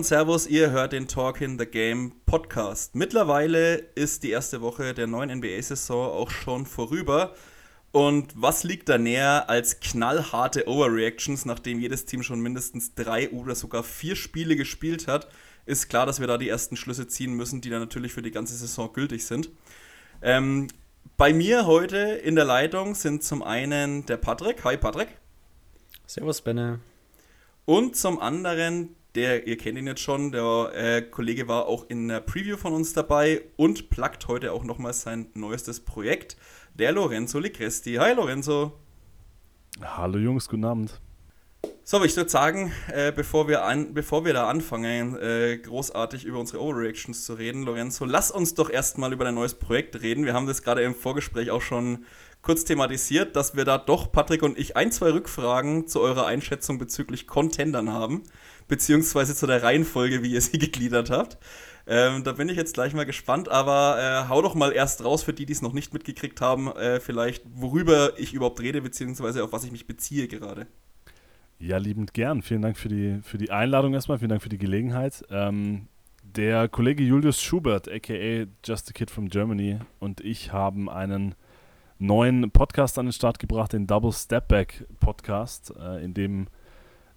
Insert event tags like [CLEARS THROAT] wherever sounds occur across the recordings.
Und Servus, ihr hört den Talk in the Game Podcast. Mittlerweile ist die erste Woche der neuen NBA-Saison auch schon vorüber. Und was liegt da näher als knallharte Overreactions, nachdem jedes Team schon mindestens drei oder sogar vier Spiele gespielt hat? Ist klar, dass wir da die ersten Schlüsse ziehen müssen, die dann natürlich für die ganze Saison gültig sind. Ähm, bei mir heute in der Leitung sind zum einen der Patrick. Hi Patrick. Servus Benne. Und zum anderen der, ihr kennt ihn jetzt schon, der äh, Kollege war auch in der Preview von uns dabei und plagt heute auch nochmal sein neuestes Projekt, der Lorenzo Ligresti. Hi Lorenzo. Hallo Jungs, guten Abend. So, ich würde sagen, äh, bevor, wir an, bevor wir da anfangen, äh, großartig über unsere Overreactions zu reden, Lorenzo, lass uns doch erstmal über dein neues Projekt reden. Wir haben das gerade im Vorgespräch auch schon kurz thematisiert, dass wir da doch, Patrick und ich, ein, zwei Rückfragen zu eurer Einschätzung bezüglich Contendern haben beziehungsweise zu der Reihenfolge, wie ihr sie [LAUGHS] gegliedert habt. Ähm, da bin ich jetzt gleich mal gespannt, aber äh, hau doch mal erst raus für die, die es noch nicht mitgekriegt haben, äh, vielleicht, worüber ich überhaupt rede, beziehungsweise auf was ich mich beziehe gerade. Ja, liebend gern. Vielen Dank für die, für die Einladung erstmal, vielen Dank für die Gelegenheit. Ähm, der Kollege Julius Schubert, aka Just a Kid from Germany, und ich haben einen neuen Podcast an den Start gebracht, den Double Step Back Podcast, äh, in dem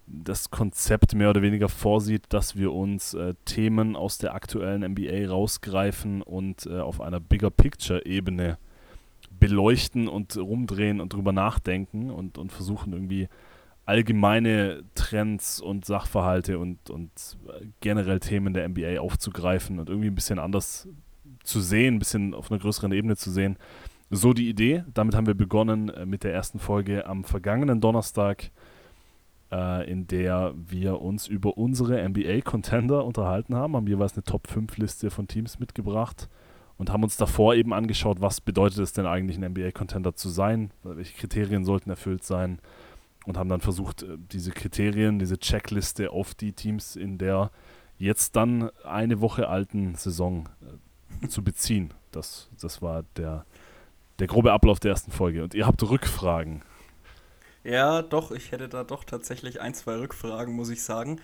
das Konzept mehr oder weniger vorsieht, dass wir uns äh, Themen aus der aktuellen NBA rausgreifen und äh, auf einer Bigger Picture-Ebene beleuchten und rumdrehen und drüber nachdenken und, und versuchen irgendwie allgemeine Trends und Sachverhalte und, und äh, generell Themen der NBA aufzugreifen und irgendwie ein bisschen anders zu sehen, ein bisschen auf einer größeren Ebene zu sehen. So die Idee. Damit haben wir begonnen äh, mit der ersten Folge am vergangenen Donnerstag äh, in der wir uns über unsere NBA-Contender unterhalten haben, haben jeweils eine Top-5-Liste von Teams mitgebracht und haben uns davor eben angeschaut, was bedeutet es denn eigentlich, ein NBA-Contender zu sein, welche Kriterien sollten erfüllt sein und haben dann versucht, äh, diese Kriterien, diese Checkliste auf die Teams in der jetzt dann eine Woche alten Saison äh, zu beziehen. Das, das war der, der grobe Ablauf der ersten Folge. Und ihr habt Rückfragen. Ja, doch, ich hätte da doch tatsächlich ein, zwei Rückfragen, muss ich sagen.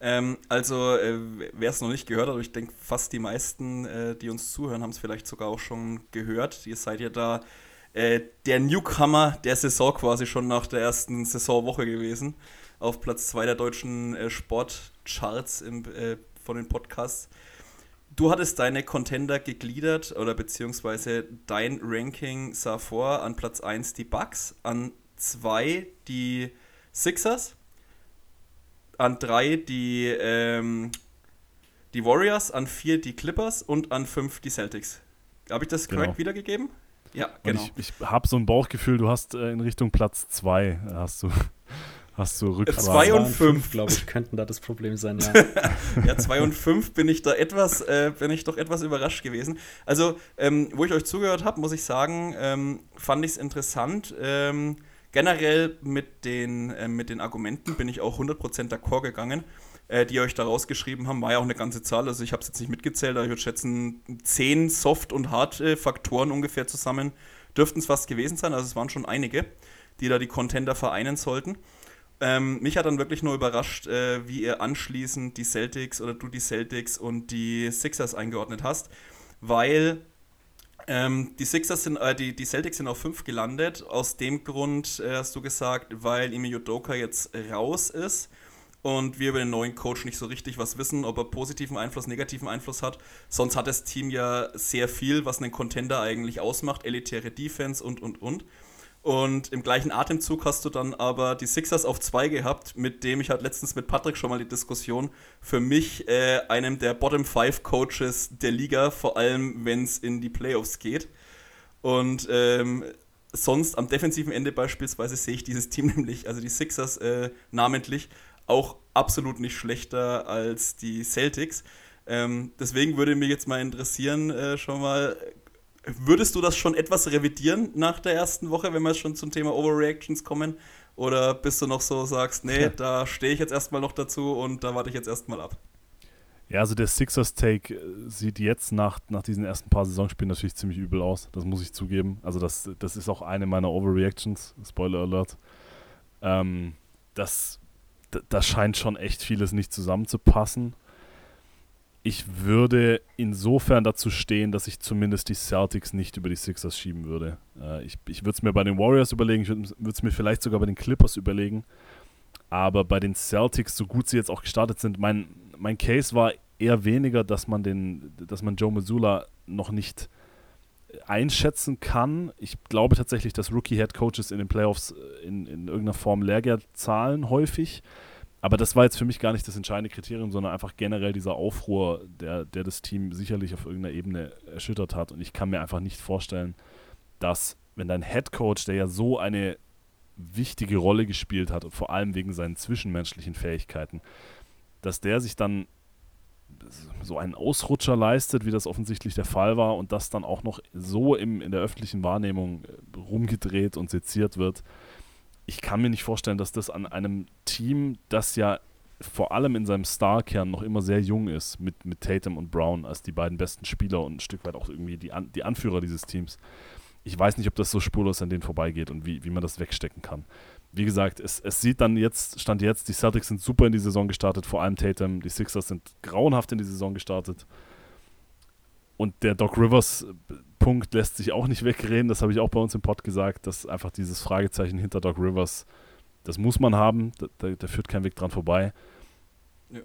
Ähm, also, äh, wer es noch nicht gehört hat, ich denke, fast die meisten, äh, die uns zuhören, haben es vielleicht sogar auch schon gehört. Ihr seid ja da äh, der Newcomer der Saison quasi schon nach der ersten Saisonwoche gewesen. Auf Platz 2 der deutschen äh, Sportcharts im, äh, von den Podcasts. Du hattest deine Contender gegliedert oder beziehungsweise dein Ranking sah vor an Platz 1 die Bucks, an 2 die Sixers, an 3 die, ähm, die Warriors, an 4 die Clippers und an 5 die Celtics. Habe ich das korrekt genau. wiedergegeben? Ja, genau. Und ich, ich habe so ein Bauchgefühl, du hast äh, in Richtung Platz 2 hast du [LAUGHS] hast du Rückfragen. 2 und 5, glaube ich, könnten da das Problem sein, ja. [LAUGHS] ja, 2 und 5 bin ich da etwas, äh, bin ich doch etwas überrascht gewesen. Also, ähm, wo ich euch zugehört habe, muss ich sagen, ähm, fand ich es interessant. Ähm, generell mit den, äh, mit den Argumenten bin ich auch 100% d'accord gegangen, äh, die euch da rausgeschrieben haben. War ja auch eine ganze Zahl, also ich habe es jetzt nicht mitgezählt, aber ich würde schätzen, 10 Soft- und Hard-Faktoren ungefähr zusammen dürften es fast gewesen sein. Also es waren schon einige, die da die Contender vereinen sollten. Ähm, mich hat dann wirklich nur überrascht, äh, wie ihr anschließend die Celtics oder du die Celtics und die Sixers eingeordnet hast, weil ähm, die Sixers sind, äh, die, die Celtics sind auf 5 gelandet. Aus dem Grund äh, hast du gesagt, weil Ime Yudoka jetzt raus ist und wir über den neuen Coach nicht so richtig was wissen, ob er positiven Einfluss, negativen Einfluss hat. Sonst hat das Team ja sehr viel, was einen Contender eigentlich ausmacht, elitäre Defense und und und. Und im gleichen Atemzug hast du dann aber die Sixers auf zwei gehabt, mit dem ich hatte letztens mit Patrick schon mal die Diskussion, für mich äh, einem der Bottom Five Coaches der Liga, vor allem wenn es in die Playoffs geht. Und ähm, sonst am defensiven Ende beispielsweise sehe ich dieses Team [LAUGHS] nämlich, also die Sixers äh, namentlich, auch absolut nicht schlechter als die Celtics. Ähm, deswegen würde mich jetzt mal interessieren, äh, schon mal, Würdest du das schon etwas revidieren nach der ersten Woche, wenn wir schon zum Thema Overreactions kommen? Oder bist du noch so, sagst, nee, ja. da stehe ich jetzt erstmal noch dazu und da warte ich jetzt erstmal ab? Ja, also der Sixers-Take äh, sieht jetzt nach, nach diesen ersten paar Saisonspielen natürlich ziemlich übel aus. Das muss ich zugeben. Also das, das ist auch eine meiner Overreactions. Spoiler Alert. Ähm, das da, da scheint schon echt vieles nicht zusammenzupassen. Ich würde insofern dazu stehen, dass ich zumindest die Celtics nicht über die Sixers schieben würde. Äh, ich ich würde es mir bei den Warriors überlegen, ich würde es mir vielleicht sogar bei den Clippers überlegen. Aber bei den Celtics, so gut sie jetzt auch gestartet sind, mein, mein Case war eher weniger, dass man den, dass man Joe Missoula noch nicht einschätzen kann. Ich glaube tatsächlich, dass Rookie-Head Coaches in den Playoffs in, in irgendeiner Form Lehrgeld zahlen häufig. Aber das war jetzt für mich gar nicht das entscheidende Kriterium, sondern einfach generell dieser Aufruhr, der, der das Team sicherlich auf irgendeiner Ebene erschüttert hat. Und ich kann mir einfach nicht vorstellen, dass, wenn dein Head Coach, der ja so eine wichtige Rolle gespielt hat und vor allem wegen seinen zwischenmenschlichen Fähigkeiten, dass der sich dann so einen Ausrutscher leistet, wie das offensichtlich der Fall war und das dann auch noch so im, in der öffentlichen Wahrnehmung rumgedreht und seziert wird. Ich kann mir nicht vorstellen, dass das an einem Team, das ja vor allem in seinem Star-Kern noch immer sehr jung ist, mit, mit Tatum und Brown als die beiden besten Spieler und ein Stück weit auch irgendwie die, An die Anführer dieses Teams. Ich weiß nicht, ob das so spurlos an denen vorbeigeht und wie, wie man das wegstecken kann wie gesagt, es, es sieht dann jetzt, stand jetzt, die Celtics sind super in die Saison gestartet, vor allem Tatum, die Sixers sind grauenhaft in die Saison gestartet. Und der Doc Rivers-Punkt lässt sich auch nicht wegreden, das habe ich auch bei uns im Pod gesagt, dass einfach dieses Fragezeichen hinter Doc Rivers, das muss man haben, da, da, da führt kein Weg dran vorbei. Ja.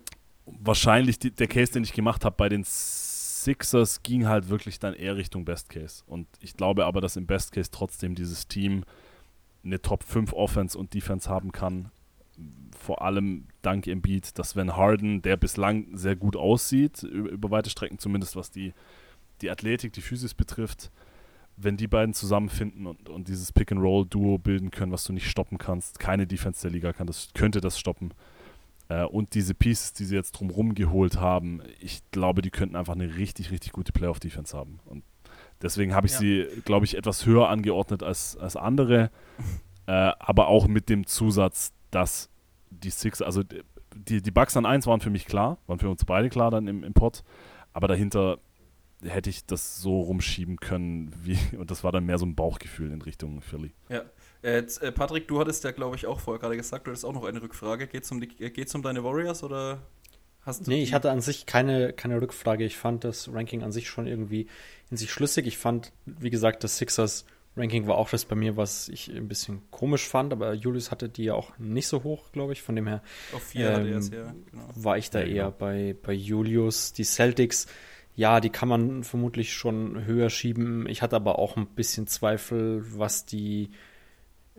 Wahrscheinlich die, der Case, den ich gemacht habe bei den Sixers, ging halt wirklich dann eher Richtung Best Case. Und ich glaube aber, dass im Best Case trotzdem dieses Team eine Top 5 Offense und Defense haben kann. Vor allem dank Embiid, dass wenn Harden, der bislang sehr gut aussieht, über, über weite Strecken zumindest was die, die Athletik, die Physis betrifft, wenn die beiden zusammenfinden und, und dieses Pick-and-Roll-Duo bilden können, was du nicht stoppen kannst, keine Defense der Liga kann das, könnte das stoppen. Äh, und diese Pieces, die sie jetzt drumherum geholt haben, ich glaube, die könnten einfach eine richtig, richtig gute Playoff-Defense haben. Und Deswegen habe ich ja. sie, glaube ich, etwas höher angeordnet als, als andere. [LAUGHS] äh, aber auch mit dem Zusatz, dass die Six, also die, die Bugs an 1 waren für mich klar, waren für uns beide klar dann im, im Pod. Aber dahinter hätte ich das so rumschieben können, wie, [LAUGHS] und das war dann mehr so ein Bauchgefühl in Richtung Philly. Ja. Jetzt, äh, Patrick, du hattest ja, glaube ich, auch vorher gerade gesagt, du hattest auch noch eine Rückfrage. Geht es um, um deine Warriors oder hast du. Nee, ich hatte an sich keine, keine Rückfrage. Ich fand das Ranking an sich schon irgendwie in sich schlüssig. Ich fand, wie gesagt, das Sixers Ranking war auch das bei mir, was ich ein bisschen komisch fand, aber Julius hatte die ja auch nicht so hoch, glaube ich. Von dem her Auf vier ähm, hatte er es, ja, genau. war ich da ja, eher genau. bei, bei Julius. Die Celtics, ja, die kann man vermutlich schon höher schieben. Ich hatte aber auch ein bisschen Zweifel, was die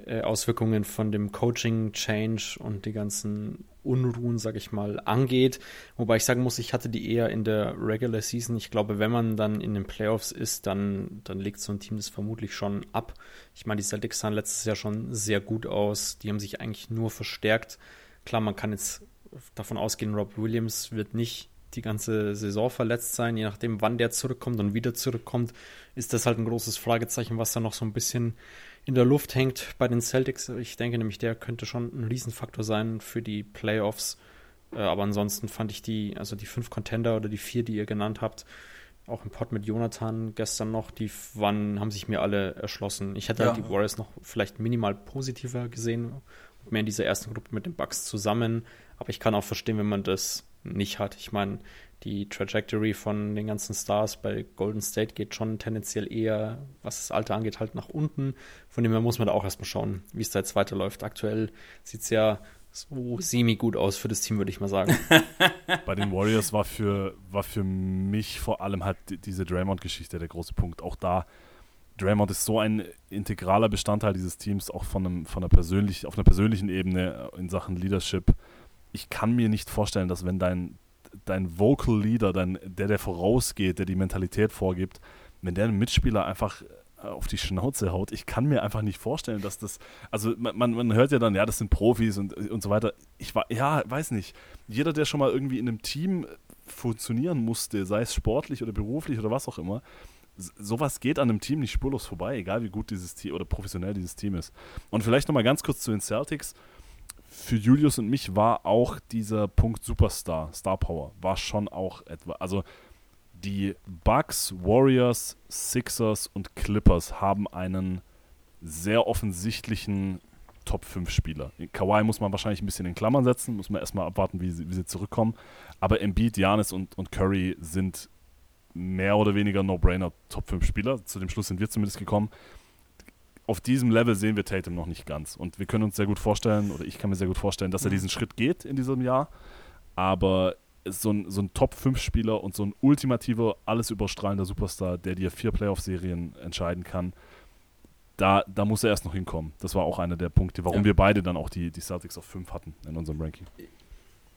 äh, Auswirkungen von dem Coaching-Change und die ganzen Unruhen, sag ich mal, angeht. Wobei ich sagen muss, ich hatte die eher in der Regular Season. Ich glaube, wenn man dann in den Playoffs ist, dann, dann legt so ein Team das vermutlich schon ab. Ich meine, die Celtics sahen letztes Jahr schon sehr gut aus. Die haben sich eigentlich nur verstärkt. Klar, man kann jetzt davon ausgehen, Rob Williams wird nicht die ganze Saison verletzt sein. Je nachdem, wann der zurückkommt und wieder zurückkommt, ist das halt ein großes Fragezeichen, was da noch so ein bisschen in der Luft hängt bei den Celtics. Ich denke nämlich, der könnte schon ein Riesenfaktor sein für die Playoffs. Äh, aber ansonsten fand ich die, also die fünf Contender oder die vier, die ihr genannt habt, auch im Pod mit Jonathan gestern noch, die waren, haben sich mir alle erschlossen. Ich hätte halt ja. halt die Warriors noch vielleicht minimal positiver gesehen, mehr in dieser ersten Gruppe mit den Bucks zusammen. Aber ich kann auch verstehen, wenn man das nicht hat. Ich meine, die Trajectory von den ganzen Stars bei Golden State geht schon tendenziell eher, was das Alter angeht, halt nach unten. Von dem her muss man da auch erstmal schauen, wie es da jetzt weiterläuft. Aktuell sieht es ja so semi-gut aus für das Team, würde ich mal sagen. [LAUGHS] Bei den Warriors war für, war für mich vor allem halt diese Draymond-Geschichte der große Punkt. Auch da, Draymond ist so ein integraler Bestandteil dieses Teams, auch von, einem, von einer persönlich, auf einer persönlichen Ebene in Sachen Leadership. Ich kann mir nicht vorstellen, dass wenn dein, dein Vocal Leader, dein, der, der vorausgeht, der die Mentalität vorgibt, wenn der einen Mitspieler einfach äh, auf die Schnauze haut, ich kann mir einfach nicht vorstellen, dass das, also man, man hört ja dann, ja, das sind Profis und, und so weiter. Ich war, ja, weiß nicht. Jeder, der schon mal irgendwie in einem Team funktionieren musste, sei es sportlich oder beruflich oder was auch immer, sowas geht an einem Team nicht spurlos vorbei, egal wie gut dieses Team oder professionell dieses Team ist. Und vielleicht nochmal ganz kurz zu den Celtics für Julius und mich war auch dieser Punkt Superstar, Star Power, war schon auch etwa, also die Bucks, Warriors, Sixers und Clippers haben einen sehr offensichtlichen Top 5 Spieler. Kawhi muss man wahrscheinlich ein bisschen in Klammern setzen, muss man erstmal abwarten, wie sie, wie sie zurückkommen. Aber Embiid, Janis und, und Curry sind mehr oder weniger No-Brainer Top 5 Spieler. Zu dem Schluss sind wir zumindest gekommen. Auf diesem Level sehen wir Tatum noch nicht ganz. Und wir können uns sehr gut vorstellen, oder ich kann mir sehr gut vorstellen, dass er mhm. diesen Schritt geht in diesem Jahr. Aber so ein, so ein Top-5-Spieler und so ein ultimativer, alles überstrahlender Superstar, der dir vier Playoff-Serien entscheiden kann, da, da muss er erst noch hinkommen. Das war auch einer der Punkte, warum ja. wir beide dann auch die, die Celtics auf 5 hatten in unserem Ranking.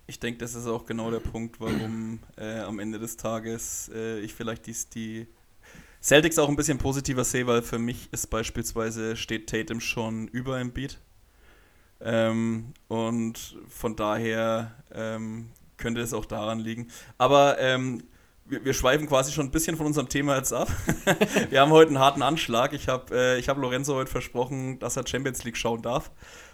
Ich denke, das ist auch genau der Punkt, warum äh, am Ende des Tages äh, ich vielleicht dies, die Celtics auch ein bisschen positiver sehe, weil für mich ist beispielsweise steht Tatum schon über im Beat. Ähm, und von daher ähm, könnte es auch daran liegen. Aber ähm, wir, wir, schweifen quasi schon ein bisschen von unserem Thema jetzt ab. [LAUGHS] wir haben heute einen harten Anschlag. Ich habe äh, hab Lorenzo heute versprochen, dass er Champions League schauen darf.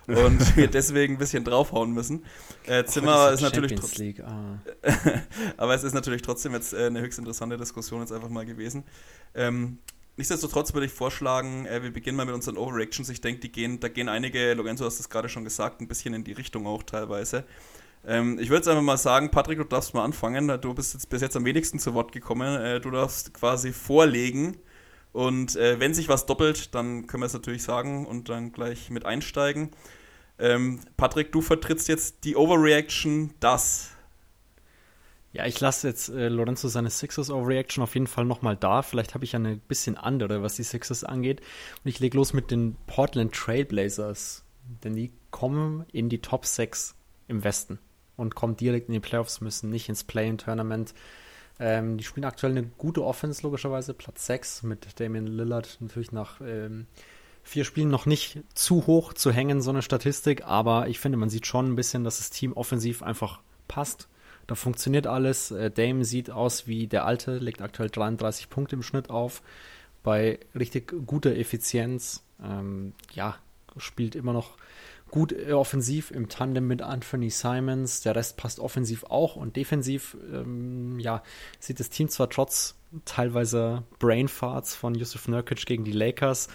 Und [LAUGHS] wir deswegen ein bisschen draufhauen müssen. Äh, Zimmer ist, ist natürlich trotzdem. Ah. [LAUGHS] aber es ist natürlich trotzdem jetzt äh, eine höchst interessante Diskussion jetzt einfach mal gewesen. Ähm, Nichtsdestotrotz würde ich vorschlagen, äh, wir beginnen mal mit unseren Overreactions. Ich denke, die gehen, da gehen einige, Lorenzo hast es gerade schon gesagt, ein bisschen in die Richtung auch teilweise. Ähm, ich würde jetzt einfach mal sagen, Patrick, du darfst mal anfangen. Du bist jetzt bis jetzt am wenigsten zu Wort gekommen. Äh, du darfst quasi vorlegen. Und äh, wenn sich was doppelt, dann können wir es natürlich sagen und dann gleich mit einsteigen. Ähm, Patrick, du vertrittst jetzt die Overreaction, das. Ja, ich lasse jetzt äh, Lorenzo seine Sixers Overreaction auf jeden Fall nochmal da. Vielleicht habe ich ja eine bisschen andere, was die Sixers angeht. Und ich lege los mit den Portland Trailblazers. Denn die kommen in die Top 6 im Westen und kommen direkt in die Playoffs, müssen nicht ins Play-in-Tournament. Ähm, die spielen aktuell eine gute Offense, logischerweise, Platz 6 mit Damian Lillard natürlich nach ähm, vier Spielen noch nicht zu hoch zu hängen, so eine Statistik, aber ich finde, man sieht schon ein bisschen, dass das Team offensiv einfach passt. Da funktioniert alles. Äh, Dame sieht aus wie der Alte, legt aktuell 33 Punkte im Schnitt auf, bei richtig guter Effizienz. Ähm, ja, spielt immer noch gut äh, offensiv im Tandem mit Anthony Simons. Der Rest passt offensiv auch und defensiv, ähm, ja, sieht das Team zwar trotz teilweise Brainfarts von Yusuf Nurkic gegen die Lakers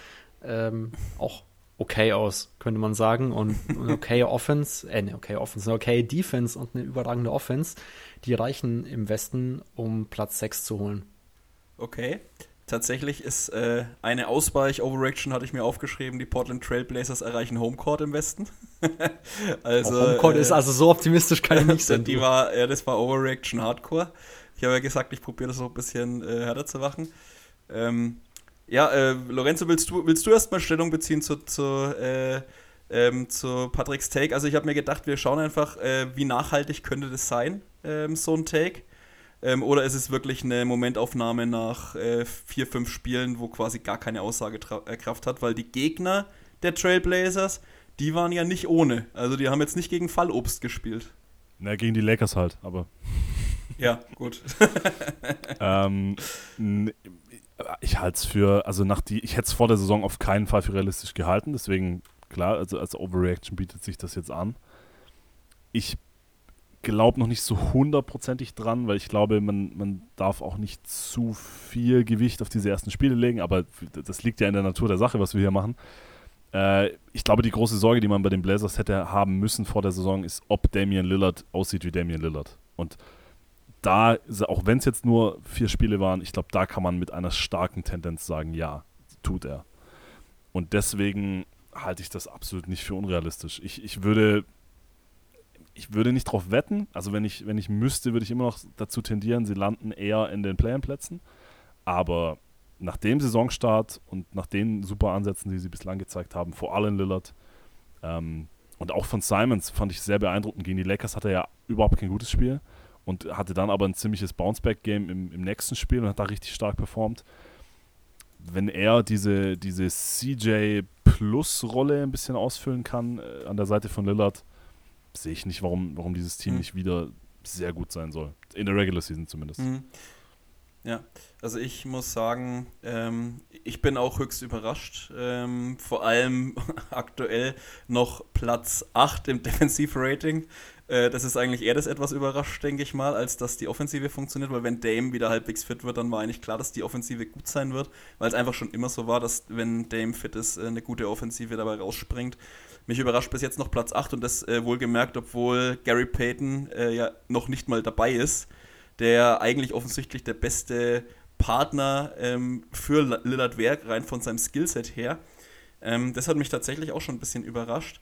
ähm, auch okay aus, könnte man sagen. Und eine okay [LAUGHS] Offense, äh, ne, okay Offense, eine okay Defense und eine überragende Offense, die reichen im Westen, um Platz 6 zu holen. Okay. Tatsächlich ist äh, eine Ausweich-Overreaction, hatte ich mir aufgeschrieben, die Portland Trailblazers erreichen Homecourt im Westen. [LAUGHS] also, Homecourt äh, ist also so optimistisch kann ich nicht sein. [LAUGHS] Die war, ja, das war Overreaction Hardcore. Ich habe ja gesagt, ich probiere das noch ein bisschen äh, härter zu machen. Ähm, ja, äh, Lorenzo, willst du, willst du erstmal Stellung beziehen zu, zu, äh, ähm, zu Patricks Take? Also ich habe mir gedacht, wir schauen einfach, äh, wie nachhaltig könnte das sein, ähm, so ein Take. Ähm, oder ist es wirklich eine Momentaufnahme nach äh, vier, fünf Spielen, wo quasi gar keine Aussagekraft hat? Weil die Gegner der Trailblazers, die waren ja nicht ohne. Also die haben jetzt nicht gegen Fallobst gespielt. Na, gegen die Lakers halt, aber. [LAUGHS] Ja, gut. [LAUGHS] ähm, ich halte es für, also nach die, ich hätte es vor der Saison auf keinen Fall für realistisch gehalten, deswegen, klar, also als Overreaction bietet sich das jetzt an. Ich glaube noch nicht so hundertprozentig dran, weil ich glaube, man, man darf auch nicht zu viel Gewicht auf diese ersten Spiele legen, aber das liegt ja in der Natur der Sache, was wir hier machen. Äh, ich glaube, die große Sorge, die man bei den Blazers hätte haben müssen vor der Saison, ist, ob Damian Lillard aussieht wie Damian Lillard. Und da, auch wenn es jetzt nur vier Spiele waren, ich glaube, da kann man mit einer starken Tendenz sagen, ja, tut er. Und deswegen halte ich das absolut nicht für unrealistisch. Ich, ich würde ich würde nicht drauf wetten. Also wenn ich, wenn ich müsste, würde ich immer noch dazu tendieren, sie landen eher in den Play-In-Plätzen. Aber nach dem Saisonstart und nach den super Ansätzen, die sie bislang gezeigt haben, vor allem Lillard ähm, und auch von Simons fand ich sehr beeindruckend. Gegen die Lakers hatte er ja überhaupt kein gutes Spiel und hatte dann aber ein ziemliches Bounceback-Game im, im nächsten Spiel und hat da richtig stark performt. Wenn er diese, diese CJ-Plus-Rolle ein bisschen ausfüllen kann äh, an der Seite von Lillard, sehe ich nicht, warum, warum dieses Team mhm. nicht wieder sehr gut sein soll. In der Regular Season zumindest. Mhm. Ja, also ich muss sagen, ähm, ich bin auch höchst überrascht. Ähm, vor allem [LAUGHS] aktuell noch Platz 8 im Defensivrating. Äh, das ist eigentlich eher das etwas überrascht, denke ich mal, als dass die Offensive funktioniert, weil wenn Dame wieder halbwegs fit wird, dann war eigentlich klar, dass die Offensive gut sein wird, weil es einfach schon immer so war, dass wenn Dame fit ist, äh, eine gute Offensive dabei rausspringt. Mich überrascht bis jetzt noch Platz 8 und das äh, wohlgemerkt, obwohl Gary Payton äh, ja noch nicht mal dabei ist der eigentlich offensichtlich der beste Partner ähm, für Lillard Werk, rein von seinem Skillset her. Ähm, das hat mich tatsächlich auch schon ein bisschen überrascht.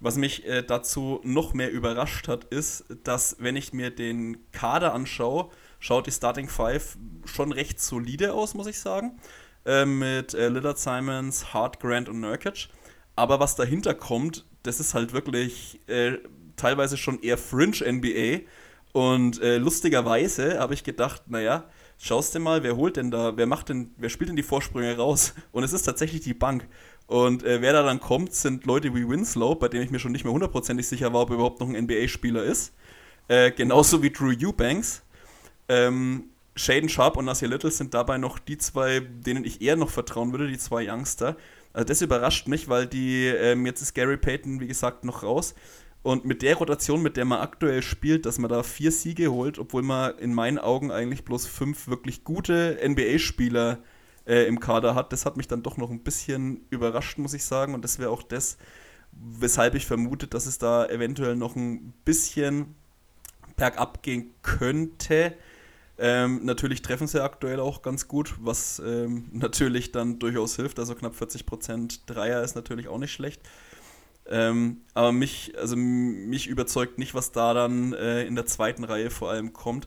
Was mich äh, dazu noch mehr überrascht hat, ist, dass wenn ich mir den Kader anschaue, schaut die Starting Five schon recht solide aus, muss ich sagen. Äh, mit äh, Lillard Simons, Hart, Grant und Nurkic. Aber was dahinter kommt, das ist halt wirklich äh, teilweise schon eher Fringe NBA und äh, lustigerweise habe ich gedacht, naja, schaust du mal, wer holt denn da, wer macht denn, wer spielt denn die Vorsprünge raus? [LAUGHS] Und es ist tatsächlich die Bank. Und äh, wer da dann kommt, sind Leute wie Winslow, bei dem ich mir schon nicht mehr hundertprozentig sicher war, ob er überhaupt noch ein NBA-Spieler ist. Äh, genauso wie Drew Eubanks. Ähm, Shaden Sharp und Nasir Little sind dabei noch die zwei, denen ich eher noch vertrauen würde, die zwei Youngster. Also das überrascht mich, weil die, ähm, jetzt ist Gary Payton, wie gesagt, noch raus. Und mit der Rotation, mit der man aktuell spielt, dass man da vier Siege holt, obwohl man in meinen Augen eigentlich bloß fünf wirklich gute NBA-Spieler äh, im Kader hat, das hat mich dann doch noch ein bisschen überrascht, muss ich sagen. Und das wäre auch das, weshalb ich vermute, dass es da eventuell noch ein bisschen bergab gehen könnte. Ähm, natürlich treffen sie aktuell auch ganz gut, was ähm, [LAUGHS] natürlich dann durchaus hilft. Also knapp 40% Dreier ist natürlich auch nicht schlecht. Ähm, aber mich, also mich überzeugt nicht, was da dann äh, in der zweiten Reihe vor allem kommt.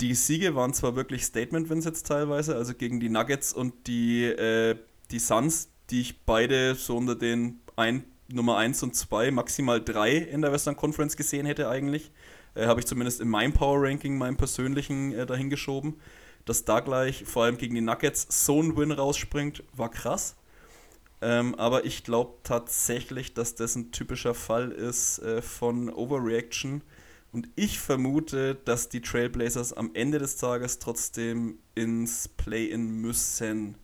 Die Siege waren zwar wirklich Statement-Wins jetzt teilweise, also gegen die Nuggets und die, äh, die Suns, die ich beide so unter den ein, Nummer 1 und 2, maximal 3 in der Western Conference gesehen hätte eigentlich. Äh, Habe ich zumindest in meinem Power Ranking, meinem persönlichen, äh, dahin geschoben. Dass da gleich vor allem gegen die Nuggets so ein Win rausspringt, war krass. Ähm, aber ich glaube tatsächlich, dass das ein typischer Fall ist äh, von Overreaction. Und ich vermute, dass die Trailblazers am Ende des Tages trotzdem ins Play-In müssen.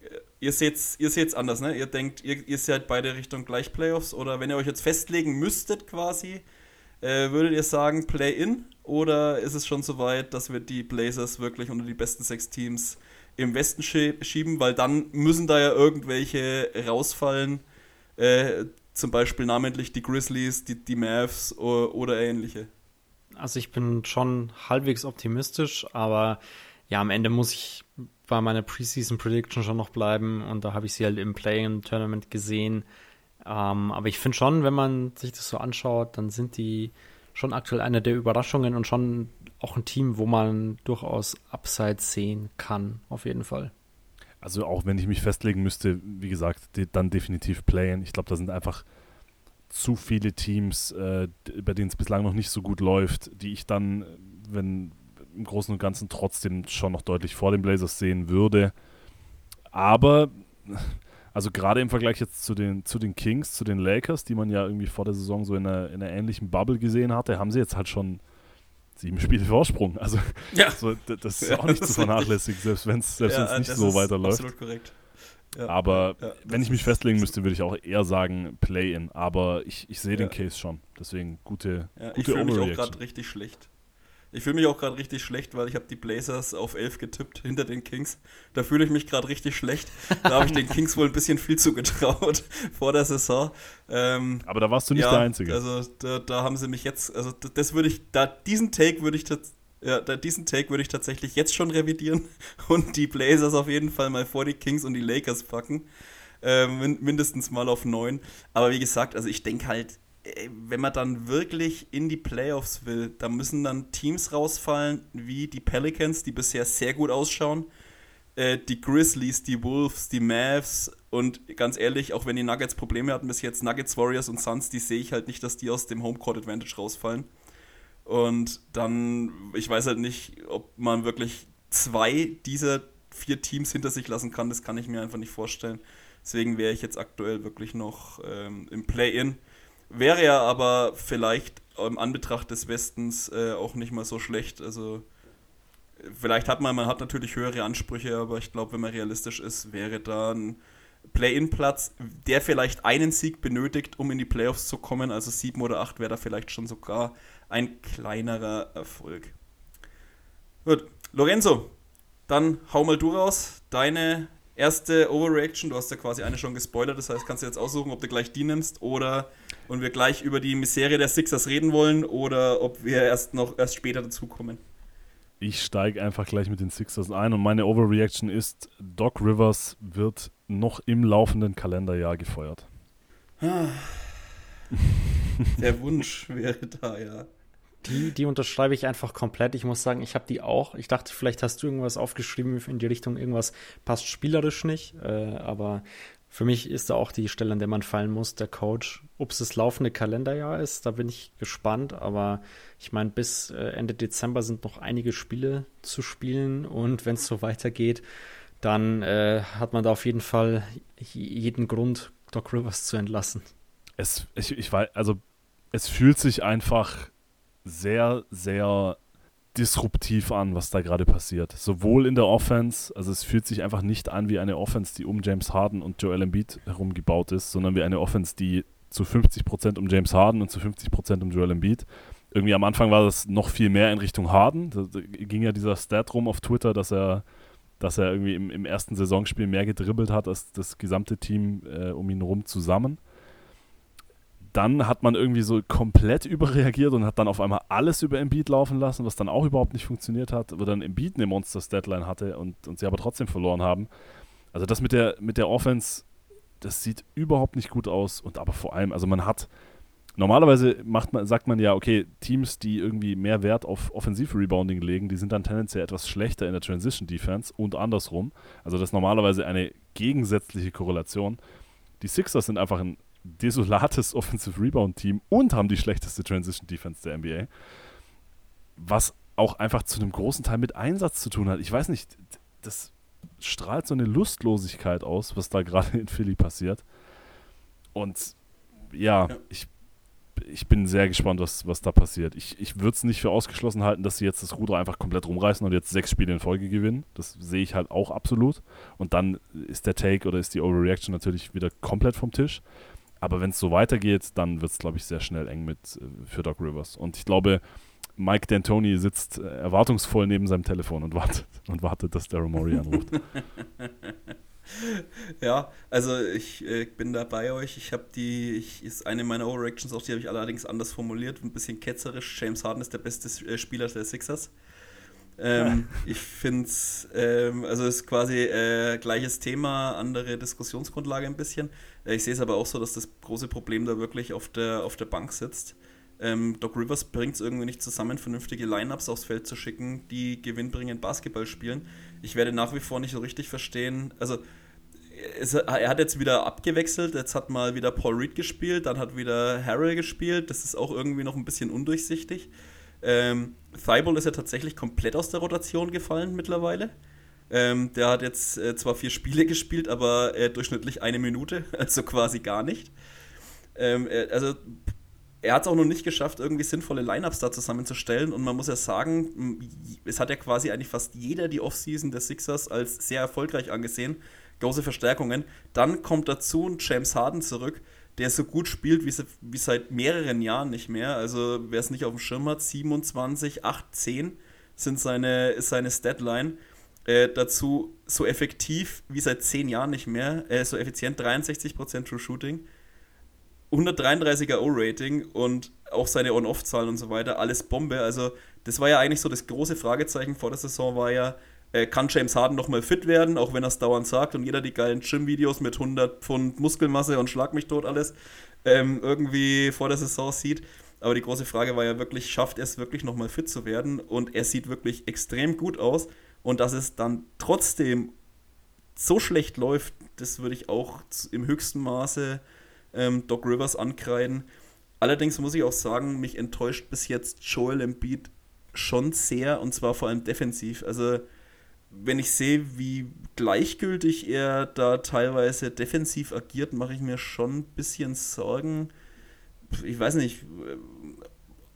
Äh, ihr seht es ihr seht's anders, ne? Ihr denkt, ihr, ihr seid beide Richtung gleich Playoffs oder wenn ihr euch jetzt festlegen müsstet quasi, äh, würdet ihr sagen Play-In oder ist es schon so weit, dass wir die Blazers wirklich unter die besten sechs Teams im Westen schieben, weil dann müssen da ja irgendwelche rausfallen, äh, zum Beispiel namentlich die Grizzlies, die, die Mavs oder, ähnliche. Also ich bin schon halbwegs optimistisch, aber ja, am Ende muss ich bei meiner Preseason Prediction schon noch bleiben und da habe ich sie halt im Play-in-Tournament gesehen. Ähm, aber ich finde schon, wenn man sich das so anschaut, dann sind die schon aktuell eine der Überraschungen und schon auch ein Team, wo man durchaus Upside sehen kann, auf jeden Fall. Also auch wenn ich mich festlegen müsste, wie gesagt, dann definitiv playen. Ich glaube, da sind einfach zu viele Teams, äh, bei denen es bislang noch nicht so gut läuft, die ich dann, wenn im Großen und Ganzen trotzdem schon noch deutlich vor den Blazers sehen würde. Aber, also gerade im Vergleich jetzt zu den, zu den Kings, zu den Lakers, die man ja irgendwie vor der Saison so in einer, in einer ähnlichen Bubble gesehen hatte, haben sie jetzt halt schon sieben Spiele Vorsprung. Also ja. so, das ist ja, auch nicht zu vernachlässigen, selbst wenn es selbst ja, nicht so weiterläuft. Absolut korrekt. Ja, aber wenn ich mich festlegen müsste, würde ich auch eher sagen Play-in. Aber ich, ich sehe den Case schon. Deswegen gute, ja, gute Ich fühle mich auch gerade richtig schlecht. Ich fühle mich auch gerade richtig schlecht, weil ich habe die Blazers auf 11 getippt hinter den Kings. Da fühle ich mich gerade richtig schlecht. Da habe ich den [LAUGHS] Kings wohl ein bisschen viel zugetraut [LAUGHS] vor der Saison. Ähm, Aber da warst du nicht ja, der Einzige. Also da, da, haben sie mich jetzt, also das würde ich, da diesen Take würde ich ja, diesen Take würde ich tatsächlich jetzt schon revidieren [LAUGHS] und die Blazers auf jeden Fall mal vor die Kings und die Lakers packen. Äh, mindestens mal auf 9. Aber wie gesagt, also ich denke halt, wenn man dann wirklich in die Playoffs will, da müssen dann Teams rausfallen, wie die Pelicans, die bisher sehr gut ausschauen, äh, die Grizzlies, die Wolves, die Mavs und ganz ehrlich, auch wenn die Nuggets Probleme hatten bis jetzt, Nuggets, Warriors und Suns, die sehe ich halt nicht, dass die aus dem Homecourt Advantage rausfallen. Und dann, ich weiß halt nicht, ob man wirklich zwei dieser vier Teams hinter sich lassen kann, das kann ich mir einfach nicht vorstellen. Deswegen wäre ich jetzt aktuell wirklich noch ähm, im Play-In Wäre ja aber vielleicht im Anbetracht des Westens äh, auch nicht mal so schlecht. Also vielleicht hat man, man hat natürlich höhere Ansprüche, aber ich glaube, wenn man realistisch ist, wäre da ein Play-in-Platz, der vielleicht einen Sieg benötigt, um in die Playoffs zu kommen. Also sieben oder acht wäre da vielleicht schon sogar ein kleinerer Erfolg. Gut, Lorenzo, dann hau mal du raus. Deine erste Overreaction, du hast ja quasi eine schon gespoilert, das heißt, kannst du jetzt aussuchen, ob du gleich die nimmst oder und wir gleich über die Miserie der Sixers reden wollen oder ob wir erst noch erst später dazukommen. Ich steige einfach gleich mit den Sixers ein und meine Overreaction ist, Doc Rivers wird noch im laufenden Kalenderjahr gefeuert. [LAUGHS] Der Wunsch wäre da, ja. Die, die unterschreibe ich einfach komplett. Ich muss sagen, ich habe die auch. Ich dachte, vielleicht hast du irgendwas aufgeschrieben in die Richtung, irgendwas passt spielerisch nicht. Äh, aber für mich ist da auch die Stelle, an der man fallen muss, der Coach. Ob es das laufende Kalenderjahr ist, da bin ich gespannt. Aber ich meine, bis äh, Ende Dezember sind noch einige Spiele zu spielen. Und wenn es so weitergeht, dann äh, hat man da auf jeden Fall jeden Grund, Doc Rivers zu entlassen. Es, ich, ich weiß, also es fühlt sich einfach sehr, sehr disruptiv an, was da gerade passiert. Sowohl in der Offense, also es fühlt sich einfach nicht an wie eine Offense, die um James Harden und Joel Embiid herum gebaut ist, sondern wie eine Offense, die zu 50% um James Harden und zu 50% um Joel Embiid. Irgendwie am Anfang war das noch viel mehr in Richtung Harden. Da ging ja dieser Stat rum auf Twitter, dass er, dass er irgendwie im, im ersten Saisonspiel mehr gedribbelt hat als das gesamte Team äh, um ihn herum zusammen dann hat man irgendwie so komplett [LAUGHS] überreagiert und hat dann auf einmal alles über Embiid laufen lassen, was dann auch überhaupt nicht funktioniert hat, wo dann Embiid eine Monsters-Deadline hatte und, und sie aber trotzdem verloren haben. Also das mit der, mit der Offense, das sieht überhaupt nicht gut aus und aber vor allem, also man hat, normalerweise macht man, sagt man ja, okay, Teams, die irgendwie mehr Wert auf Offensiv-Rebounding legen, die sind dann tendenziell etwas schlechter in der Transition-Defense und andersrum. Also das ist normalerweise eine gegensätzliche Korrelation. Die Sixers sind einfach ein desolates [LAUGHS] Offensive Rebound Team und haben die schlechteste Transition Defense der NBA. Was auch einfach zu einem großen Teil mit Einsatz zu tun hat. Ich weiß nicht, das strahlt so eine Lustlosigkeit aus, was da [LAUGHS] gerade in Philly passiert. Und ja, ja. ich ich bin sehr gespannt, was, was da passiert. Ich, ich würde es nicht für ausgeschlossen halten, dass sie jetzt das Ruder einfach komplett rumreißen und jetzt sechs Spiele in Folge gewinnen. Das sehe ich halt auch absolut. Und dann ist der Take oder ist die Overreaction natürlich wieder komplett vom Tisch. Aber wenn es so weitergeht, dann wird es, glaube ich, sehr schnell eng mit äh, für Doc Rivers. Und ich glaube, Mike D'Antoni sitzt äh, erwartungsvoll neben seinem Telefon und wartet [LAUGHS] und wartet, dass Daryl Morey anruft. [LAUGHS] ja, also ich äh, bin da bei euch. Ich habe die, ich, ist eine meiner Overreactions, auch die habe ich allerdings anders formuliert, ein bisschen ketzerisch. James Harden ist der beste äh, Spieler der Sixers. Ähm, [LAUGHS] ich finde es, ähm, also ist quasi äh, gleiches Thema, andere Diskussionsgrundlage ein bisschen. Ich sehe es aber auch so, dass das große Problem da wirklich auf der, auf der Bank sitzt. Ähm, Doc Rivers bringt es irgendwie nicht zusammen, vernünftige Lineups aufs Feld zu schicken, die gewinnbringend Basketball spielen. Ich werde nach wie vor nicht so richtig verstehen, also es, er hat jetzt wieder abgewechselt, jetzt hat mal wieder Paul Reed gespielt, dann hat wieder Harrell gespielt, das ist auch irgendwie noch ein bisschen undurchsichtig. Ähm, Thibault ist ja tatsächlich komplett aus der Rotation gefallen mittlerweile. Ähm, der hat jetzt äh, zwar vier Spiele gespielt, aber äh, durchschnittlich eine Minute, [LAUGHS] also quasi gar nicht. Ähm, er, also er hat es auch noch nicht geschafft, irgendwie sinnvolle Lineups da zusammenzustellen. Und man muss ja sagen, es hat ja quasi eigentlich fast jeder die Offseason der Sixers als sehr erfolgreich angesehen. Große Verstärkungen. Dann kommt dazu ein James Harden zurück, der so gut spielt wie, wie seit mehreren Jahren nicht mehr. Also wer es nicht auf dem Schirm hat, 27, 8, 10 sind seine, ist seine Statline. Äh, dazu so effektiv wie seit zehn Jahren nicht mehr, äh, so effizient, 63% True Shooting, 133er O-Rating und auch seine On-Off-Zahlen und so weiter, alles Bombe. Also das war ja eigentlich so das große Fragezeichen vor der Saison, war ja, äh, kann James Harden nochmal fit werden, auch wenn er es dauernd sagt und jeder die geilen Gym-Videos mit 100 Pfund Muskelmasse und Schlag mich tot alles ähm, irgendwie vor der Saison sieht. Aber die große Frage war ja wirklich, schafft er es wirklich nochmal fit zu werden? Und er sieht wirklich extrem gut aus. Und dass es dann trotzdem so schlecht läuft, das würde ich auch im höchsten Maße ähm, Doc Rivers ankreiden. Allerdings muss ich auch sagen, mich enttäuscht bis jetzt Joel Embiid schon sehr und zwar vor allem defensiv. Also wenn ich sehe, wie gleichgültig er da teilweise defensiv agiert, mache ich mir schon ein bisschen Sorgen. Ich weiß nicht,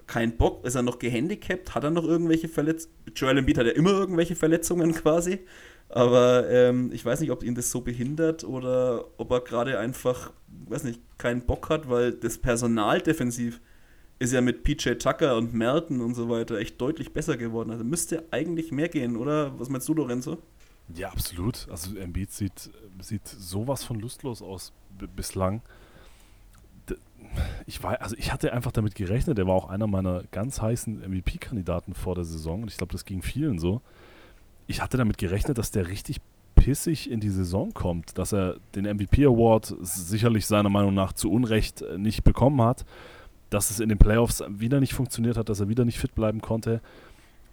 keinen Bock? Ist er noch gehandicapt? Hat er noch irgendwelche Verletzungen? Joel Embiid hat ja immer irgendwelche Verletzungen quasi. Aber ähm, ich weiß nicht, ob ihn das so behindert oder ob er gerade einfach, weiß nicht, keinen Bock hat, weil das Personal defensiv ist ja mit PJ Tucker und Melton und so weiter echt deutlich besser geworden. Also müsste eigentlich mehr gehen, oder? Was meinst du, Lorenzo? Ja, absolut. Also Embiid sieht, sieht sowas von lustlos aus bislang. Ich war, also ich hatte einfach damit gerechnet, er war auch einer meiner ganz heißen MVP-Kandidaten vor der Saison und ich glaube, das ging vielen so. Ich hatte damit gerechnet, dass der richtig pissig in die Saison kommt, dass er den MVP Award sicherlich seiner Meinung nach zu Unrecht äh, nicht bekommen hat, dass es in den Playoffs wieder nicht funktioniert hat, dass er wieder nicht fit bleiben konnte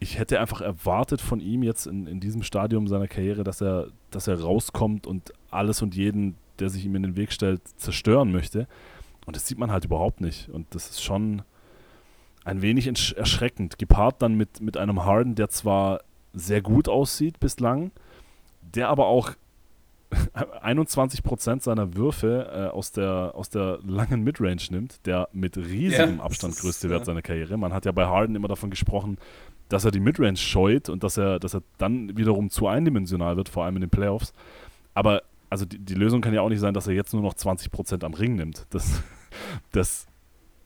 ich hätte einfach erwartet von ihm jetzt in, in diesem Stadium seiner Karriere, dass er, dass er rauskommt und alles und jeden, der sich ihm in den Weg stellt, zerstören möchte. Und das sieht man halt überhaupt nicht. Und das ist schon ein wenig erschreckend. Gepaart dann mit, mit einem Harden, der zwar sehr gut aussieht bislang, der aber auch [LAUGHS] 21% seiner Würfe äh, aus, der, aus der langen Midrange nimmt, der mit riesigem ja, Abstand größte Wert seiner Karriere. Man hat ja bei Harden immer davon gesprochen, dass er die Midrange scheut und dass er, dass er dann wiederum zu eindimensional wird, vor allem in den Playoffs. Aber also die, die Lösung kann ja auch nicht sein, dass er jetzt nur noch 20% am Ring nimmt. Das, das,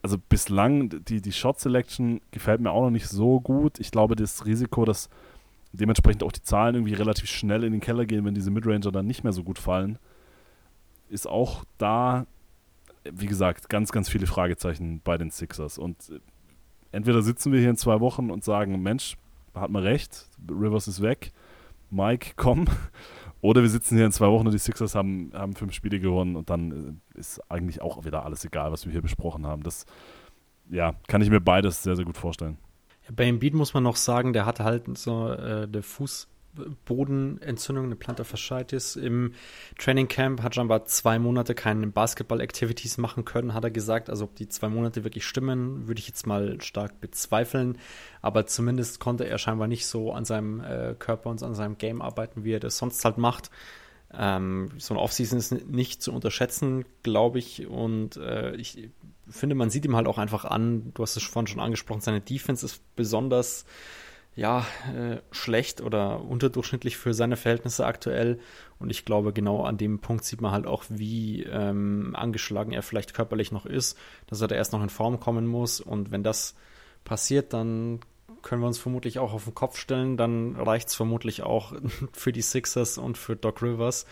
also bislang, die, die Shot Selection gefällt mir auch noch nicht so gut. Ich glaube, das Risiko, dass dementsprechend auch die Zahlen irgendwie relativ schnell in den Keller gehen, wenn diese Midranger dann nicht mehr so gut fallen, ist auch da, wie gesagt, ganz, ganz viele Fragezeichen bei den Sixers. Und entweder sitzen wir hier in zwei Wochen und sagen, Mensch, hat man recht, Rivers ist weg, Mike, komm. Oder wir sitzen hier in zwei Wochen und die Sixers haben, haben fünf Spiele gewonnen und dann äh, ist eigentlich auch wieder alles egal, was wir hier besprochen haben. Das, ja, kann ich mir beides sehr, sehr gut vorstellen. Bei Embiid muss man noch sagen, der hatte halt so äh, der Fuß Bodenentzündung, eine Plantar Fasciitis. Im Training Camp hat scheinbar zwei Monate keine Basketball-Activities machen können, hat er gesagt. Also ob die zwei Monate wirklich stimmen, würde ich jetzt mal stark bezweifeln. Aber zumindest konnte er scheinbar nicht so an seinem äh, Körper und an seinem Game arbeiten, wie er das sonst halt macht. Ähm, so eine Offseason ist nicht zu unterschätzen, glaube ich. Und äh, ich finde, man sieht ihm halt auch einfach an, du hast es vorhin schon angesprochen, seine Defense ist besonders ja, äh, schlecht oder unterdurchschnittlich für seine Verhältnisse aktuell. Und ich glaube, genau an dem Punkt sieht man halt auch, wie ähm, angeschlagen er vielleicht körperlich noch ist, dass er da erst noch in Form kommen muss. Und wenn das passiert, dann können wir uns vermutlich auch auf den Kopf stellen. Dann reicht es vermutlich auch [LAUGHS] für die Sixers und für Doc Rivers,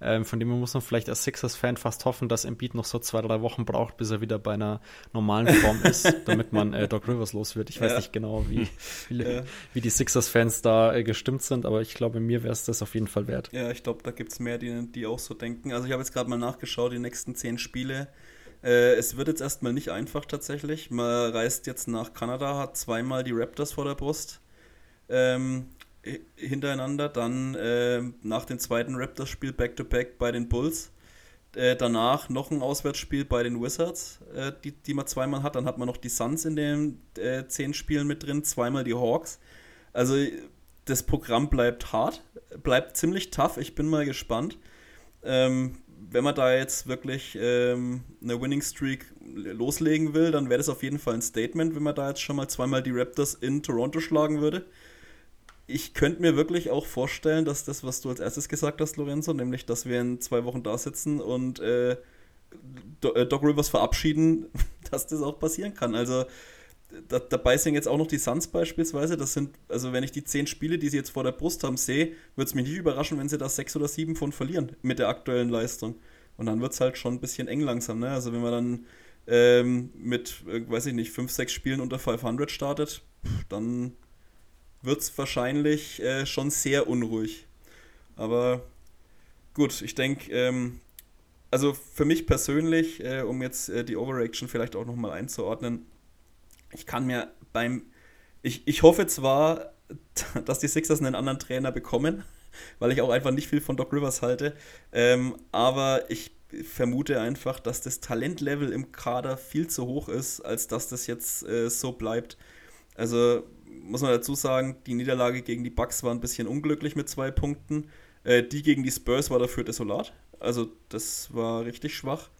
ähm, von dem muss man vielleicht als Sixers-Fan fast hoffen, dass Embiid noch so zwei, drei Wochen braucht, bis er wieder bei einer normalen Form ist, [LAUGHS] damit man äh, Doc Rivers los wird. Ich weiß ja. nicht genau, wie, [LAUGHS] wie, ja. wie die Sixers-Fans da äh, gestimmt sind, aber ich glaube, mir wäre es das auf jeden Fall wert. Ja, ich glaube, da gibt es mehr, die, die auch so denken. Also ich habe jetzt gerade mal nachgeschaut, die nächsten zehn Spiele. Äh, es wird jetzt erstmal nicht einfach tatsächlich. Man reist jetzt nach Kanada, hat zweimal die Raptors vor der Brust. Ähm, hintereinander, dann äh, nach dem zweiten Raptors-Spiel Back-to-Back bei den Bulls. Äh, danach noch ein Auswärtsspiel bei den Wizards, äh, die, die man zweimal hat. Dann hat man noch die Suns in den äh, zehn Spielen mit drin, zweimal die Hawks. Also das Programm bleibt hart, bleibt ziemlich tough. Ich bin mal gespannt. Ähm, wenn man da jetzt wirklich ähm, eine Winning Streak loslegen will, dann wäre das auf jeden Fall ein Statement, wenn man da jetzt schon mal zweimal die Raptors in Toronto schlagen würde ich könnte mir wirklich auch vorstellen, dass das, was du als erstes gesagt hast, Lorenzo, nämlich, dass wir in zwei Wochen da sitzen und äh, äh, Doc Rivers verabschieden, [LAUGHS] dass das auch passieren kann. Also da, dabei sind jetzt auch noch die Suns beispielsweise. Das sind, also wenn ich die zehn Spiele, die sie jetzt vor der Brust haben, sehe, würde es mich nicht überraschen, wenn sie da sechs oder sieben von verlieren mit der aktuellen Leistung. Und dann wird es halt schon ein bisschen eng langsam. Ne? Also wenn man dann ähm, mit, äh, weiß ich nicht, fünf, sechs Spielen unter 500 startet, dann wird es wahrscheinlich äh, schon sehr unruhig. Aber gut, ich denke, ähm, also für mich persönlich, äh, um jetzt äh, die Overreaction vielleicht auch nochmal einzuordnen, ich kann mir beim, ich, ich hoffe zwar, [LAUGHS] dass die Sixers einen anderen Trainer bekommen, [LAUGHS] weil ich auch einfach nicht viel von Doc Rivers halte, ähm, aber ich vermute einfach, dass das Talentlevel im Kader viel zu hoch ist, als dass das jetzt äh, so bleibt. Also muss man dazu sagen, die Niederlage gegen die Bucks war ein bisschen unglücklich mit zwei Punkten. Äh, die gegen die Spurs war dafür desolat. Also das war richtig schwach.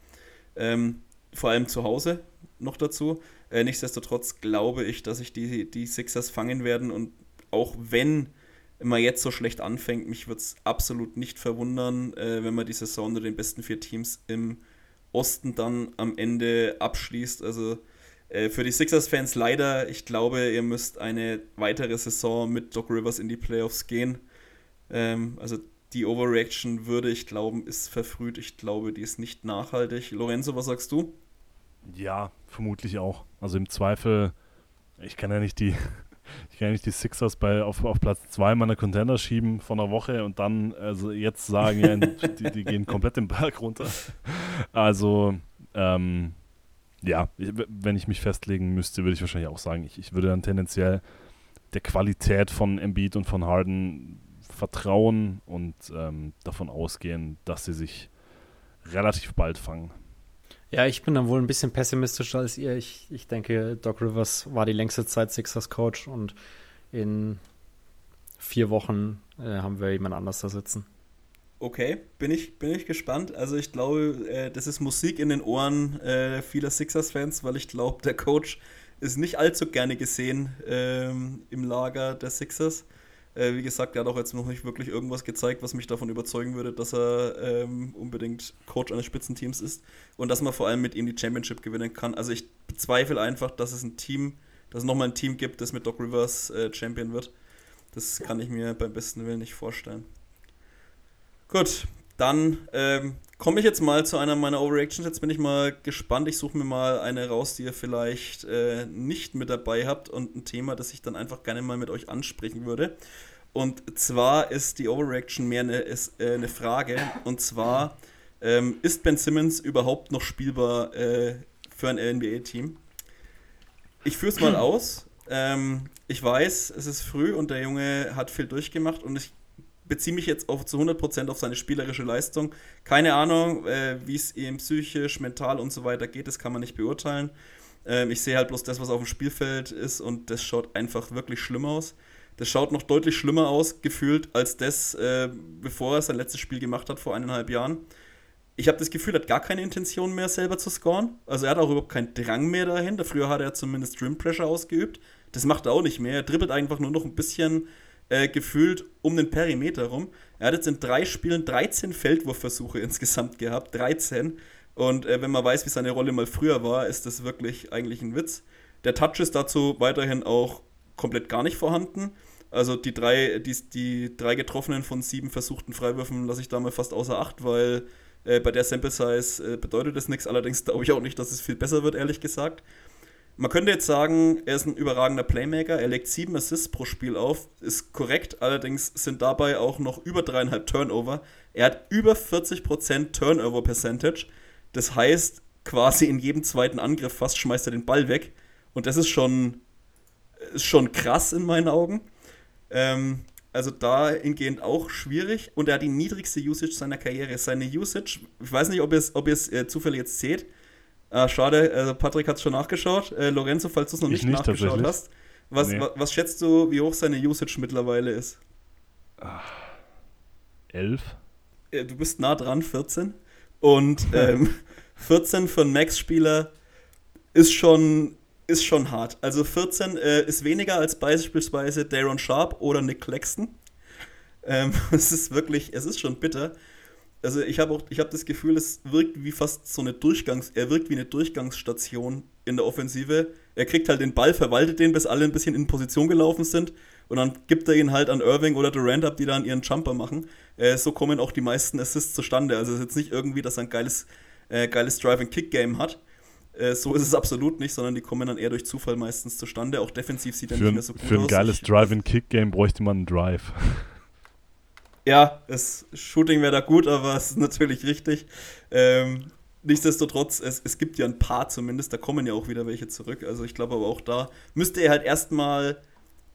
Ähm, vor allem zu Hause noch dazu. Äh, nichtsdestotrotz glaube ich, dass sich die, die Sixers fangen werden und auch wenn man jetzt so schlecht anfängt, mich würde es absolut nicht verwundern, äh, wenn man die Saison unter den besten vier Teams im Osten dann am Ende abschließt. Also äh, für die Sixers-Fans leider, ich glaube, ihr müsst eine weitere Saison mit Doc Rivers in die Playoffs gehen. Ähm, also die Overreaction würde ich glauben, ist verfrüht. Ich glaube, die ist nicht nachhaltig. Lorenzo, was sagst du? Ja, vermutlich auch. Also im Zweifel, ich kann ja nicht die, [LAUGHS] ich kann ja nicht die Sixers bei, auf, auf Platz 2 meiner Contender schieben von der Woche und dann also jetzt sagen, ja, die, die gehen komplett den Berg runter. Also, ähm, ja, wenn ich mich festlegen müsste, würde ich wahrscheinlich auch sagen, ich, ich würde dann tendenziell der Qualität von Embiid und von Harden vertrauen und ähm, davon ausgehen, dass sie sich relativ bald fangen. Ja, ich bin dann wohl ein bisschen pessimistischer als ihr. Ich, ich denke, Doc Rivers war die längste Zeit Sixers Coach und in vier Wochen äh, haben wir jemand anders da sitzen. Okay, bin ich, bin ich gespannt. Also ich glaube, äh, das ist Musik in den Ohren äh, vieler Sixers-Fans, weil ich glaube, der Coach ist nicht allzu gerne gesehen ähm, im Lager der Sixers. Äh, wie gesagt, er hat auch jetzt noch nicht wirklich irgendwas gezeigt, was mich davon überzeugen würde, dass er ähm, unbedingt Coach eines Spitzenteams ist und dass man vor allem mit ihm die Championship gewinnen kann. Also ich bezweifle einfach, dass es ein Team, dass es nochmal ein Team gibt, das mit Doc Rivers äh, Champion wird. Das kann ich mir beim besten Willen nicht vorstellen. Gut, dann ähm, komme ich jetzt mal zu einer meiner Overreactions. Jetzt bin ich mal gespannt. Ich suche mir mal eine raus, die ihr vielleicht äh, nicht mit dabei habt und ein Thema, das ich dann einfach gerne mal mit euch ansprechen würde. Und zwar ist die Overreaction mehr eine, ist, äh, eine Frage. Und zwar, ähm, ist Ben Simmons überhaupt noch spielbar äh, für ein NBA-Team? Ich führe es mal [CLEARS THROAT] aus. Ähm, ich weiß, es ist früh und der Junge hat viel durchgemacht und ich beziehe mich jetzt auf, zu 100% auf seine spielerische Leistung. Keine Ahnung, äh, wie es ihm psychisch, mental und so weiter geht, das kann man nicht beurteilen. Ähm, ich sehe halt bloß das, was auf dem Spielfeld ist und das schaut einfach wirklich schlimm aus. Das schaut noch deutlich schlimmer aus, gefühlt, als das, äh, bevor er sein letztes Spiel gemacht hat vor eineinhalb Jahren. Ich habe das Gefühl, er hat gar keine Intention mehr, selber zu scoren. Also er hat auch überhaupt keinen Drang mehr dahin. Früher hat er zumindest Rim Pressure ausgeübt. Das macht er auch nicht mehr. Er dribbelt einfach nur noch ein bisschen äh, gefühlt um den Perimeter rum. Er hat jetzt in drei Spielen 13 Feldwurfversuche [LAUGHS] insgesamt gehabt, 13. Und äh, wenn man weiß, wie seine Rolle mal früher war, ist das wirklich eigentlich ein Witz. Der Touch ist dazu weiterhin auch komplett gar nicht vorhanden. Also die drei, die, die drei getroffenen von sieben versuchten Freiwürfen lasse ich da mal fast außer Acht, weil äh, bei der Sample Size äh, bedeutet das nichts. Allerdings glaube ich auch nicht, dass es viel besser wird, ehrlich gesagt. Man könnte jetzt sagen, er ist ein überragender Playmaker. Er legt sieben Assists pro Spiel auf. Ist korrekt, allerdings sind dabei auch noch über dreieinhalb Turnover. Er hat über 40% Turnover Percentage. Das heißt, quasi in jedem zweiten Angriff fast schmeißt er den Ball weg. Und das ist schon, ist schon krass in meinen Augen. Ähm, also dahingehend auch schwierig. Und er hat die niedrigste Usage seiner Karriere. Seine Usage, ich weiß nicht, ob ihr es ob äh, zufällig jetzt seht, Ah, schade, also Patrick hat es schon nachgeschaut. Äh, Lorenzo, falls du es noch nicht, nicht, nachgeschaut hast, was, nee. was, was, schätzt du, wie hoch seine Usage mittlerweile ist? Ach, elf? Äh, du bist nah dran, 14. Und [LAUGHS] ähm, 14 für einen Max-Spieler ist schon, ist schon hart. Also 14 äh, ist weniger als beispielsweise Daron Sharp oder Nick Claxton. Ähm, [LAUGHS] es ist wirklich, es ist schon bitter also ich habe auch, ich habe das Gefühl, es wirkt wie fast so eine Durchgangs, er wirkt wie eine Durchgangsstation in der Offensive. Er kriegt halt den Ball, verwaltet den, bis alle ein bisschen in Position gelaufen sind und dann gibt er ihn halt an Irving oder Durant ab, die dann ihren Jumper machen. Äh, so kommen auch die meisten Assists zustande. Also es ist jetzt nicht irgendwie, dass er ein geiles, äh, geiles Drive-and-Kick-Game hat. Äh, so ist es absolut nicht, sondern die kommen dann eher durch Zufall meistens zustande. Auch defensiv sieht er nicht mehr so gut aus. Für ein geiles Drive-and-Kick-Game bräuchte man einen Drive. Ja, das Shooting wäre da gut, aber es ist natürlich richtig. Ähm, nichtsdestotrotz, es, es gibt ja ein paar zumindest, da kommen ja auch wieder welche zurück. Also ich glaube aber auch da müsste er halt erstmal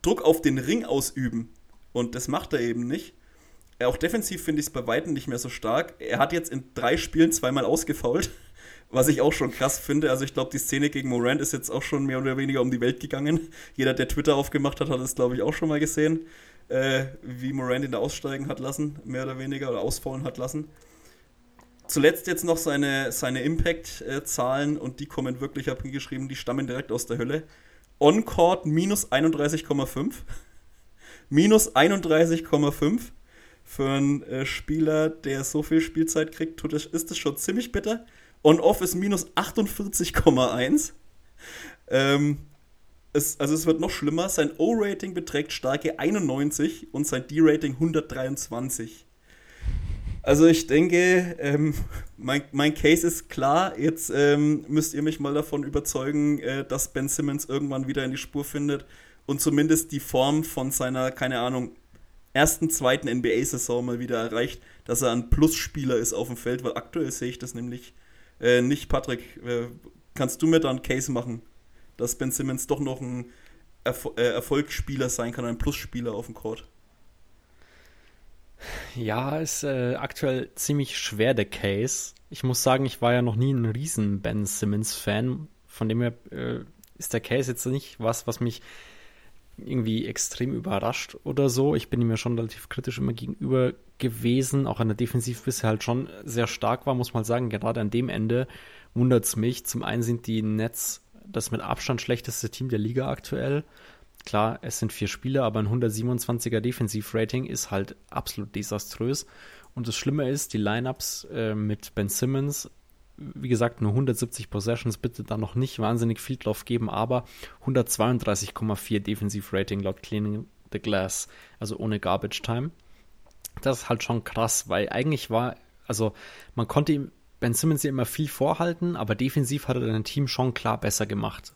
Druck auf den Ring ausüben. Und das macht er eben nicht. Auch defensiv finde ich es bei Weitem nicht mehr so stark. Er hat jetzt in drei Spielen zweimal ausgefault, [LAUGHS] was ich auch schon krass finde. Also ich glaube, die Szene gegen Morant ist jetzt auch schon mehr oder weniger um die Welt gegangen. Jeder, der Twitter aufgemacht hat, hat es, glaube ich, auch schon mal gesehen äh, wie Morant ihn da aussteigen hat lassen, mehr oder weniger, oder ausfallen hat lassen. zuletzt jetzt noch seine, seine Impact-Zahlen und die kommen wirklich, habe ich geschrieben, die stammen direkt aus der Hölle. On-Court minus 31,5. [LAUGHS] minus 31,5 für einen äh, Spieler, der so viel Spielzeit kriegt, tut das, ist das schon ziemlich bitter. On-Off ist minus 48,1. Ähm, es, also es wird noch schlimmer. Sein O-Rating beträgt starke 91 und sein D-Rating 123. Also ich denke, ähm, mein, mein Case ist klar. Jetzt ähm, müsst ihr mich mal davon überzeugen, äh, dass Ben Simmons irgendwann wieder in die Spur findet und zumindest die Form von seiner, keine Ahnung, ersten, zweiten NBA-Saison mal wieder erreicht, dass er ein Plusspieler ist auf dem Feld, weil aktuell sehe ich das nämlich äh, nicht. Patrick, äh, kannst du mir da einen Case machen, dass Ben Simmons doch noch ein Erf äh, Erfolgsspieler sein kann, ein Plusspieler auf dem Court? Ja, ist äh, aktuell ziemlich schwer der Case. Ich muss sagen, ich war ja noch nie ein riesen Ben Simmons-Fan. Von dem her äh, ist der Case jetzt nicht was, was mich irgendwie extrem überrascht oder so. Ich bin ihm ja schon relativ kritisch immer gegenüber gewesen, auch an der Defensiv bisher halt schon sehr stark war, muss man sagen. Gerade an dem Ende wundert es mich. Zum einen sind die Nets das mit Abstand schlechteste Team der Liga aktuell. Klar, es sind vier Spieler, aber ein 127er Defensivrating ist halt absolut desaströs. Und das Schlimme ist, die Lineups äh, mit Ben Simmons, wie gesagt, nur 170 Possessions, bitte da noch nicht wahnsinnig viel drauf geben, aber 132,4 Defensivrating laut Cleaning the Glass, also ohne Garbage Time. Das ist halt schon krass, weil eigentlich war, also man konnte ihm Ben Simmons ja immer viel vorhalten, aber defensiv hat er sein Team schon klar besser gemacht.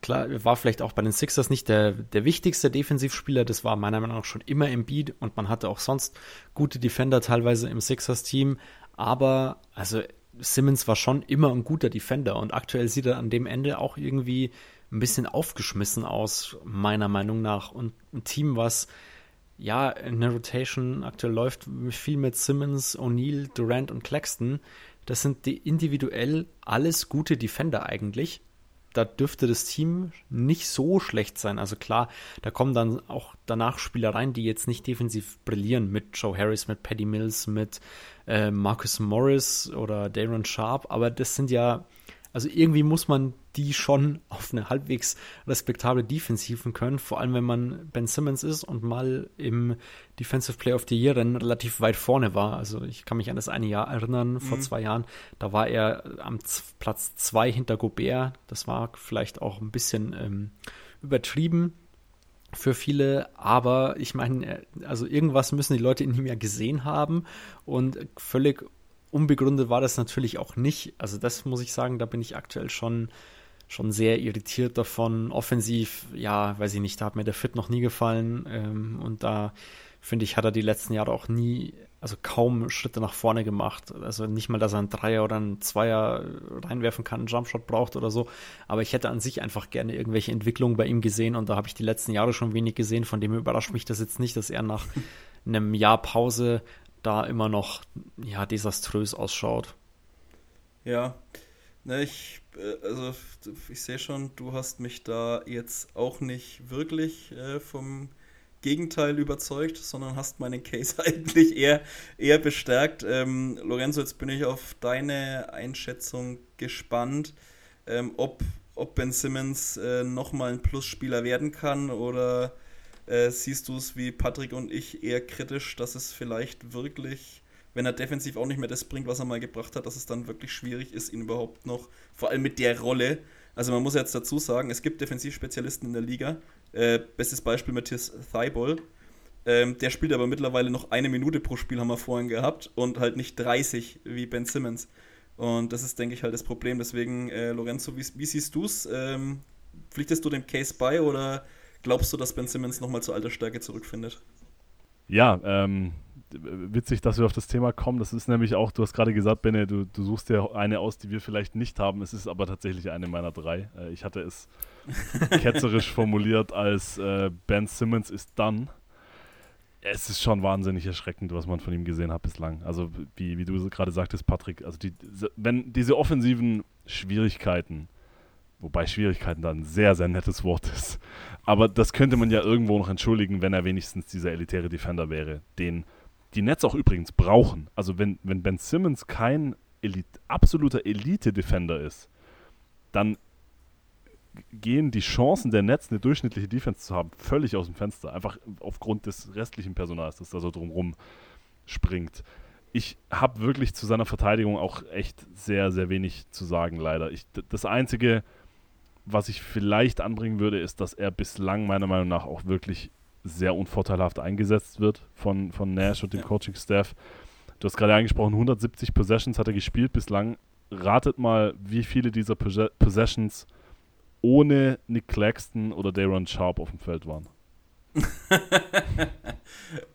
Klar, war vielleicht auch bei den Sixers nicht der, der wichtigste Defensivspieler, das war meiner Meinung nach schon immer im Beat und man hatte auch sonst gute Defender teilweise im Sixers-Team, aber also Simmons war schon immer ein guter Defender und aktuell sieht er an dem Ende auch irgendwie ein bisschen aufgeschmissen aus, meiner Meinung nach. Und ein Team, was ja in der Rotation aktuell läuft, viel mit Simmons, O'Neill, Durant und Claxton, das sind die individuell alles gute Defender eigentlich. Da dürfte das Team nicht so schlecht sein. Also klar, da kommen dann auch danach Spieler rein, die jetzt nicht defensiv brillieren. Mit Joe Harris, mit Paddy Mills, mit äh, Marcus Morris oder Darren Sharp. Aber das sind ja also irgendwie muss man die schon auf eine halbwegs respektable Defensiven können, vor allem wenn man Ben Simmons ist und mal im Defensive Player of the Year Rennen relativ weit vorne war. Also ich kann mich an das eine Jahr erinnern, vor mhm. zwei Jahren, da war er am Platz zwei hinter Gobert. Das war vielleicht auch ein bisschen ähm, übertrieben für viele, aber ich meine, äh, also irgendwas müssen die Leute in ihm ja gesehen haben und völlig unbegründet war das natürlich auch nicht. Also das muss ich sagen, da bin ich aktuell schon, schon sehr irritiert davon. Offensiv, ja, weiß ich nicht, da hat mir der Fit noch nie gefallen. Ähm, und da finde ich, hat er die letzten Jahre auch nie, also kaum Schritte nach vorne gemacht. Also nicht mal, dass er einen Dreier oder einen Zweier reinwerfen kann, einen Jumpshot braucht oder so. Aber ich hätte an sich einfach gerne irgendwelche Entwicklungen bei ihm gesehen und da habe ich die letzten Jahre schon wenig gesehen. Von dem überrascht mich das jetzt nicht, dass er nach einem Jahr Pause da immer noch ja, desaströs ausschaut. Ja, ne, ich, äh, also ich sehe schon, du hast mich da jetzt auch nicht wirklich äh, vom Gegenteil überzeugt, sondern hast meinen Case [LAUGHS] eigentlich eher, eher bestärkt. Ähm, Lorenzo, jetzt bin ich auf deine Einschätzung gespannt, ähm, ob, ob Ben Simmons äh, nochmal ein Plusspieler werden kann oder äh, siehst du es wie Patrick und ich eher kritisch, dass es vielleicht wirklich, wenn er defensiv auch nicht mehr das bringt, was er mal gebracht hat, dass es dann wirklich schwierig ist, ihn überhaupt noch, vor allem mit der Rolle. Also man muss jetzt dazu sagen, es gibt Defensivspezialisten in der Liga. Äh, bestes Beispiel Matthias Thibault. Ähm, der spielt aber mittlerweile noch eine Minute pro Spiel, haben wir vorhin gehabt, und halt nicht 30 wie Ben Simmons. Und das ist, denke ich, halt das Problem. Deswegen, äh, Lorenzo, wie, wie siehst du es? Ähm, pflichtest du dem Case bei oder Glaubst du, dass Ben Simmons nochmal zur alter Stärke zurückfindet? Ja, ähm, witzig, dass wir auf das Thema kommen. Das ist nämlich auch, du hast gerade gesagt, Benne, du, du suchst dir eine aus, die wir vielleicht nicht haben. Es ist aber tatsächlich eine meiner drei. Äh, ich hatte es [LAUGHS] ketzerisch formuliert als äh, Ben Simmons ist done. Es ist schon wahnsinnig erschreckend, was man von ihm gesehen hat bislang. Also, wie, wie du gerade sagtest, Patrick, also die, wenn diese offensiven Schwierigkeiten Wobei Schwierigkeiten da ein sehr, sehr nettes Wort ist. Aber das könnte man ja irgendwo noch entschuldigen, wenn er wenigstens dieser elitäre Defender wäre, den die Nets auch übrigens brauchen. Also wenn, wenn Ben Simmons kein Elite, absoluter Elite-Defender ist, dann gehen die Chancen der Nets, eine durchschnittliche Defense zu haben, völlig aus dem Fenster. Einfach aufgrund des restlichen Personals, das da so drumrum springt. Ich habe wirklich zu seiner Verteidigung auch echt sehr, sehr wenig zu sagen, leider. Ich, das Einzige, was ich vielleicht anbringen würde, ist, dass er bislang meiner Meinung nach auch wirklich sehr unvorteilhaft eingesetzt wird von, von Nash und dem ja. Coaching-Staff. Du hast gerade angesprochen, 170 Possessions hat er gespielt bislang. Ratet mal, wie viele dieser Possessions ohne Nick Claxton oder Daron Sharp auf dem Feld waren. [LAUGHS]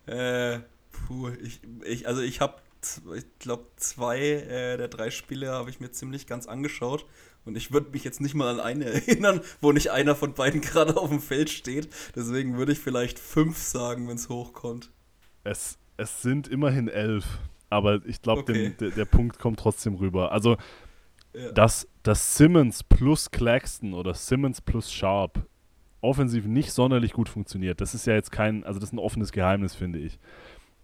äh, puh, ich, ich, also ich habe, ich glaube, zwei äh, der drei Spiele habe ich mir ziemlich ganz angeschaut. Und ich würde mich jetzt nicht mal an eine [LAUGHS] erinnern, wo nicht einer von beiden gerade auf dem Feld steht. Deswegen würde ich vielleicht fünf sagen, wenn es hochkommt. Es, es sind immerhin elf. Aber ich glaube, okay. der, der Punkt kommt trotzdem rüber. Also ja. dass, dass Simmons plus Claxton oder Simmons plus Sharp offensiv nicht sonderlich gut funktioniert. Das ist ja jetzt kein, also das ist ein offenes Geheimnis, finde ich.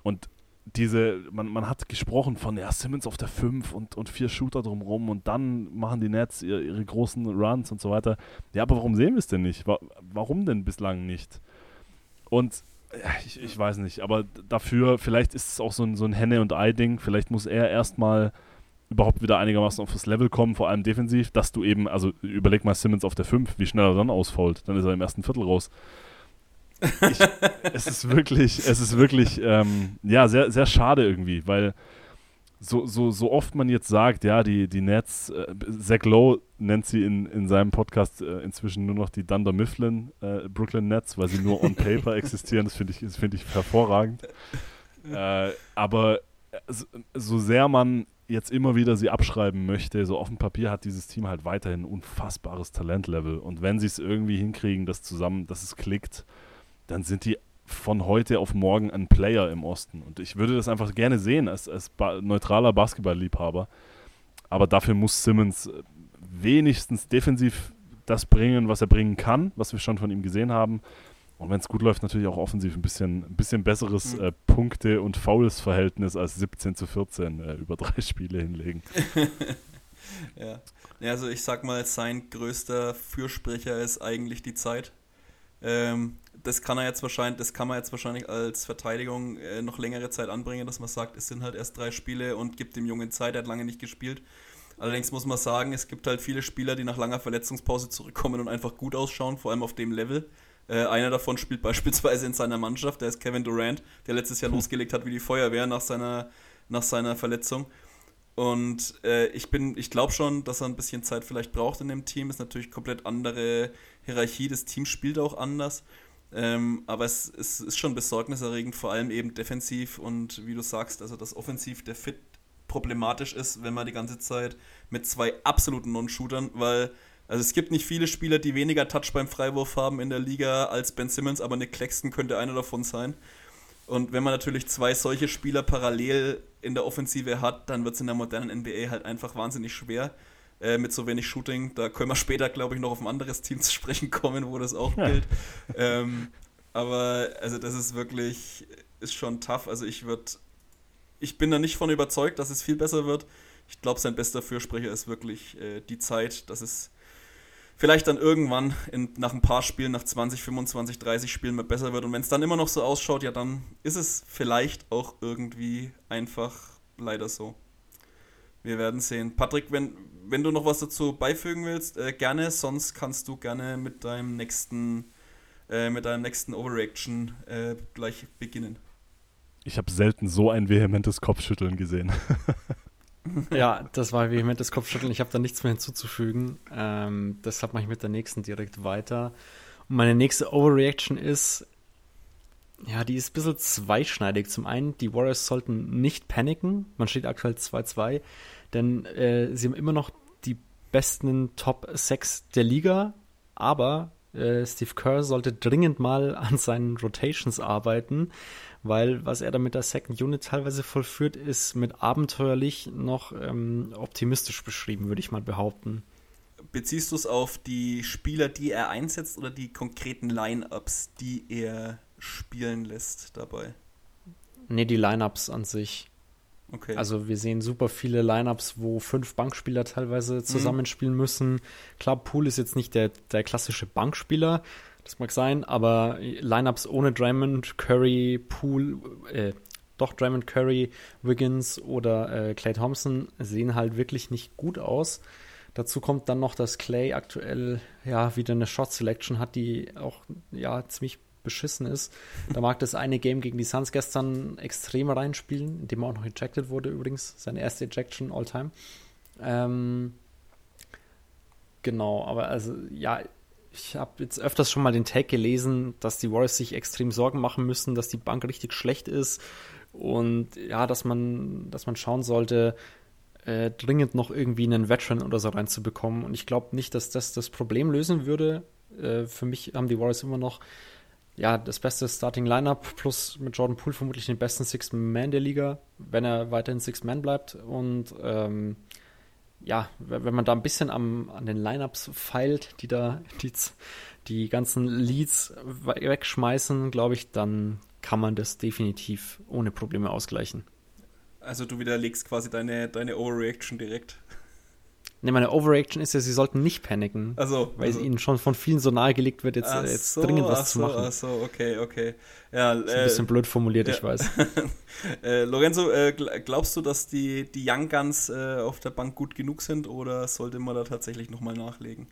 Und diese, man, man hat gesprochen von, ja, Simmons auf der 5 und, und vier Shooter drumrum und dann machen die Nets ihre, ihre großen Runs und so weiter. Ja, aber warum sehen wir es denn nicht? Warum denn bislang nicht? Und ja, ich, ich weiß nicht, aber dafür, vielleicht ist es auch so ein, so ein Henne- und Ei-Ding. Vielleicht muss er erstmal überhaupt wieder einigermaßen auf das Level kommen, vor allem defensiv, dass du eben, also überleg mal Simmons auf der 5, wie schnell er dann ausfault, dann ist er im ersten Viertel raus. Ich, es ist wirklich, es ist wirklich, ähm, ja, sehr, sehr schade irgendwie, weil so, so, so oft man jetzt sagt, ja, die, die Nets, äh, Zach Lowe nennt sie in, in seinem Podcast äh, inzwischen nur noch die Dunder Mifflin äh, Brooklyn Nets, weil sie nur on paper existieren. Das finde ich, find ich hervorragend. Äh, aber so, so sehr man jetzt immer wieder sie abschreiben möchte, so auf dem Papier hat dieses Team halt weiterhin ein unfassbares Talentlevel. Und wenn sie es irgendwie hinkriegen, das zusammen, dass es klickt, dann sind die von heute auf morgen ein Player im Osten. Und ich würde das einfach gerne sehen als, als ba neutraler Basketballliebhaber. Aber dafür muss Simmons äh, wenigstens defensiv das bringen, was er bringen kann, was wir schon von ihm gesehen haben. Und wenn es gut läuft, natürlich auch offensiv ein bisschen, ein bisschen besseres mhm. äh, Punkte- und Fouls-Verhältnis als 17 zu 14 äh, über drei [LAUGHS] Spiele hinlegen. [LAUGHS] ja. ja, also ich sag mal, sein größter Fürsprecher ist eigentlich die Zeit. Ähm, das kann er jetzt wahrscheinlich, das kann man jetzt wahrscheinlich als Verteidigung äh, noch längere Zeit anbringen, dass man sagt, es sind halt erst drei Spiele und gibt dem Jungen Zeit, er hat lange nicht gespielt. Allerdings muss man sagen, es gibt halt viele Spieler, die nach langer Verletzungspause zurückkommen und einfach gut ausschauen, vor allem auf dem Level. Äh, einer davon spielt [LAUGHS] beispielsweise in seiner Mannschaft, der ist Kevin Durant, der letztes Jahr hm. losgelegt hat wie die Feuerwehr nach seiner, nach seiner Verletzung. Und äh, ich bin, ich glaube schon, dass er ein bisschen Zeit vielleicht braucht in dem Team. Ist natürlich komplett andere Hierarchie. Das Team spielt auch anders. Ähm, aber es, es, ist schon besorgniserregend, vor allem eben defensiv und wie du sagst, also dass offensiv der Fit problematisch ist, wenn man die ganze Zeit mit zwei absoluten Non-Shootern, weil also es gibt nicht viele Spieler, die weniger Touch beim Freiwurf haben in der Liga als Ben Simmons, aber Nick Claxton könnte einer davon sein. Und wenn man natürlich zwei solche Spieler parallel in der Offensive hat, dann wird es in der modernen NBA halt einfach wahnsinnig schwer äh, mit so wenig Shooting. Da können wir später, glaube ich, noch auf ein anderes Team zu sprechen kommen, wo das auch gilt. ähm, aber also das ist wirklich, ist schon tough. Also ich würde, ich bin da nicht von überzeugt, dass es viel besser wird. Ich glaube, sein bester Fürsprecher ist wirklich äh, die Zeit, dass es vielleicht dann irgendwann in, nach ein paar Spielen, nach 20, 25, 30 Spielen mal besser wird. Und wenn es dann immer noch so ausschaut, ja, dann ist es vielleicht auch irgendwie einfach leider so. Wir werden sehen. Patrick, wenn, wenn du noch was dazu beifügen willst, äh, gerne, sonst kannst du gerne mit deinem nächsten, äh, mit deinem nächsten Overreaction äh, gleich beginnen. Ich habe selten so ein vehementes Kopfschütteln gesehen. [LAUGHS] ja, das war vehementes Kopfschütteln. Ich habe da nichts mehr hinzuzufügen. Ähm, deshalb mache ich mit der nächsten direkt weiter. Und meine nächste Overreaction ist, ja, die ist ein bisschen zweischneidig. Zum einen, die Warriors sollten nicht paniken. Man steht aktuell 2-2, denn äh, sie haben immer noch die besten Top 6 der Liga, aber äh, Steve Kerr sollte dringend mal an seinen Rotations arbeiten weil was er da mit der Second Unit teilweise vollführt, ist mit abenteuerlich noch ähm, optimistisch beschrieben, würde ich mal behaupten. Beziehst du es auf die Spieler, die er einsetzt oder die konkreten Line-Ups, die er spielen lässt dabei? Nee, die Line-Ups an sich. Okay. Also wir sehen super viele Lineups, wo fünf Bankspieler teilweise zusammenspielen mhm. müssen. Klar, Pool ist jetzt nicht der, der klassische Bankspieler, das mag sein, aber Lineups ohne Draymond, Curry, Pool, äh, doch Draymond Curry, Wiggins oder äh, Clay Thompson sehen halt wirklich nicht gut aus. Dazu kommt dann noch, dass Clay aktuell ja wieder eine Shot Selection hat, die auch ja ziemlich beschissen ist. Da mag das eine Game gegen die Suns gestern extrem reinspielen, in dem er auch noch ejected wurde übrigens, seine erste Ejection all time. Ähm, genau, aber also ja, ich habe jetzt öfters schon mal den Tag gelesen, dass die Warriors sich extrem Sorgen machen müssen, dass die Bank richtig schlecht ist und ja, dass man, dass man schauen sollte, äh, dringend noch irgendwie einen Veteran oder so reinzubekommen. Und ich glaube nicht, dass das das Problem lösen würde. Äh, für mich haben die Warriors immer noch ja, das beste Starting Lineup plus mit Jordan Poole vermutlich den besten Six Man der Liga, wenn er weiterhin Six Man bleibt. Und ähm, ja, wenn man da ein bisschen am, an den Lineups feilt, die da [LAUGHS] die, die ganzen Leads wegschmeißen, glaube ich, dann kann man das definitiv ohne Probleme ausgleichen. Also du widerlegst quasi deine, deine Overreaction direkt. Ne, meine Overreaction ist ja, sie sollten nicht paniken. Also, weil also. ihnen schon von vielen so nahegelegt wird, jetzt, jetzt so, dringend was so, zu machen. Ach so, okay, okay. Ja, ist ein bisschen äh, blöd formuliert, ja. ich weiß. [LAUGHS] äh, Lorenzo, äh, glaubst du, dass die, die Young Guns äh, auf der Bank gut genug sind oder sollte man da tatsächlich nochmal nachlegen?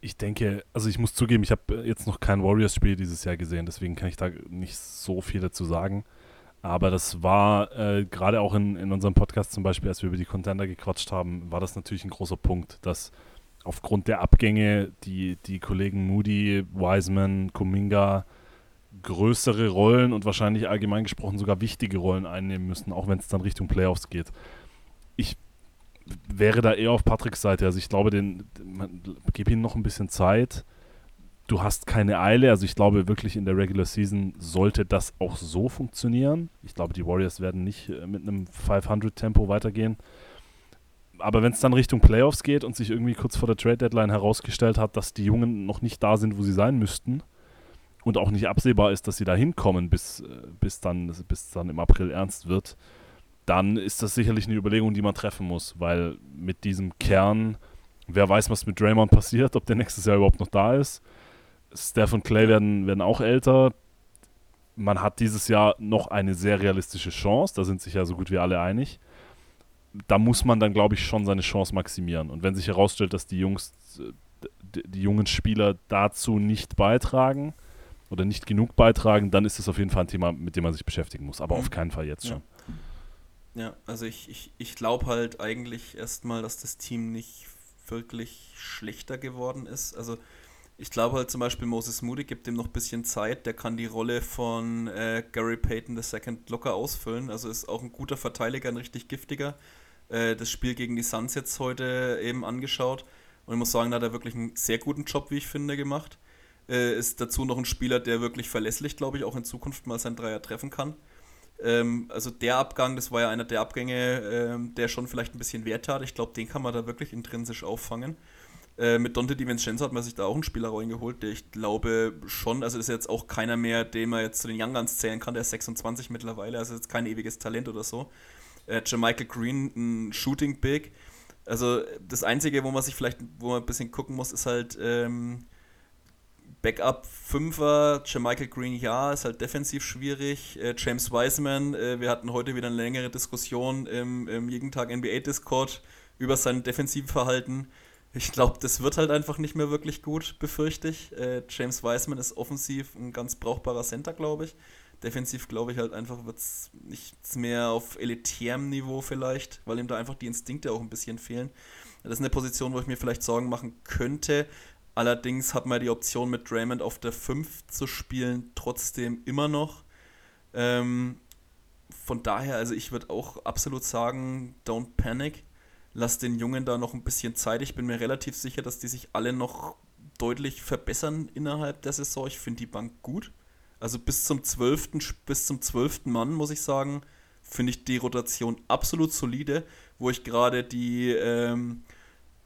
Ich denke, also ich muss zugeben, ich habe jetzt noch kein Warriors-Spiel dieses Jahr gesehen, deswegen kann ich da nicht so viel dazu sagen. Aber das war äh, gerade auch in, in unserem Podcast zum Beispiel, als wir über die Contender gequatscht haben, war das natürlich ein großer Punkt, dass aufgrund der Abgänge die, die Kollegen Moody, Wiseman, Kuminga größere Rollen und wahrscheinlich allgemein gesprochen sogar wichtige Rollen einnehmen müssen, auch wenn es dann Richtung Playoffs geht. Ich wäre da eher auf Patricks Seite. Also ich glaube, den, man, gib ihnen noch ein bisschen Zeit du hast keine Eile. Also ich glaube wirklich in der Regular Season sollte das auch so funktionieren. Ich glaube, die Warriors werden nicht äh, mit einem 500-Tempo weitergehen. Aber wenn es dann Richtung Playoffs geht und sich irgendwie kurz vor der Trade Deadline herausgestellt hat, dass die Jungen noch nicht da sind, wo sie sein müssten und auch nicht absehbar ist, dass sie da hinkommen, bis, äh, bis, dann, bis dann im April ernst wird, dann ist das sicherlich eine Überlegung, die man treffen muss, weil mit diesem Kern, wer weiß, was mit Draymond passiert, ob der nächstes Jahr überhaupt noch da ist Steph und Clay werden, werden auch älter. Man hat dieses Jahr noch eine sehr realistische Chance, da sind sich ja so gut wie alle einig. Da muss man dann, glaube ich, schon seine Chance maximieren. Und wenn sich herausstellt, dass die Jungs, die jungen Spieler dazu nicht beitragen oder nicht genug beitragen, dann ist das auf jeden Fall ein Thema, mit dem man sich beschäftigen muss. Aber mhm. auf keinen Fall jetzt schon. Ja, ja also ich, ich, ich glaube halt eigentlich erstmal, dass das Team nicht wirklich schlechter geworden ist. Also ich glaube halt zum Beispiel Moses Moody gibt ihm noch ein bisschen Zeit. Der kann die Rolle von äh, Gary Payton II locker ausfüllen. Also ist auch ein guter Verteidiger, ein richtig giftiger. Äh, das Spiel gegen die Suns jetzt heute eben angeschaut. Und ich muss sagen, da hat er wirklich einen sehr guten Job, wie ich finde, gemacht. Äh, ist dazu noch ein Spieler, der wirklich verlässlich, glaube ich, auch in Zukunft mal sein Dreier treffen kann. Ähm, also der Abgang, das war ja einer der Abgänge, ähm, der schon vielleicht ein bisschen Wert hat. Ich glaube, den kann man da wirklich intrinsisch auffangen. Äh, mit Dante DiVincenzo hat man sich da auch einen Spieler reingeholt, der ich glaube schon, also ist jetzt auch keiner mehr, den man jetzt zu den Young Guns zählen kann, der ist 26 mittlerweile, also jetzt kein ewiges Talent oder so. Äh, Jermichael Green, ein Shooting Big. Also das Einzige, wo man sich vielleicht, wo man ein bisschen gucken muss, ist halt ähm, Backup Fünfer, Jermichael Green ja, ist halt defensiv schwierig. Äh, James Wiseman, äh, wir hatten heute wieder eine längere Diskussion im, im jeden Tag NBA Discord über sein Defensivverhalten. Verhalten ich glaube, das wird halt einfach nicht mehr wirklich gut, befürchte ich. Äh, James Wiseman ist offensiv ein ganz brauchbarer Center, glaube ich. Defensiv glaube ich halt einfach wird es nichts mehr auf elitärem Niveau vielleicht, weil ihm da einfach die Instinkte auch ein bisschen fehlen. Das ist eine Position, wo ich mir vielleicht Sorgen machen könnte. Allerdings hat man die Option mit Draymond auf der 5 zu spielen trotzdem immer noch. Ähm, von daher, also ich würde auch absolut sagen, don't panic lass den Jungen da noch ein bisschen Zeit. Ich bin mir relativ sicher, dass die sich alle noch deutlich verbessern innerhalb der Saison. Ich finde die Bank gut. Also bis zum 12. bis zum 12. Mann, muss ich sagen, finde ich die Rotation absolut solide, wo ich gerade die, ähm,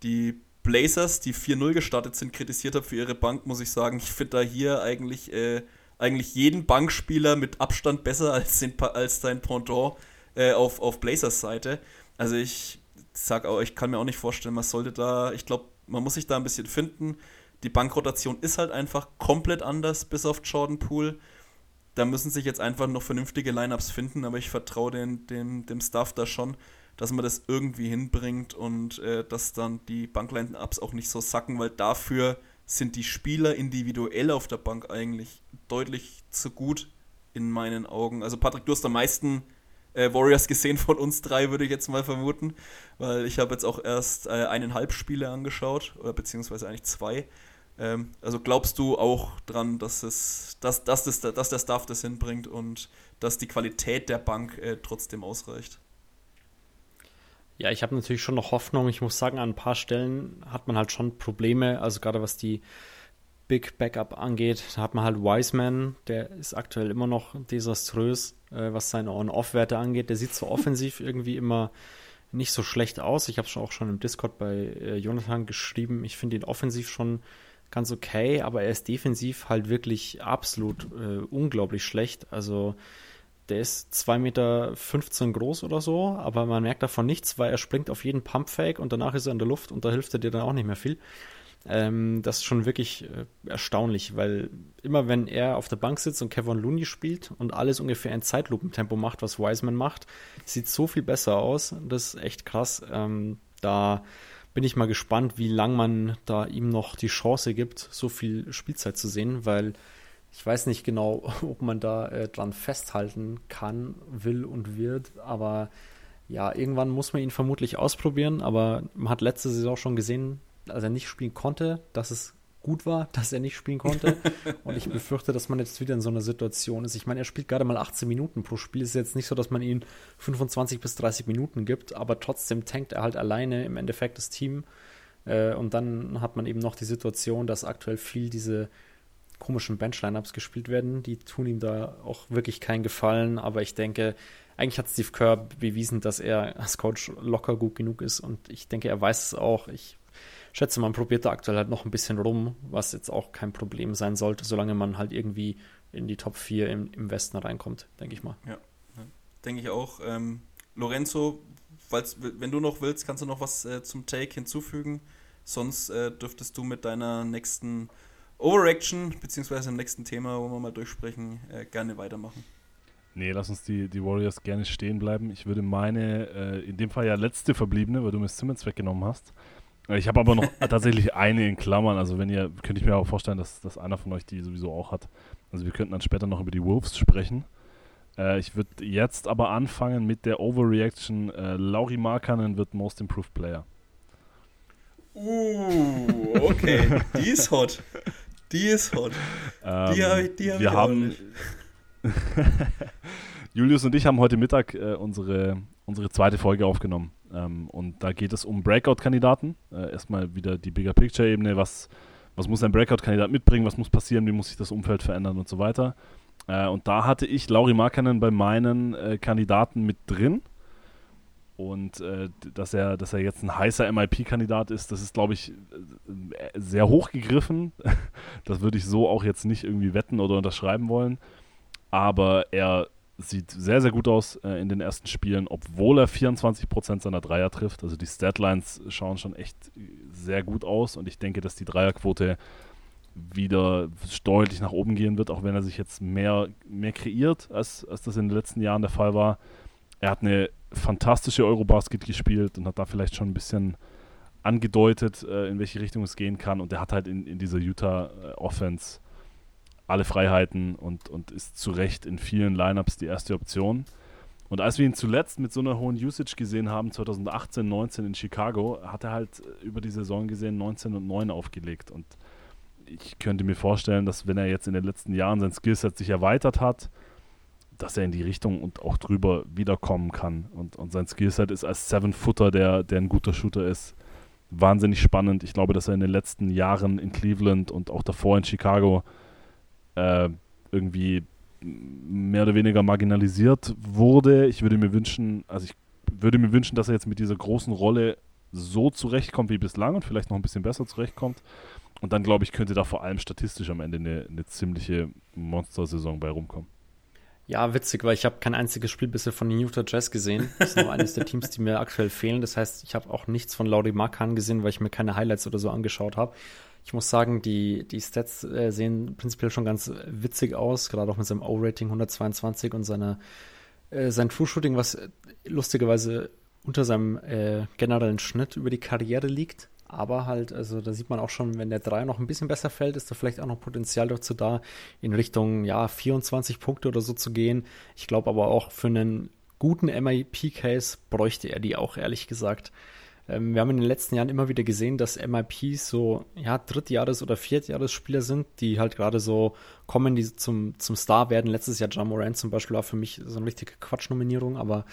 die Blazers, die 4-0 gestartet sind, kritisiert habe für ihre Bank, muss ich sagen, ich finde da hier eigentlich, äh, eigentlich jeden Bankspieler mit Abstand besser als, den, als sein Pendant äh, auf, auf Blazers Seite. Also ich sag auch, ich kann mir auch nicht vorstellen, man sollte da, ich glaube, man muss sich da ein bisschen finden. Die Bankrotation ist halt einfach komplett anders, bis auf Jordan Poole. Da müssen sich jetzt einfach noch vernünftige Lineups finden, aber ich vertraue den, dem, dem Staff da schon, dass man das irgendwie hinbringt und äh, dass dann die Bankline-Ups auch nicht so sacken, weil dafür sind die Spieler individuell auf der Bank eigentlich deutlich zu gut in meinen Augen. Also Patrick, du hast am meisten äh, Warriors gesehen von uns drei, würde ich jetzt mal vermuten, weil ich habe jetzt auch erst äh, eineinhalb Spiele angeschaut, oder beziehungsweise eigentlich zwei. Ähm, also glaubst du auch dran, dass, es, dass, dass, das, dass der Staff das hinbringt und dass die Qualität der Bank äh, trotzdem ausreicht? Ja, ich habe natürlich schon noch Hoffnung. Ich muss sagen, an ein paar Stellen hat man halt schon Probleme. Also gerade was die Big Backup angeht, da hat man halt Wiseman, der ist aktuell immer noch desaströs, äh, was seine On-Off-Werte angeht. Der sieht so offensiv irgendwie immer nicht so schlecht aus. Ich habe es auch schon im Discord bei äh, Jonathan geschrieben. Ich finde ihn offensiv schon ganz okay, aber er ist defensiv halt wirklich absolut äh, unglaublich schlecht. Also der ist 2,15 Meter groß oder so, aber man merkt davon nichts, weil er springt auf jeden Pumpfake und danach ist er in der Luft und da hilft er dir dann auch nicht mehr viel. Ähm, das ist schon wirklich äh, erstaunlich, weil immer wenn er auf der Bank sitzt und Kevin Looney spielt und alles ungefähr in Zeitlupentempo macht, was Wiseman macht, sieht so viel besser aus. Das ist echt krass. Ähm, da bin ich mal gespannt, wie lang man da ihm noch die Chance gibt, so viel Spielzeit zu sehen, weil ich weiß nicht genau, [LAUGHS] ob man da äh, dran festhalten kann, will und wird, aber ja, irgendwann muss man ihn vermutlich ausprobieren, aber man hat letzte Saison schon gesehen, als er nicht spielen konnte, dass es gut war, [LAUGHS] dass er nicht spielen konnte. Und ich befürchte, dass man jetzt wieder in so einer Situation ist. Ich meine, er spielt gerade mal 18 Minuten pro Spiel. Es ist jetzt nicht so, dass man ihm 25 bis 30 Minuten gibt, aber trotzdem tankt er halt alleine im Endeffekt das Team. Äh, und dann hat man eben noch die Situation, dass aktuell viel diese komischen Bench-Lineups gespielt werden. Die tun ihm da auch wirklich keinen Gefallen, aber ich denke, eigentlich hat Steve Kerr bewiesen, dass er als Coach locker gut genug ist und ich denke, er weiß es auch. Ich schätze, man probiert da aktuell halt noch ein bisschen rum, was jetzt auch kein Problem sein sollte, solange man halt irgendwie in die Top 4 im, im Westen reinkommt, denke ich mal. Ja, denke ich auch. Ähm, Lorenzo, wenn du noch willst, kannst du noch was äh, zum Take hinzufügen. Sonst äh, dürftest du mit deiner nächsten Overaction, beziehungsweise im nächsten Thema, wo wir mal durchsprechen, äh, gerne weitermachen. Nee, lass uns die, die Warriors gerne stehen bleiben. Ich würde meine, äh, in dem Fall ja letzte verbliebene, weil du mir Simmons weggenommen hast. Ich habe aber noch [LAUGHS] tatsächlich eine in Klammern. Also wenn ihr, könnte ich mir auch vorstellen, dass, dass einer von euch die sowieso auch hat. Also wir könnten dann später noch über die Wolves sprechen. Äh, ich würde jetzt aber anfangen mit der Overreaction. Äh, Lauri Markkanen wird Most Improved Player. Uh, okay. [LAUGHS] die ist hot. Die ist hot. Ähm, die habe ich, die hab wir ich haben. [LAUGHS] Julius und ich haben heute Mittag äh, unsere, unsere zweite Folge aufgenommen. Ähm, und da geht es um Breakout-Kandidaten. Äh, erstmal wieder die Bigger Picture-Ebene. Was, was muss ein Breakout-Kandidat mitbringen? Was muss passieren? Wie muss sich das Umfeld verändern und so weiter? Äh, und da hatte ich Lauri Markkanen bei meinen äh, Kandidaten mit drin. Und äh, dass, er, dass er jetzt ein heißer MIP-Kandidat ist, das ist, glaube ich, äh, sehr hoch gegriffen. [LAUGHS] das würde ich so auch jetzt nicht irgendwie wetten oder unterschreiben wollen. Aber er sieht sehr, sehr gut aus äh, in den ersten Spielen, obwohl er 24% seiner Dreier trifft. Also die Statlines schauen schon echt sehr gut aus und ich denke, dass die Dreierquote wieder deutlich nach oben gehen wird, auch wenn er sich jetzt mehr, mehr kreiert, als, als das in den letzten Jahren der Fall war. Er hat eine fantastische Eurobasket gespielt und hat da vielleicht schon ein bisschen angedeutet, äh, in welche Richtung es gehen kann. Und er hat halt in, in dieser Utah-Offense äh, alle Freiheiten und, und ist zu Recht in vielen Lineups die erste Option. Und als wir ihn zuletzt mit so einer hohen Usage gesehen haben, 2018, 19 in Chicago, hat er halt äh, über die Saison gesehen 19 und 9 aufgelegt. Und ich könnte mir vorstellen, dass wenn er jetzt in den letzten Jahren sein Skillset sich erweitert hat, dass er in die Richtung und auch drüber wiederkommen kann. Und, und sein Skillset ist als Seven-Footer, der, der ein guter Shooter ist, wahnsinnig spannend. Ich glaube, dass er in den letzten Jahren in Cleveland und auch davor in Chicago äh, irgendwie mehr oder weniger marginalisiert wurde. Ich würde mir wünschen, also ich würde mir wünschen, dass er jetzt mit dieser großen Rolle so zurechtkommt wie bislang und vielleicht noch ein bisschen besser zurechtkommt. Und dann, glaube ich, könnte da vor allem statistisch am Ende eine, eine ziemliche Monster-Saison bei rumkommen. Ja, witzig, weil ich habe kein einziges Spiel bisher von den Utah Jazz gesehen. Das ist noch eines der Teams, die mir aktuell fehlen. Das heißt, ich habe auch nichts von Lauri Markan gesehen, weil ich mir keine Highlights oder so angeschaut habe. Ich muss sagen, die, die Stats äh, sehen prinzipiell schon ganz witzig aus, gerade auch mit seinem O-Rating 122 und seiner, äh, sein True Shooting, was lustigerweise unter seinem äh, generellen Schnitt über die Karriere liegt. Aber halt, also da sieht man auch schon, wenn der 3 noch ein bisschen besser fällt, ist da vielleicht auch noch Potenzial dazu da, in Richtung ja 24 Punkte oder so zu gehen. Ich glaube aber auch für einen guten MIP-Case bräuchte er die auch, ehrlich gesagt. Ähm, wir haben in den letzten Jahren immer wieder gesehen, dass MIPs so ja Drittjahres- oder Viertjahresspieler sind, die halt gerade so kommen, die zum, zum Star werden. Letztes Jahr John Moran zum Beispiel war für mich so eine richtige Quatschnominierung, aber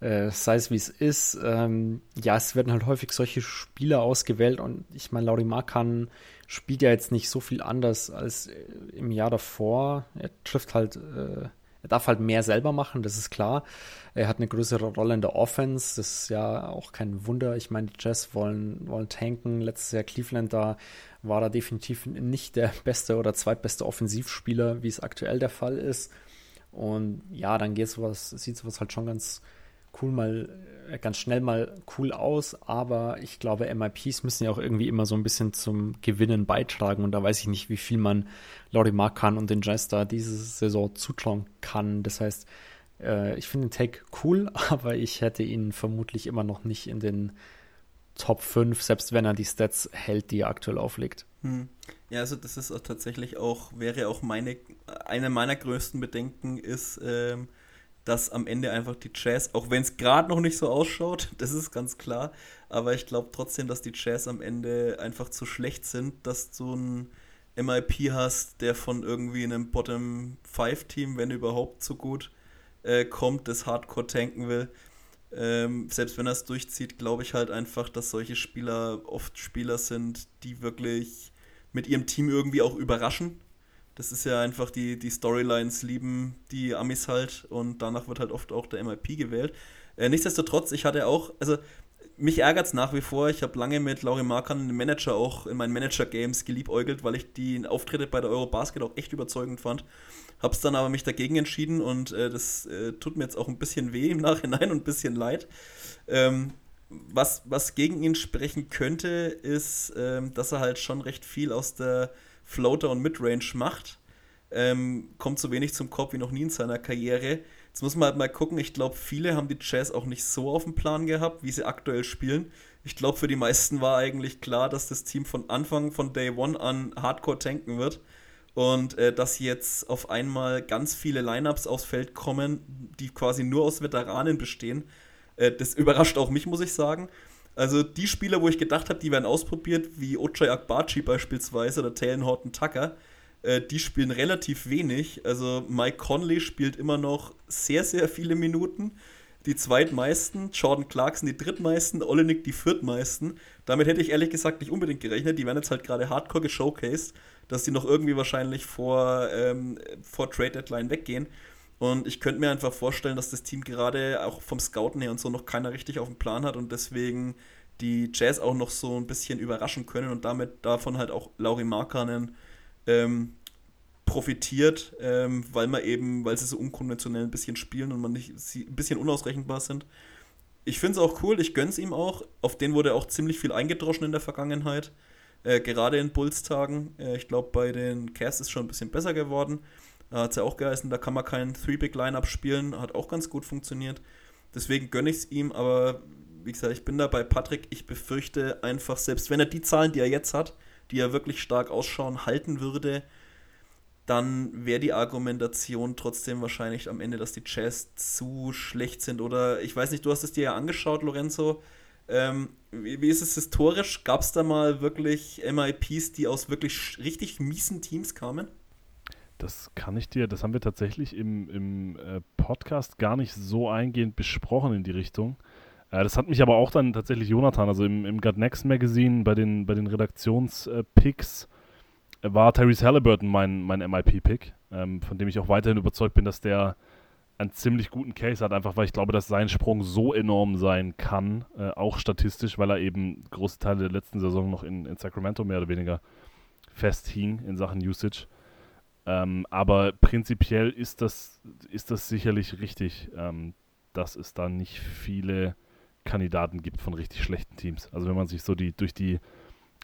äh, sei es wie es ist. Ähm, ja, es werden halt häufig solche Spieler ausgewählt und ich meine, Lauri Markan spielt ja jetzt nicht so viel anders als äh, im Jahr davor. Er trifft halt, äh, er darf halt mehr selber machen, das ist klar. Er hat eine größere Rolle in der Offense, das ist ja auch kein Wunder. Ich meine, die Jazz wollen, wollen tanken. Letztes Jahr Cleveland, da war er definitiv nicht der [LAUGHS] beste oder zweitbeste Offensivspieler, wie es aktuell der Fall ist. Und ja, dann geht sowas, sieht sowas halt schon ganz, cool mal, äh, ganz schnell mal cool aus, aber ich glaube, MIPs müssen ja auch irgendwie immer so ein bisschen zum Gewinnen beitragen und da weiß ich nicht, wie viel man Laurie Markan und den da diese Saison zutrauen kann. Das heißt, äh, ich finde den Take cool, [LAUGHS] aber ich hätte ihn vermutlich immer noch nicht in den Top 5, selbst wenn er die Stats hält, die er aktuell auflegt. Hm. Ja, also das ist auch tatsächlich auch, wäre auch meine, eine meiner größten Bedenken ist, ähm, dass am Ende einfach die Jazz, auch wenn es gerade noch nicht so ausschaut, [LAUGHS] das ist ganz klar, aber ich glaube trotzdem, dass die Jazz am Ende einfach zu schlecht sind, dass du ein MIP hast, der von irgendwie einem Bottom 5 Team, wenn überhaupt so gut äh, kommt, das Hardcore tanken will. Ähm, selbst wenn er es durchzieht, glaube ich halt einfach, dass solche Spieler oft Spieler sind, die wirklich mit ihrem Team irgendwie auch überraschen das ist ja einfach die, die Storylines lieben die Amis halt und danach wird halt oft auch der MIP gewählt. Äh, nichtsdestotrotz, ich hatte auch, also mich ärgert es nach wie vor. Ich habe lange mit Laurie Markan, dem Manager, auch in meinen Manager-Games geliebäugelt, weil ich die Auftritte bei der Eurobasket auch echt überzeugend fand. Hab's dann aber mich dagegen entschieden und äh, das äh, tut mir jetzt auch ein bisschen weh im Nachhinein und ein bisschen leid. Ähm, was, was gegen ihn sprechen könnte, ist, ähm, dass er halt schon recht viel aus der Floater und Midrange macht. Ähm, kommt so wenig zum Korb wie noch nie in seiner Karriere. Jetzt muss man halt mal gucken. Ich glaube, viele haben die Jazz auch nicht so auf dem Plan gehabt, wie sie aktuell spielen. Ich glaube, für die meisten war eigentlich klar, dass das Team von Anfang von Day One an Hardcore tanken wird. Und äh, dass jetzt auf einmal ganz viele Lineups aufs Feld kommen, die quasi nur aus Veteranen bestehen. Äh, das überrascht auch mich, muss ich sagen. Also die Spieler, wo ich gedacht habe, die werden ausprobiert, wie Ochai Akbachi beispielsweise oder Talon Horton Tucker, äh, die spielen relativ wenig. Also Mike Conley spielt immer noch sehr, sehr viele Minuten. Die zweitmeisten, Jordan Clarkson die drittmeisten, Olenek die viertmeisten. Damit hätte ich ehrlich gesagt nicht unbedingt gerechnet. Die werden jetzt halt gerade hardcore geshowcased, dass die noch irgendwie wahrscheinlich vor, ähm, vor Trade Deadline weggehen. Und ich könnte mir einfach vorstellen, dass das Team gerade auch vom Scouten her und so noch keiner richtig auf dem Plan hat und deswegen die Jazz auch noch so ein bisschen überraschen können und damit davon halt auch Lauri Markkanen ähm, profitiert, ähm, weil man eben, weil sie so unkonventionell ein bisschen spielen und man nicht sie ein bisschen unausrechenbar sind. Ich finde es auch cool, ich gönn's ihm auch. Auf den wurde auch ziemlich viel eingedroschen in der Vergangenheit. Äh, gerade in Bulls-Tagen. Äh, ich glaube, bei den Cast ist schon ein bisschen besser geworden. Da hat es ja auch geheißen, da kann man kein Three-Big-Line-Up spielen. Hat auch ganz gut funktioniert. Deswegen gönne ich es ihm, aber wie gesagt, ich bin da bei Patrick. Ich befürchte einfach, selbst wenn er die Zahlen, die er jetzt hat, die er wirklich stark ausschauen, halten würde, dann wäre die Argumentation trotzdem wahrscheinlich am Ende, dass die Jazz zu schlecht sind. Oder ich weiß nicht, du hast es dir ja angeschaut, Lorenzo. Ähm, wie, wie, ist es historisch? Gab es da mal wirklich MIPs, die aus wirklich richtig miesen Teams kamen? Das kann ich dir, das haben wir tatsächlich im, im äh, Podcast gar nicht so eingehend besprochen in die Richtung. Äh, das hat mich aber auch dann tatsächlich Jonathan, also im, im Gut Next Magazine bei den, bei den Redaktionspicks äh, war Tyrese Halliburton mein, mein MIP-Pick, ähm, von dem ich auch weiterhin überzeugt bin, dass der einen ziemlich guten Case hat, einfach weil ich glaube, dass sein Sprung so enorm sein kann, äh, auch statistisch, weil er eben große Teile der letzten Saison noch in, in Sacramento mehr oder weniger festhing in Sachen Usage. Ähm, aber prinzipiell ist das, ist das sicherlich richtig, ähm, dass es da nicht viele Kandidaten gibt von richtig schlechten Teams. Also wenn man sich so die durch die,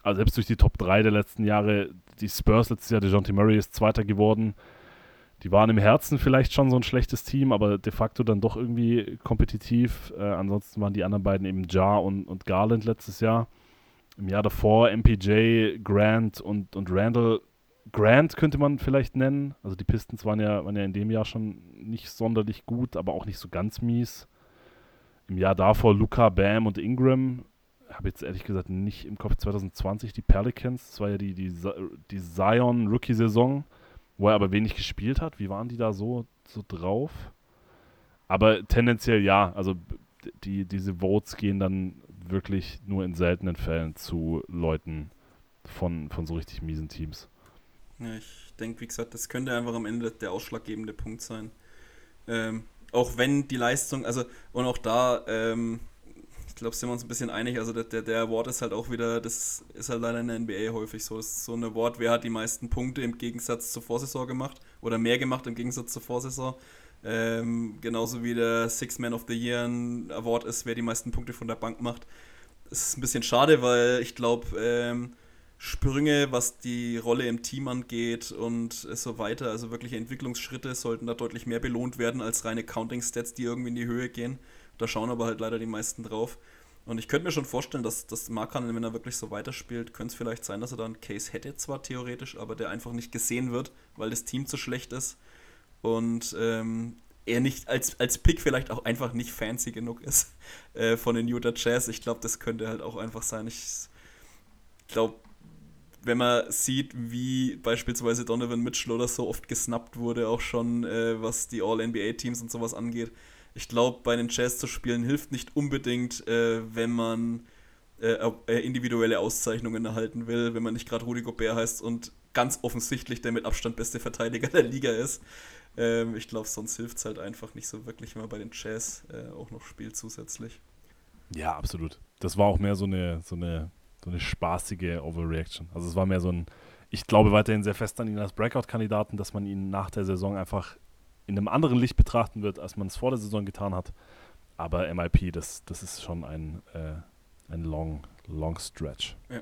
also selbst durch die Top 3 der letzten Jahre, die Spurs letztes Jahr, DeJounte Murray ist Zweiter geworden, die waren im Herzen vielleicht schon so ein schlechtes Team, aber de facto dann doch irgendwie kompetitiv. Äh, ansonsten waren die anderen beiden eben Jar und, und Garland letztes Jahr. Im Jahr davor MPJ, Grant und, und Randall. Grant könnte man vielleicht nennen. Also die Pistons waren ja, waren ja in dem Jahr schon nicht sonderlich gut, aber auch nicht so ganz mies. Im Jahr davor Luca, Bam und Ingram. Habe jetzt ehrlich gesagt nicht im Kopf 2020 die Pelicans. Das war ja die, die, die Zion-Rookie-Saison wo er aber wenig gespielt hat. Wie waren die da so, so drauf? Aber tendenziell ja, also die, diese Votes gehen dann wirklich nur in seltenen Fällen zu Leuten von, von so richtig miesen Teams. Ja, ich denke, wie gesagt, das könnte einfach am Ende der ausschlaggebende Punkt sein. Ähm, auch wenn die Leistung, also und auch da, ähm, ich glaube, sind wir uns ein bisschen einig. Also der, der, Award ist halt auch wieder, das ist halt leider in der NBA häufig so. Das ist so ein Award, wer hat die meisten Punkte im Gegensatz zur Vorsaison gemacht oder mehr gemacht im Gegensatz zur Vorsaison. Ähm, genauso wie der Six Man of the Year ein Award ist, wer die meisten Punkte von der Bank macht. Das ist ein bisschen schade, weil ich glaube, ähm, Sprünge, was die Rolle im Team angeht und so weiter, also wirkliche Entwicklungsschritte sollten da deutlich mehr belohnt werden als reine Counting-Stats, die irgendwie in die Höhe gehen. Da schauen aber halt leider die meisten drauf. Und ich könnte mir schon vorstellen, dass, dass Markan, wenn er wirklich so weiterspielt, könnte es vielleicht sein, dass er da einen Case hätte, zwar theoretisch, aber der einfach nicht gesehen wird, weil das Team zu schlecht ist. Und ähm, er nicht als, als Pick vielleicht auch einfach nicht fancy genug ist [LAUGHS] äh, von den Utah Jazz. Ich glaube, das könnte halt auch einfach sein. Ich glaube, wenn man sieht, wie beispielsweise Donovan Mitchell oder so oft gesnappt wurde, auch schon äh, was die All-NBA-Teams und sowas angeht, ich glaube, bei den Jazz zu spielen hilft nicht unbedingt, äh, wenn man äh, äh, individuelle Auszeichnungen erhalten will, wenn man nicht gerade Rudi Gobert heißt und ganz offensichtlich der mit Abstand beste Verteidiger [LAUGHS] der Liga ist. Ähm, ich glaube, sonst hilft es halt einfach nicht so wirklich, wenn man bei den Jazz äh, auch noch spielt zusätzlich. Ja, absolut. Das war auch mehr so eine, so eine, so eine spaßige Overreaction. Also es war mehr so ein, ich glaube weiterhin sehr fest an ihn als Breakout-Kandidaten, dass man ihn nach der Saison einfach in einem anderen Licht betrachten wird, als man es vor der Saison getan hat. Aber MIP, das, das ist schon ein, äh, ein long, long stretch. Ja.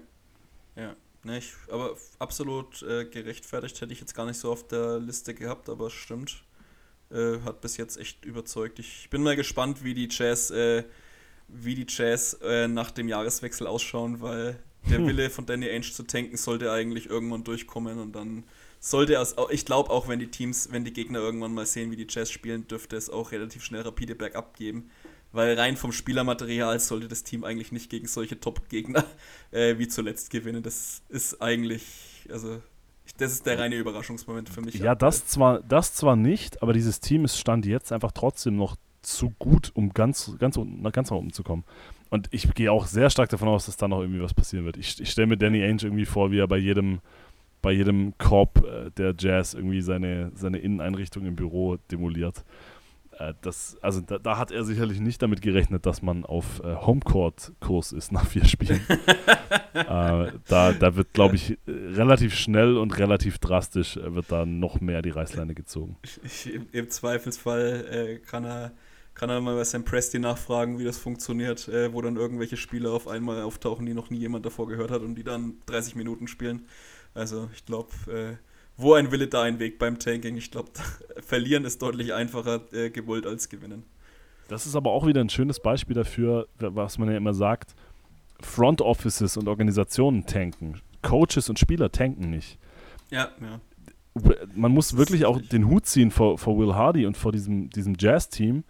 Ja. Ich, aber absolut äh, gerechtfertigt hätte ich jetzt gar nicht so auf der Liste gehabt, aber stimmt. Äh, hat bis jetzt echt überzeugt. Ich bin mal gespannt, wie die Jazz, äh, wie die Jazz äh, nach dem Jahreswechsel ausschauen, weil der Wille von Danny Ainge zu tanken sollte eigentlich irgendwann durchkommen und dann sollte es, ich glaube auch, wenn die Teams, wenn die Gegner irgendwann mal sehen, wie die Jazz spielen, dürfte es auch relativ schnell rapide bergab geben. Weil rein vom Spielermaterial sollte das Team eigentlich nicht gegen solche Top-Gegner [LAUGHS] äh, wie zuletzt gewinnen. Das ist eigentlich, also das ist der reine Überraschungsmoment für mich. Ja, das zwar, das zwar nicht, aber dieses Team ist stand jetzt einfach trotzdem noch zu gut, um ganz, ganz, ganz nach oben zu kommen. Und ich gehe auch sehr stark davon aus, dass da noch irgendwie was passieren wird. Ich, ich stelle mir Danny Ainge irgendwie vor, wie er bei jedem bei jedem Korb äh, der Jazz irgendwie seine, seine Inneneinrichtung im Büro demoliert. Äh, das, also da, da, hat er sicherlich nicht damit gerechnet, dass man auf äh, Homecourt-Kurs ist nach vier Spielen. [LAUGHS] Äh, da, da wird, glaube ich, relativ schnell und relativ drastisch äh, wird da noch mehr die Reißleine gezogen. Ich, im, Im Zweifelsfall äh, kann er kann er mal bei Sam Presti nachfragen, wie das funktioniert, äh, wo dann irgendwelche Spieler auf einmal auftauchen, die noch nie jemand davor gehört hat und die dann 30 Minuten spielen. Also ich glaube, äh, wo ein Wille, da ein Weg beim Tanking. Ich glaube, [LAUGHS] verlieren ist deutlich einfacher äh, gewollt als gewinnen. Das ist aber auch wieder ein schönes Beispiel dafür, was man ja immer sagt. Front Offices und Organisationen tanken. Coaches und Spieler tanken nicht. Ja, ja. Man muss wirklich auch den Hut ziehen vor, vor Will Hardy und vor diesem, diesem Jazz-Team.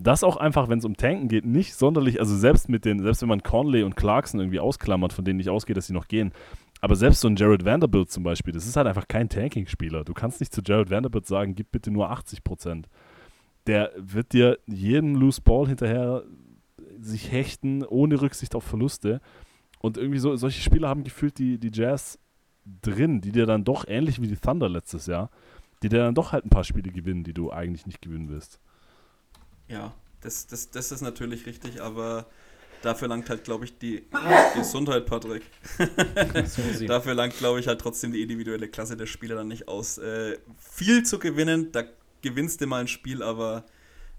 Das auch einfach, wenn es um Tanken geht, nicht sonderlich, also selbst mit den, selbst wenn man Conley und Clarkson irgendwie ausklammert, von denen ich ausgehe, dass sie noch gehen, aber selbst so ein Jared Vanderbilt zum Beispiel, das ist halt einfach kein Tanking-Spieler. Du kannst nicht zu Jared Vanderbilt sagen, gib bitte nur 80 Prozent. Der wird dir jeden Loose Ball hinterher sich hechten, ohne Rücksicht auf Verluste. Und irgendwie so, solche Spieler haben gefühlt die, die Jazz drin, die dir dann doch, ähnlich wie die Thunder letztes Jahr, die dir dann doch halt ein paar Spiele gewinnen, die du eigentlich nicht gewinnen willst. Ja, das, das, das ist natürlich richtig, aber dafür langt halt, glaube ich, die Gesundheit, Patrick. [LAUGHS] dafür langt, glaube ich, halt trotzdem die individuelle Klasse der Spieler dann nicht aus. Äh, viel zu gewinnen, da gewinnst du mal ein Spiel, aber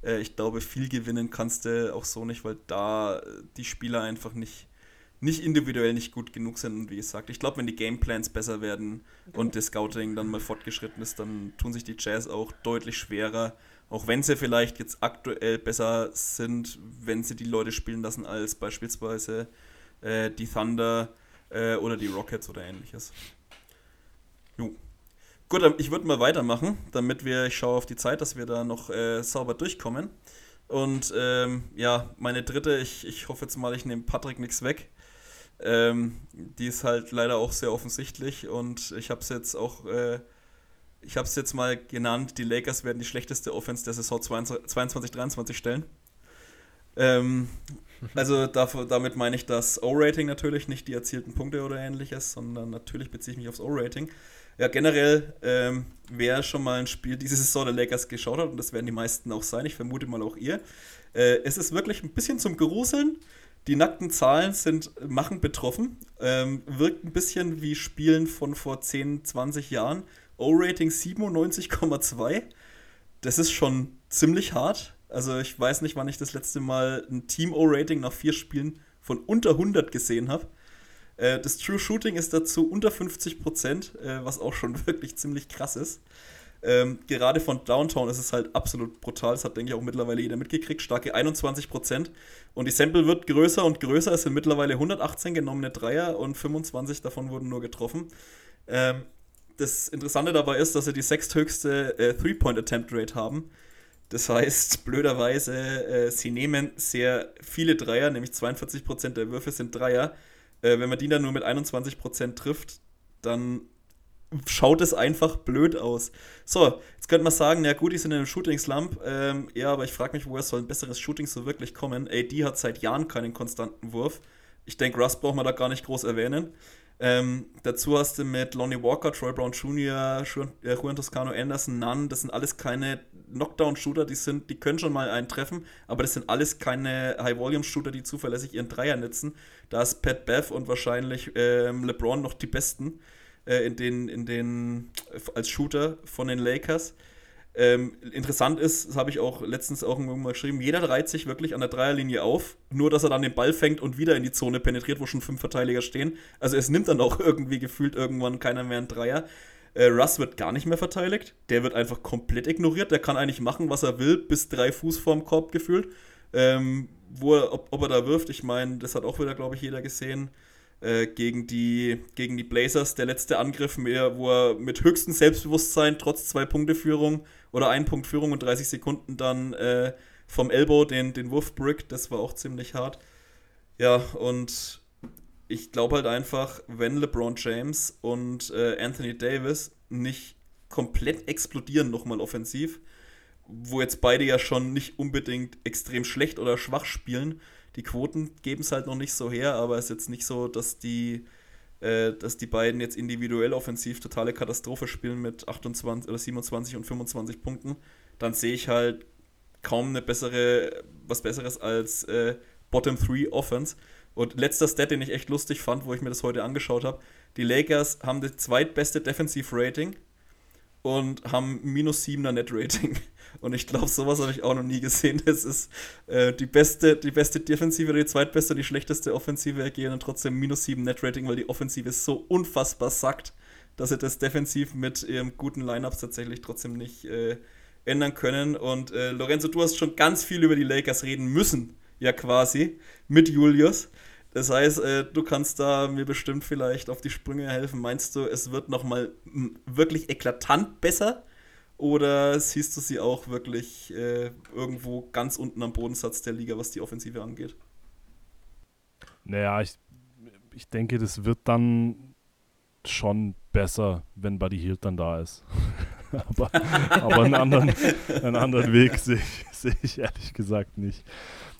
äh, ich glaube, viel gewinnen kannst du auch so nicht, weil da die Spieler einfach nicht, nicht individuell nicht gut genug sind. Und wie gesagt, ich glaube, wenn die Gameplans besser werden und das Scouting dann mal fortgeschritten ist, dann tun sich die Jazz auch deutlich schwerer. Auch wenn sie vielleicht jetzt aktuell besser sind, wenn sie die Leute spielen lassen als beispielsweise äh, die Thunder äh, oder die Rockets oder ähnliches. Jo. Gut, ich würde mal weitermachen, damit wir, ich schaue auf die Zeit, dass wir da noch äh, sauber durchkommen. Und ähm, ja, meine dritte, ich, ich hoffe jetzt mal, ich nehme Patrick nichts weg. Ähm, die ist halt leider auch sehr offensichtlich und ich habe es jetzt auch, äh, ich habe es jetzt mal genannt, die Lakers werden die schlechteste Offense der Saison 22-23 stellen. Ähm, also dafür, damit meine ich das O-Rating natürlich, nicht die erzielten Punkte oder ähnliches, sondern natürlich beziehe ich mich aufs O-Rating. Ja, generell, ähm, wer schon mal ein Spiel diese Saison der Lakers geschaut hat, und das werden die meisten auch sein, ich vermute mal auch ihr, äh, es ist wirklich ein bisschen zum Gruseln. Die nackten Zahlen sind machen betroffen. Ähm, wirkt ein bisschen wie Spielen von vor 10, 20 Jahren. O-Rating 97,2. Das ist schon ziemlich hart. Also ich weiß nicht, wann ich das letzte Mal ein Team-O-Rating nach vier Spielen von unter 100 gesehen habe. Äh, das True Shooting ist dazu unter 50 Prozent, äh, was auch schon [LAUGHS] wirklich ziemlich krass ist. Ähm, gerade von Downtown ist es halt absolut brutal. Das hat, denke ich, auch mittlerweile jeder mitgekriegt. Starke 21 Prozent. Und die Sample wird größer und größer. Es sind mittlerweile 118 genommene Dreier und 25 davon wurden nur getroffen. Ähm, das Interessante dabei ist, dass sie die sechsthöchste äh, Three-Point-Attempt-Rate haben. Das heißt, [LAUGHS] blöderweise, äh, sie nehmen sehr viele Dreier, nämlich 42% der Würfe sind Dreier. Äh, wenn man die dann nur mit 21% trifft, dann schaut es einfach blöd aus. So, jetzt könnte man sagen, ja gut, die sind in einem Shooting-Slump. Ähm, ja, aber ich frage mich, woher soll ein besseres Shooting so wirklich kommen? AD hat seit Jahren keinen konstanten Wurf. Ich denke, Russ braucht man da gar nicht groß erwähnen. Ähm, dazu hast du mit Lonnie Walker, Troy Brown Jr., äh, Juan Toscano Anderson, Nunn, das sind alles keine Knockdown-Shooter, die sind, die können schon mal einen treffen, aber das sind alles keine High-Volume-Shooter, die zuverlässig ihren Dreier netzen. Da ist Pat Bev und wahrscheinlich ähm, LeBron noch die besten äh, in den, in den, als Shooter von den Lakers. Ähm, interessant ist, das habe ich auch letztens auch irgendwann mal geschrieben, jeder reiht sich wirklich an der Dreierlinie auf, nur dass er dann den Ball fängt und wieder in die Zone penetriert, wo schon fünf Verteidiger stehen. Also es nimmt dann auch [LAUGHS] irgendwie gefühlt irgendwann keiner mehr einen Dreier. Äh, Russ wird gar nicht mehr verteidigt, der wird einfach komplett ignoriert, der kann eigentlich machen, was er will, bis drei Fuß vorm Korb gefühlt. Ähm, wo er, ob, ob er da wirft, ich meine, das hat auch wieder, glaube ich, jeder gesehen. Äh, gegen, die, gegen die Blazers, der letzte Angriff, mehr, wo er mit höchstem Selbstbewusstsein, trotz zwei Punkte Führung oder ein Punkt Führung und 30 Sekunden dann äh, vom Elbow den, den Wurfbrick, das war auch ziemlich hart. Ja, und ich glaube halt einfach, wenn LeBron James und äh, Anthony Davis nicht komplett explodieren nochmal offensiv, wo jetzt beide ja schon nicht unbedingt extrem schlecht oder schwach spielen, die Quoten geben es halt noch nicht so her, aber es ist jetzt nicht so, dass die, äh, dass die beiden jetzt individuell offensiv totale Katastrophe spielen mit 28 oder 27 und 25 Punkten. Dann sehe ich halt kaum eine bessere, was Besseres als äh, Bottom 3 Offense. Und letzter Stat, den ich echt lustig fand, wo ich mir das heute angeschaut habe: Die Lakers haben das zweitbeste Defensive Rating und haben minus 7er Net Rating. Und ich glaube, sowas habe ich auch noch nie gesehen. [LAUGHS] Das ist äh, die beste, die beste Defensive oder die zweitbeste und die schlechteste Offensive ergehen und trotzdem minus 7 Net-Rating, weil die Offensive so unfassbar sackt, dass sie das defensiv mit ihrem guten Lineups tatsächlich trotzdem nicht äh, ändern können. Und äh, Lorenzo, du hast schon ganz viel über die Lakers reden müssen, ja quasi, mit Julius. Das heißt, äh, du kannst da mir bestimmt vielleicht auf die Sprünge helfen. Meinst du, es wird nochmal wirklich eklatant besser? Oder siehst du sie auch wirklich äh, irgendwo ganz unten am Bodensatz der Liga, was die Offensive angeht? Naja, ich, ich denke, das wird dann schon besser, wenn Buddy Hield dann da ist. [LAUGHS] aber, aber einen, anderen, einen anderen Weg sehe ich, [LAUGHS] seh ich ehrlich gesagt nicht.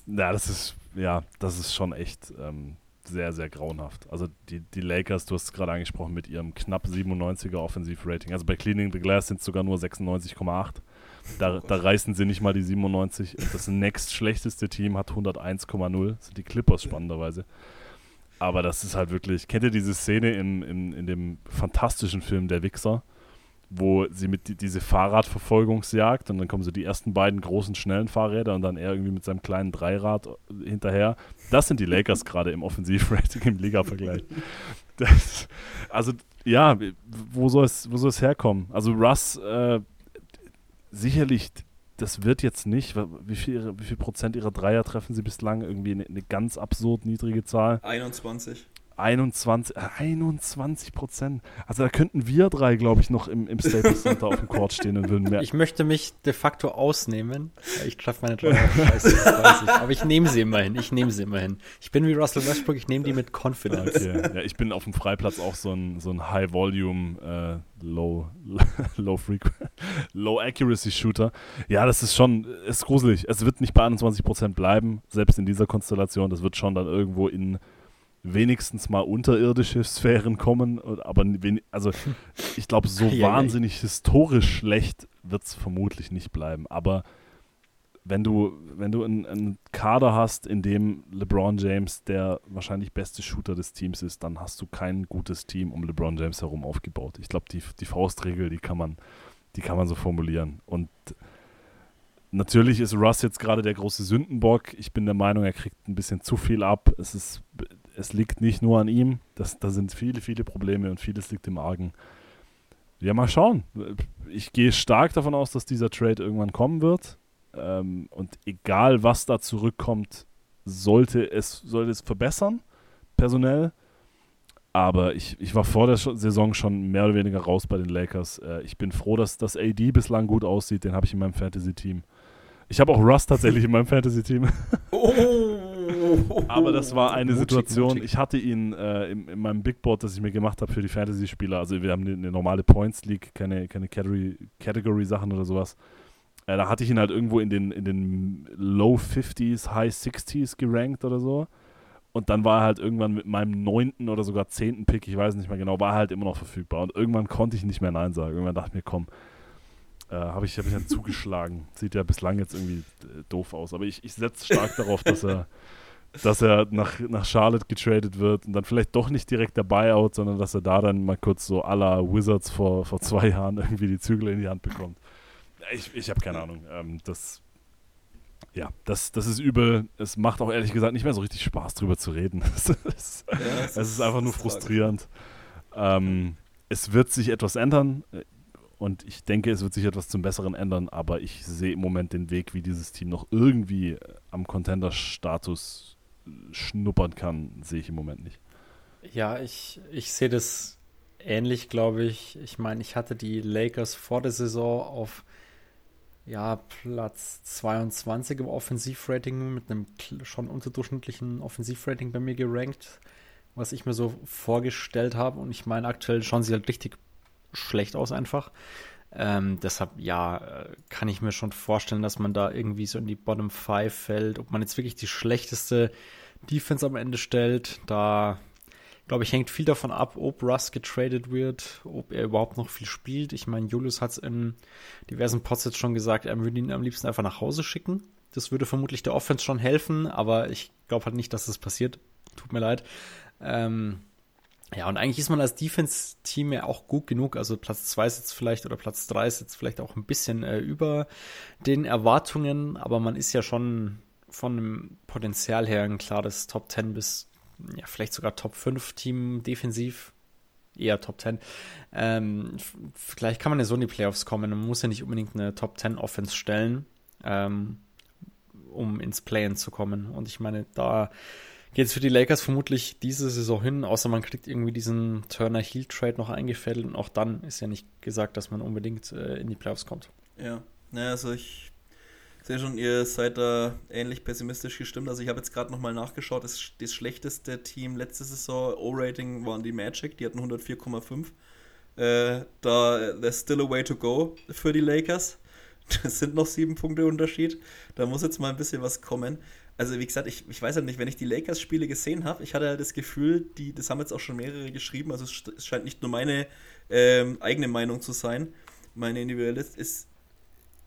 Ja, das ist, ja, das ist schon echt ähm, sehr, sehr grauenhaft. Also die, die Lakers, du hast es gerade angesprochen, mit ihrem knapp 97er Offensivrating. Also bei Cleaning the Glass sind es sogar nur 96,8. Da, da reißen sie nicht mal die 97. Und das nächstschlechteste Team hat 101,0. Das sind die Clippers spannenderweise. Aber das ist halt wirklich. Kennt ihr diese Szene in, in, in dem fantastischen Film Der Wichser? wo sie mit die, diese Fahrradverfolgungsjagd und dann kommen so die ersten beiden großen schnellen Fahrräder und dann er irgendwie mit seinem kleinen Dreirad hinterher. Das sind die Lakers gerade im Offensivrating im Liga-Vergleich. also ja, wo soll es wo soll es herkommen? Also Russ äh, sicherlich das wird jetzt nicht, wie viel, wie viel Prozent ihrer Dreier treffen sie bislang? Irgendwie eine, eine ganz absurd niedrige Zahl. 21. 21, 21 Prozent. Also da könnten wir drei, glaube ich, noch im, im Staples Center auf dem Court stehen und würden mehr. Ich möchte mich de facto ausnehmen. Ich treffe meine Dreier. [LAUGHS] Scheiße, weiß ich. Aber ich nehme sie immerhin. Ich nehme sie immerhin. Ich bin wie Russell Westbrook, ich nehme die mit Confidence. Okay. Ja, ich bin auf dem Freiplatz auch so ein, so ein High-Volume, äh, Low, [LAUGHS] Low Frequency, Low Accuracy Shooter. Ja, das ist schon, ist gruselig. Es wird nicht bei 21 Prozent bleiben, selbst in dieser Konstellation. Das wird schon dann irgendwo in wenigstens mal unterirdische Sphären kommen. Aber also ich glaube, so [LAUGHS] ja, wahnsinnig ja. historisch schlecht wird es vermutlich nicht bleiben. Aber wenn du, wenn du einen, einen, Kader hast, in dem LeBron James der wahrscheinlich beste Shooter des Teams ist, dann hast du kein gutes Team um LeBron James herum aufgebaut. Ich glaube, die, die Faustregel, die kann man, die kann man so formulieren. Und natürlich ist Russ jetzt gerade der große Sündenbock. Ich bin der Meinung, er kriegt ein bisschen zu viel ab. Es ist es liegt nicht nur an ihm. Das, da sind viele, viele Probleme und vieles liegt im Argen. Ja, mal schauen. Ich gehe stark davon aus, dass dieser Trade irgendwann kommen wird. Ähm, und egal, was da zurückkommt, sollte es, sollte es verbessern, personell. Aber ich, ich war vor der Saison schon mehr oder weniger raus bei den Lakers. Äh, ich bin froh, dass das AD bislang gut aussieht. Den habe ich in meinem Fantasy-Team. Ich habe auch Russ tatsächlich in meinem Fantasy-Team. Oh. Aber das war eine mutig, Situation. Mutig. Ich hatte ihn äh, in, in, meinem Big Board, das ich mir gemacht habe für die Fantasy-Spieler. Also wir haben eine, eine, normale Points League, keine, keine Category-Sachen oder sowas. Äh, da hatte ich ihn halt irgendwo in den, in den Low 50s, High 60s gerankt oder so. Und dann war er halt irgendwann mit meinem neunten oder sogar zehnten Pick, ich weiß nicht mehr genau, war er halt immer noch verfügbar. Und irgendwann konnte ich nicht mehr Nein sagen. Irgendwann dachte ich mir, komm, äh, habe ich, hab ich dann [LAUGHS] zugeschlagen. Sieht ja bislang jetzt irgendwie äh, doof aus. Aber ich, ich setze stark darauf, dass er, dass er nach, nach Charlotte getradet wird und dann vielleicht doch nicht direkt der Buyout, sondern dass er da dann mal kurz so la Wizards vor, vor zwei Jahren irgendwie die Zügel in die Hand bekommt. Ich, ich habe keine Ahnung. Ähm, das, ja, das, das ist übel. Es macht auch ehrlich gesagt nicht mehr so richtig Spaß, drüber zu reden. [LAUGHS] es, ist, ja, es ist, einfach nur frustrierend. Ähm, es wird sich etwas ändern. Und ich denke, es wird sich etwas zum Besseren ändern, aber ich sehe im Moment den Weg, wie dieses Team noch irgendwie am Contender-Status schnuppern kann, sehe ich im Moment nicht. Ja, ich, ich sehe das ähnlich, glaube ich. Ich meine, ich hatte die Lakers vor der Saison auf ja, Platz 22 im Offensivrating mit einem schon unterdurchschnittlichen Offensivrating bei mir gerankt, was ich mir so vorgestellt habe. Und ich meine, aktuell schauen sie halt richtig schlecht aus einfach. Ähm, deshalb, ja, äh, kann ich mir schon vorstellen, dass man da irgendwie so in die Bottom 5 fällt. Ob man jetzt wirklich die schlechteste Defense am Ende stellt, da glaube ich, hängt viel davon ab, ob Russ getradet wird, ob er überhaupt noch viel spielt. Ich meine, Julius hat es in diversen Pods jetzt schon gesagt, er würde ihn am liebsten einfach nach Hause schicken. Das würde vermutlich der Offense schon helfen, aber ich glaube halt nicht, dass das passiert. Tut mir leid. Ähm, ja, und eigentlich ist man als Defense-Team ja auch gut genug. Also Platz 2 sitzt vielleicht oder Platz 3 sitzt vielleicht auch ein bisschen äh, über den Erwartungen, aber man ist ja schon von dem Potenzial her ein klares Top 10 bis ja, vielleicht sogar Top 5 Team defensiv. Eher Top 10. Ähm, vielleicht kann man ja so in die Playoffs kommen. Man muss ja nicht unbedingt eine Top 10 Offense stellen, ähm, um ins Play-In zu kommen. Und ich meine, da geht es für die Lakers vermutlich diese Saison hin, außer man kriegt irgendwie diesen Turner Heel Trade noch eingefädelt und auch dann ist ja nicht gesagt, dass man unbedingt äh, in die Playoffs kommt. Ja, naja, also ich sehe schon, ihr seid da ähnlich pessimistisch gestimmt. Also ich habe jetzt gerade nochmal nachgeschaut, das, das schlechteste Team letzte Saison, O-Rating, waren die Magic, die hatten 104,5. Äh, da, there's still a way to go für die Lakers. [LAUGHS] Das sind noch sieben Punkte Unterschied. Da muss jetzt mal ein bisschen was kommen also wie gesagt, ich, ich weiß halt nicht, wenn ich die Lakers-Spiele gesehen habe, ich hatte halt das Gefühl, die, das haben jetzt auch schon mehrere geschrieben, also es, es scheint nicht nur meine ähm, eigene Meinung zu sein, meine individuelle, ist,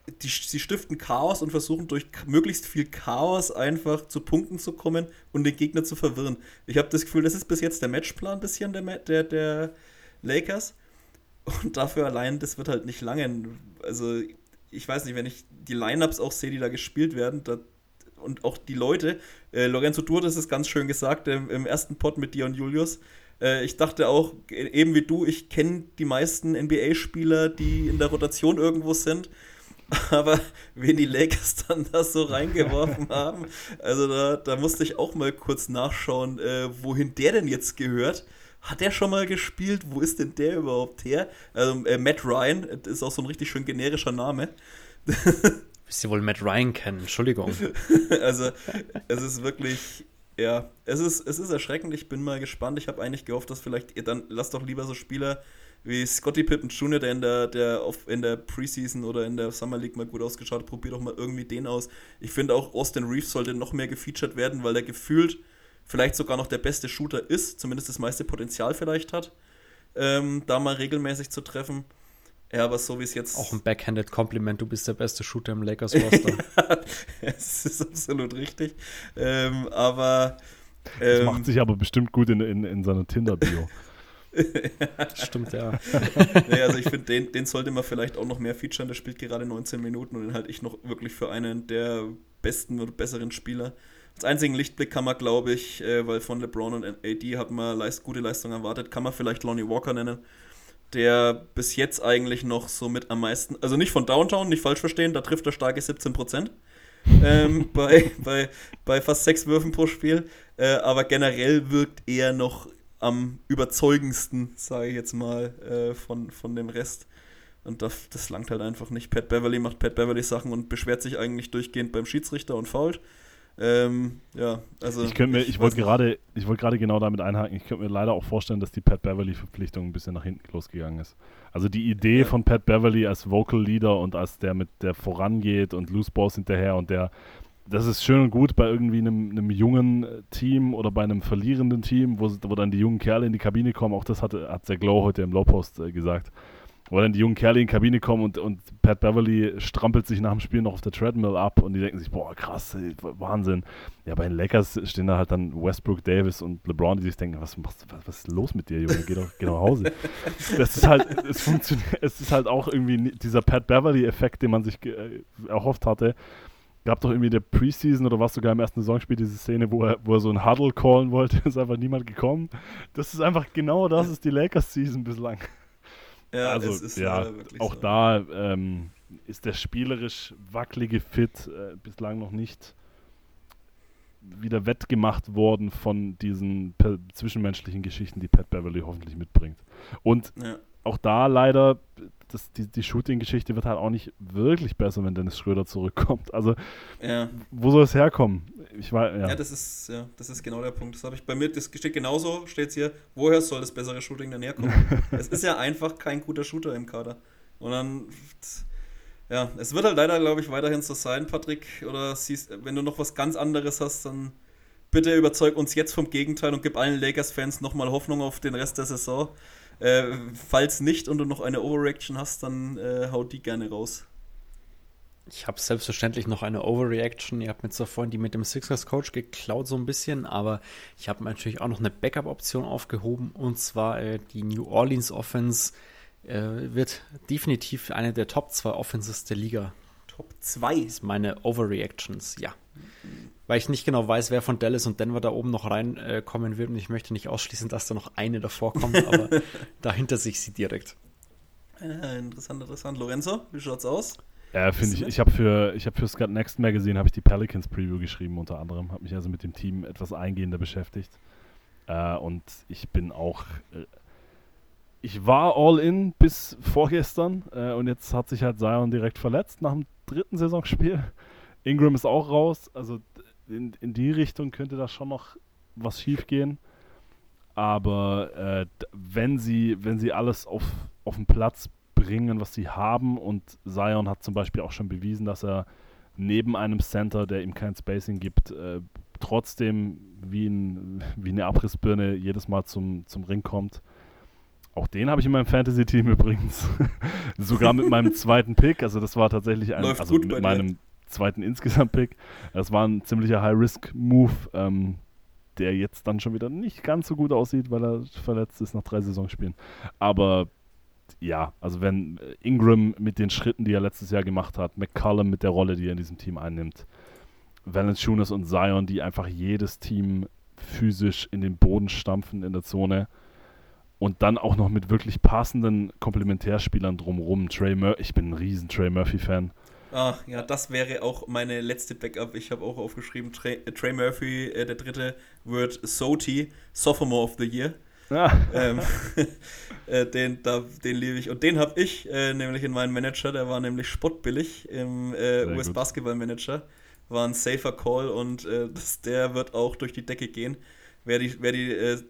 die, sie stiften Chaos und versuchen durch möglichst viel Chaos einfach zu Punkten zu kommen und den Gegner zu verwirren. Ich habe das Gefühl, das ist bis jetzt der Matchplan bisschen der, der, der Lakers. Und dafür allein, das wird halt nicht lange. Also, ich weiß nicht, wenn ich die Lineups auch sehe, die da gespielt werden, da, und auch die Leute, äh, Lorenzo, du hattest es ganz schön gesagt im, im ersten Pod mit dir und Julius. Äh, ich dachte auch, eben wie du, ich kenne die meisten NBA-Spieler, die in der Rotation irgendwo sind. [LAUGHS] Aber wen die Lakers dann da so reingeworfen [LAUGHS] haben, also da, da musste ich auch mal kurz nachschauen, äh, wohin der denn jetzt gehört. Hat der schon mal gespielt? Wo ist denn der überhaupt her? Also, äh, Matt Ryan, das ist auch so ein richtig schön generischer Name. [LAUGHS] Wisst ihr wohl Matt Ryan kennen? Entschuldigung. also, es ist wirklich, ja, es ist, es ist erschreckend. Ich bin mal gespannt. Ich habe eigentlich gehofft, dass vielleicht, ihr dann lasst doch lieber so Spieler wie Scotty Pippen Jr., der in der, der auf, in der Preseason oder in der Summer League mal gut ausgeschaut hat, probiert doch mal irgendwie den aus. Ich finde auch, Austin Reeves sollte noch mehr gefeatured werden, weil der gefühlt vielleicht sogar noch der beste Shooter ist, zumindest das meiste Potenzial vielleicht hat, ähm, da mal regelmäßig zu treffen. Ja, aber so wie es jetzt. Auch ein backhanded Kompliment, du bist der beste Shooter im Lakers-Roster. [LAUGHS] ja, es ist absolut richtig. Ähm, aber. Ähm, das macht sich aber bestimmt gut in, in, in seiner Tinder-Bio. [LAUGHS] [LAUGHS] Stimmt, ja. [LAUGHS] nee, also ich finde, den, den sollte man vielleicht auch noch mehr featuren. Der spielt gerade 19 Minuten und den halte ich noch wirklich für einen der besten oder besseren Spieler. Als einzigen Lichtblick kann man, glaube ich, äh, weil von LeBron und AD hat man leist, gute Leistung erwartet, kann man vielleicht Lonnie Walker nennen, der bis jetzt eigentlich noch so mit am meisten, also nicht von Downtown, nicht falsch verstehen, da trifft er starke 17 ähm, [LAUGHS] bei, bei, bei fast sechs Würfen pro Spiel, äh, aber generell wirkt er noch am überzeugendsten, sage ich jetzt mal, äh, von, von dem Rest. Und das, das langt halt einfach nicht. Pat Beverly macht Pat Beverly Sachen und beschwert sich eigentlich durchgehend beim Schiedsrichter und fault. Ähm, ja, also. Ich mir, ich wollte gerade, ich wollte gerade genau damit einhaken. Ich könnte mir leider auch vorstellen, dass die Pat Beverly-Verpflichtung ein bisschen nach hinten losgegangen ist. Also die Idee ja. von Pat Beverly als Vocal Leader und als der mit der vorangeht und Loose Balls hinterher und der das ist schön und gut bei irgendwie einem, einem, jungen Team oder bei einem verlierenden Team, wo, wo dann die jungen Kerle in die Kabine kommen. Auch das hat, hat der Glow heute im Lowpost äh, gesagt. Wo dann die jungen Kerle in die Kabine kommen und, und Pat Beverly strampelt sich nach dem Spiel noch auf der Treadmill ab und die denken sich, boah, krass, Wahnsinn. Ja, bei den Lakers stehen da halt dann Westbrook Davis und LeBron, die sich denken, was, was, was ist los mit dir, Junge? Geh doch, geh doch nach Hause. [LAUGHS] das ist halt, es funktioniert, es ist halt auch irgendwie dieser Pat Beverly-Effekt, den man sich äh, erhofft hatte gab doch irgendwie der Preseason oder was sogar im ersten Saisonspiel diese Szene, wo er, wo er so ein Huddle callen wollte, [LAUGHS] ist einfach niemand gekommen. Das ist einfach genau das ist die Lakers-Season bislang. Ja, also, ist ja, auch so. da ähm, ist der spielerisch wackelige Fit äh, bislang noch nicht wieder wettgemacht worden von diesen zwischenmenschlichen Geschichten, die Pat Beverly hoffentlich mitbringt. Und ja. Auch da leider das, die, die Shooting-Geschichte wird halt auch nicht wirklich besser, wenn Dennis Schröder zurückkommt. Also, ja. wo soll es herkommen? Ich weiß, ja. ja. das ist, ja, das ist genau der Punkt. Das habe ich bei mir, das steht genauso, steht hier, woher soll das bessere Shooting denn herkommen? [LAUGHS] es ist ja einfach kein guter Shooter im Kader. Und dann, ja, es wird halt leider, glaube ich, weiterhin so sein, Patrick. Oder siehst, wenn du noch was ganz anderes hast, dann bitte überzeug uns jetzt vom Gegenteil und gib allen Lakers-Fans nochmal Hoffnung auf den Rest der Saison. Äh, falls nicht und du noch eine Overreaction hast, dann äh, haut die gerne raus. Ich habe selbstverständlich noch eine Overreaction. Ihr habt mir zwar vorhin die mit dem Sixers Coach geklaut so ein bisschen, aber ich habe natürlich auch noch eine Backup-Option aufgehoben und zwar äh, die New Orleans Offense äh, wird definitiv eine der Top 2 Offenses der Liga. Top 2? Das ist meine Overreactions, ja weil ich nicht genau weiß, wer von Dallas und Denver da oben noch reinkommen äh, wird und ich möchte nicht ausschließen, dass da noch eine davor kommt, [LAUGHS] aber dahinter sich sie direkt. Äh, interessant, interessant. Lorenzo, wie schaut's aus? Ja, finde ich. Ich habe für, hab für Scott Next Magazine habe ich die Pelicans Preview geschrieben unter anderem, habe mich also mit dem Team etwas eingehender beschäftigt äh, und ich bin auch äh, ich war all in bis vorgestern äh, und jetzt hat sich halt Zion direkt verletzt nach dem dritten Saisonspiel. Ingram ist auch raus, also in, in die Richtung könnte da schon noch was schief gehen. Aber äh, wenn sie, wenn sie alles auf, auf den Platz bringen, was sie haben, und Zion hat zum Beispiel auch schon bewiesen, dass er neben einem Center, der ihm kein Spacing gibt, äh, trotzdem wie, ein, wie eine Abrissbirne jedes Mal zum, zum Ring kommt. Auch den habe ich in meinem Fantasy-Team [LAUGHS] übrigens. Sogar mit meinem zweiten Pick. Also das war tatsächlich ein, Läuft also gut mit meinem zweiten Insgesamt-Pick. Das war ein ziemlicher High-Risk-Move, ähm, der jetzt dann schon wieder nicht ganz so gut aussieht, weil er verletzt ist nach drei Saisonspielen. Aber ja, also wenn Ingram mit den Schritten, die er letztes Jahr gemacht hat, McCallum mit der Rolle, die er in diesem Team einnimmt, Valanciunas und Zion, die einfach jedes Team physisch in den Boden stampfen in der Zone und dann auch noch mit wirklich passenden Komplementärspielern drumherum. Trey Mur ich bin ein riesen Trey Murphy-Fan. Ah, ja, das wäre auch meine letzte Backup. Ich habe auch aufgeschrieben, Trey, äh, Trey Murphy, äh, der dritte, wird Soti, Sophomore of the Year. Ja. ähm, [LAUGHS] äh, den da, den liebe ich. Und den habe ich äh, nämlich in meinem Manager, der war nämlich spottbillig im äh, Sehr US gut. Basketball Manager. War ein safer Call und äh, das, der wird auch durch die Decke gehen. Wer die, wer die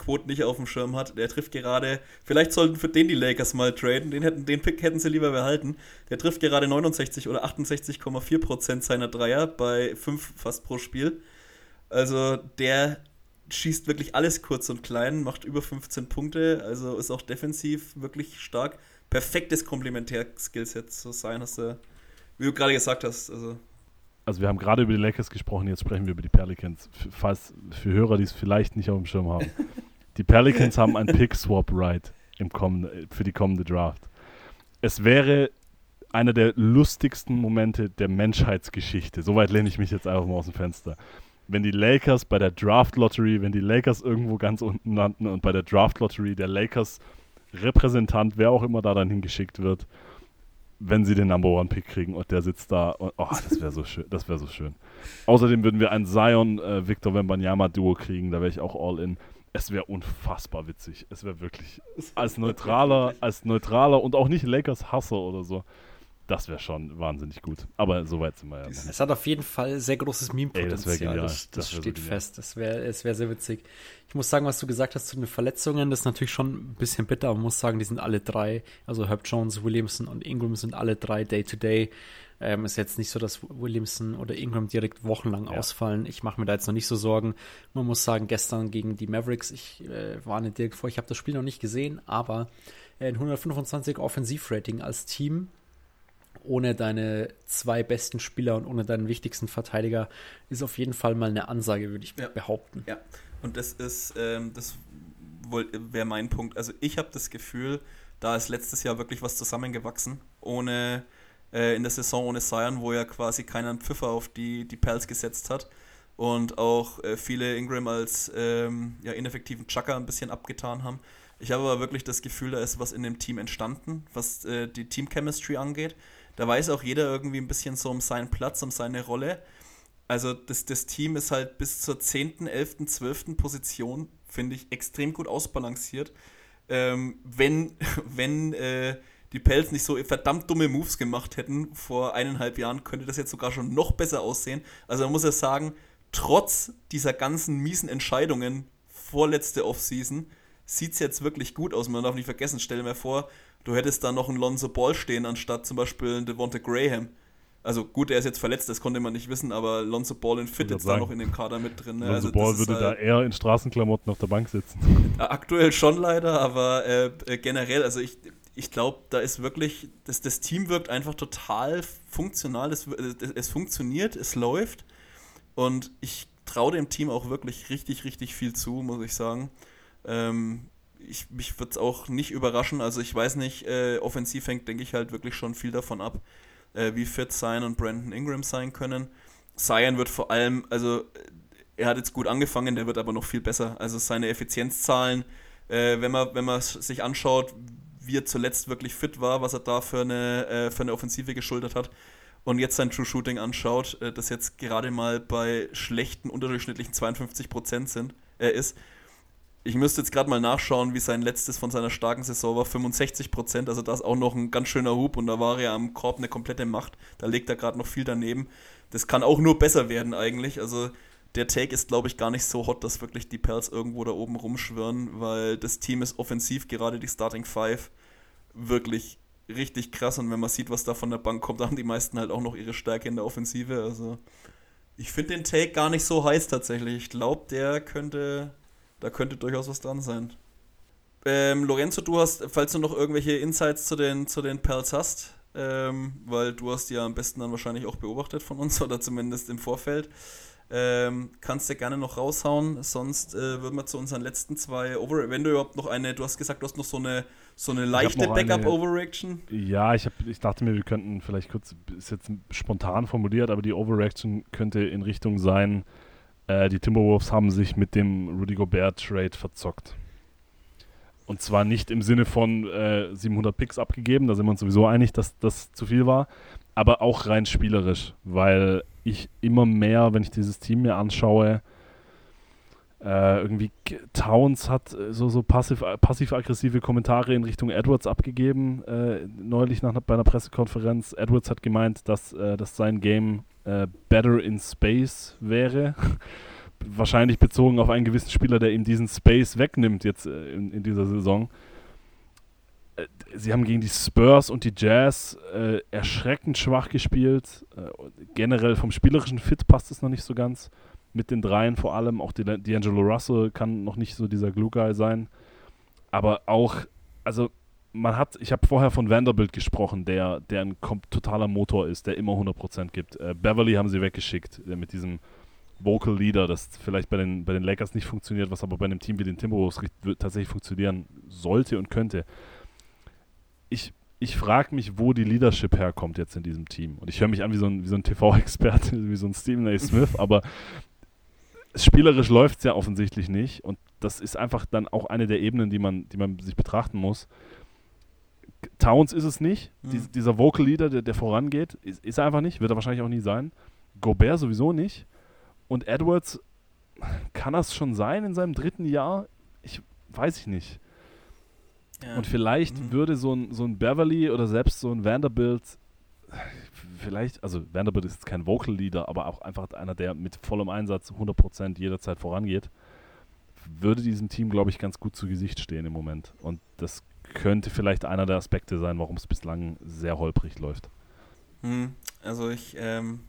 Quoten nicht auf dem Schirm hat, der trifft gerade, vielleicht sollten für den die Lakers mal traden, den, hätten, den Pick hätten sie lieber behalten. Der trifft gerade 69 oder 68,4% seiner Dreier bei 5 fast pro Spiel. Also der schießt wirklich alles kurz und klein, macht über 15 Punkte, also ist auch defensiv wirklich stark. Perfektes Komplementär-Skillset zu sein, hast du, wie du gerade gesagt hast. Also, Also wir haben gerade über die Lakers gesprochen, jetzt sprechen wir über die Pelicans. Falls für Hörer, die es vielleicht nicht auf dem Schirm haben. [LAUGHS] Die Pelicans haben ein Pick-Swap-Right für die kommende Draft. Es wäre einer der lustigsten Momente der Menschheitsgeschichte. Soweit lehne ich mich jetzt einfach mal aus dem Fenster. Wenn die Lakers bei der Draft Lottery, wenn die Lakers irgendwo ganz unten landen und bei der Draft Lottery der Lakers Repräsentant, wer auch immer da dann hingeschickt wird, wenn sie den Number One Pick kriegen und der sitzt da und oh, das wäre so schön, das wäre so schön. Außerdem würden wir ein Zion äh, Victor Wembanyama Duo kriegen, da wäre ich auch all in. Es wäre unfassbar witzig. Es wäre wirklich [LAUGHS] als neutraler, als neutraler und auch nicht Lakers Hasser oder so. Das wäre schon wahnsinnig gut. Aber soweit sind wir ja. Es hat auf jeden Fall sehr großes Meme-Potenzial. Das, das, Das so steht genial. fest. Das wäre es wär sehr witzig. Ich muss sagen, was du gesagt hast zu den Verletzungen, das ist natürlich schon ein bisschen bitter. Man muss sagen, die sind alle drei, also Herb Jones, Williamson und Ingram sind alle drei Day-to-Day. Ähm, ist jetzt nicht so, dass Williamson oder Ingram direkt wochenlang Ja. ausfallen. Ich mache mir da jetzt noch nicht so Sorgen. Man muss sagen, gestern gegen die Mavericks, ich äh, warne direkt vor, ich habe das Spiel noch nicht gesehen, aber äh, ein 125 Offensivrating als Team ohne deine zwei besten Spieler und ohne deinen wichtigsten Verteidiger ist auf jeden Fall mal eine Ansage, würde ich Ja. behaupten. Ja, und das ist, ähm, das wäre mein Punkt. Also ich habe das Gefühl, da ist letztes Jahr wirklich was zusammengewachsen, ohne äh, in der Saison ohne Zion, wo ja quasi keiner einen Pfiffer auf die, die Pels gesetzt hat und auch äh, viele Ingram als ähm, ja, ineffektiven Chucker ein bisschen abgetan haben. Ich habe aber wirklich das Gefühl, da ist was in dem Team entstanden, was äh, die Team-Chemistry angeht. Da weiß auch jeder irgendwie ein bisschen so um seinen Platz, um seine Rolle. Also das, das Team ist halt bis zur 10., 11., 12. Position, finde ich, extrem gut ausbalanciert. Ähm, wenn [LAUGHS] wenn äh, die Pels nicht so verdammt dumme Moves gemacht hätten vor eineinhalb Jahren, könnte das jetzt sogar schon noch besser aussehen. Also man muss ja sagen, trotz dieser ganzen miesen Entscheidungen vorletzte Offseason sieht es jetzt wirklich gut aus. Man darf nicht vergessen, stell dir mal vor, du hättest da noch einen Lonzo Ball stehen, anstatt zum Beispiel einen Devonta Graham. Also gut, er ist jetzt verletzt, das konnte man nicht wissen, aber Lonzo Ball in Fit jetzt da noch in dem Kader mit drin. Ne? Lonzo Also Ball würde da halt- eher in Straßenklamotten auf der Bank sitzen. [LAUGHS] Aktuell schon leider, aber äh, äh, generell, also ich, ich glaube, da ist wirklich, das, das Team wirkt einfach total funktional, es, es, es funktioniert, es läuft und ich traue dem Team auch wirklich richtig, richtig viel zu, muss ich sagen. Ähm, ich, mich würde es auch nicht überraschen, also ich weiß nicht, äh, offensiv hängt, denke ich, halt wirklich schon viel davon ab, äh, wie fit Zion und Brandon Ingram sein können. Zion wird vor allem, also er hat jetzt gut angefangen, der wird aber noch viel besser. Also seine Effizienzzahlen, äh, wenn man wenn man es sich anschaut, wie er zuletzt wirklich fit war, was er da für eine, äh, für eine Offensive geschultert hat und jetzt sein True Shooting anschaut, äh, das jetzt gerade mal bei schlechten, unterdurchschnittlichen 52% sind, äh, ist. Ich müsste jetzt gerade mal nachschauen, wie sein letztes von seiner starken Saison war. 65%, also da ist auch noch ein ganz schöner Hub und da war er am Korb eine komplette Macht. Da legt er gerade noch viel daneben. Das kann auch nur besser werden eigentlich. Also der Take ist, glaube ich, gar nicht so hot, dass wirklich die Pels irgendwo da oben rumschwirren, weil das Team ist offensiv, gerade die Starting Five, wirklich richtig krass. Und wenn man sieht, was da von der Bank kommt, [LAUGHS] haben die meisten halt auch noch ihre Stärke in der Offensive. Also ich finde den Take gar nicht so heiß tatsächlich. Ich glaube, der könnte, da könnte durchaus was dran sein. Ähm, Lorenzo, du hast, falls du noch irgendwelche Insights zu den, zu den Pels hast, ähm, weil du hast die ja am besten dann wahrscheinlich auch beobachtet von uns [LAUGHS] oder zumindest im Vorfeld. Ähm, kannst du gerne noch raushauen, sonst äh, würden wir zu unseren letzten zwei Over. Wenn du überhaupt noch eine, du hast gesagt, du hast noch so eine, so eine leichte Backup-Overreaction. Ja, ich, hab, ich dachte mir, wir könnten vielleicht kurz, ist jetzt spontan formuliert, aber die Overreaction könnte in Richtung sein, äh, die Timberwolves haben sich mit dem Rudy Gobert-Trade verzockt. Und zwar nicht im Sinne von äh, 700 Picks abgegeben, da sind wir uns sowieso einig, dass das zu viel war, aber auch rein spielerisch, weil ich immer mehr, wenn ich dieses Team mir anschaue, äh, irgendwie Towns hat äh, so, so passiv, passiv-aggressive Kommentare in Richtung Edwards abgegeben, äh, neulich nach, bei einer Pressekonferenz. Edwards hat gemeint, dass, äh, dass sein Game äh, better in Space wäre. [LAUGHS] wahrscheinlich bezogen auf einen gewissen Spieler, der ihm diesen Space wegnimmt jetzt äh, in, in, dieser Saison. Sie haben gegen die Spurs und die Jazz äh, erschreckend schwach gespielt. Äh, generell vom spielerischen Fit passt es noch nicht so ganz. Mit den Dreien vor allem. Auch D'Angelo Russell kann noch nicht so dieser Glue-Guy sein. Aber auch, also man hat, ich habe vorher von Vanderbilt gesprochen, der, der ein totaler Motor ist, der immer 100% gibt. Äh, Beverly haben sie weggeschickt äh, mit diesem Vocal Leader, das vielleicht bei den, bei den Lakers nicht funktioniert, was aber bei einem Team wie den Timberwolves tatsächlich funktionieren sollte und könnte. Ich, ich frage mich, wo die Leadership herkommt jetzt in diesem Team. Und ich höre mich an wie so ein, so ein TV-Experte, [LAUGHS] wie so ein Stephen A. Smith, aber spielerisch läuft es ja offensichtlich nicht. Und das ist einfach dann auch eine der Ebenen, die man, die man sich betrachten muss. Towns ist es nicht. Mhm. Dies, dieser Vocal Leader, der, der vorangeht, ist, ist er einfach nicht. Wird er wahrscheinlich auch nie sein. Gobert sowieso nicht. Und Edwards, kann das schon sein in seinem dritten Jahr? Ich weiß ich nicht. Ja. Und vielleicht mhm. würde so ein, so ein Beverly oder selbst so ein Vanderbilt, vielleicht, also Vanderbilt ist jetzt kein Vocal Leader, aber auch einfach einer, der mit vollem Einsatz 100% jederzeit vorangeht, würde diesem Team, glaube ich, ganz gut zu Gesicht stehen im Moment. Und das könnte vielleicht einer der Aspekte sein, warum es bislang sehr holprig läuft. Hm, also ich ähm,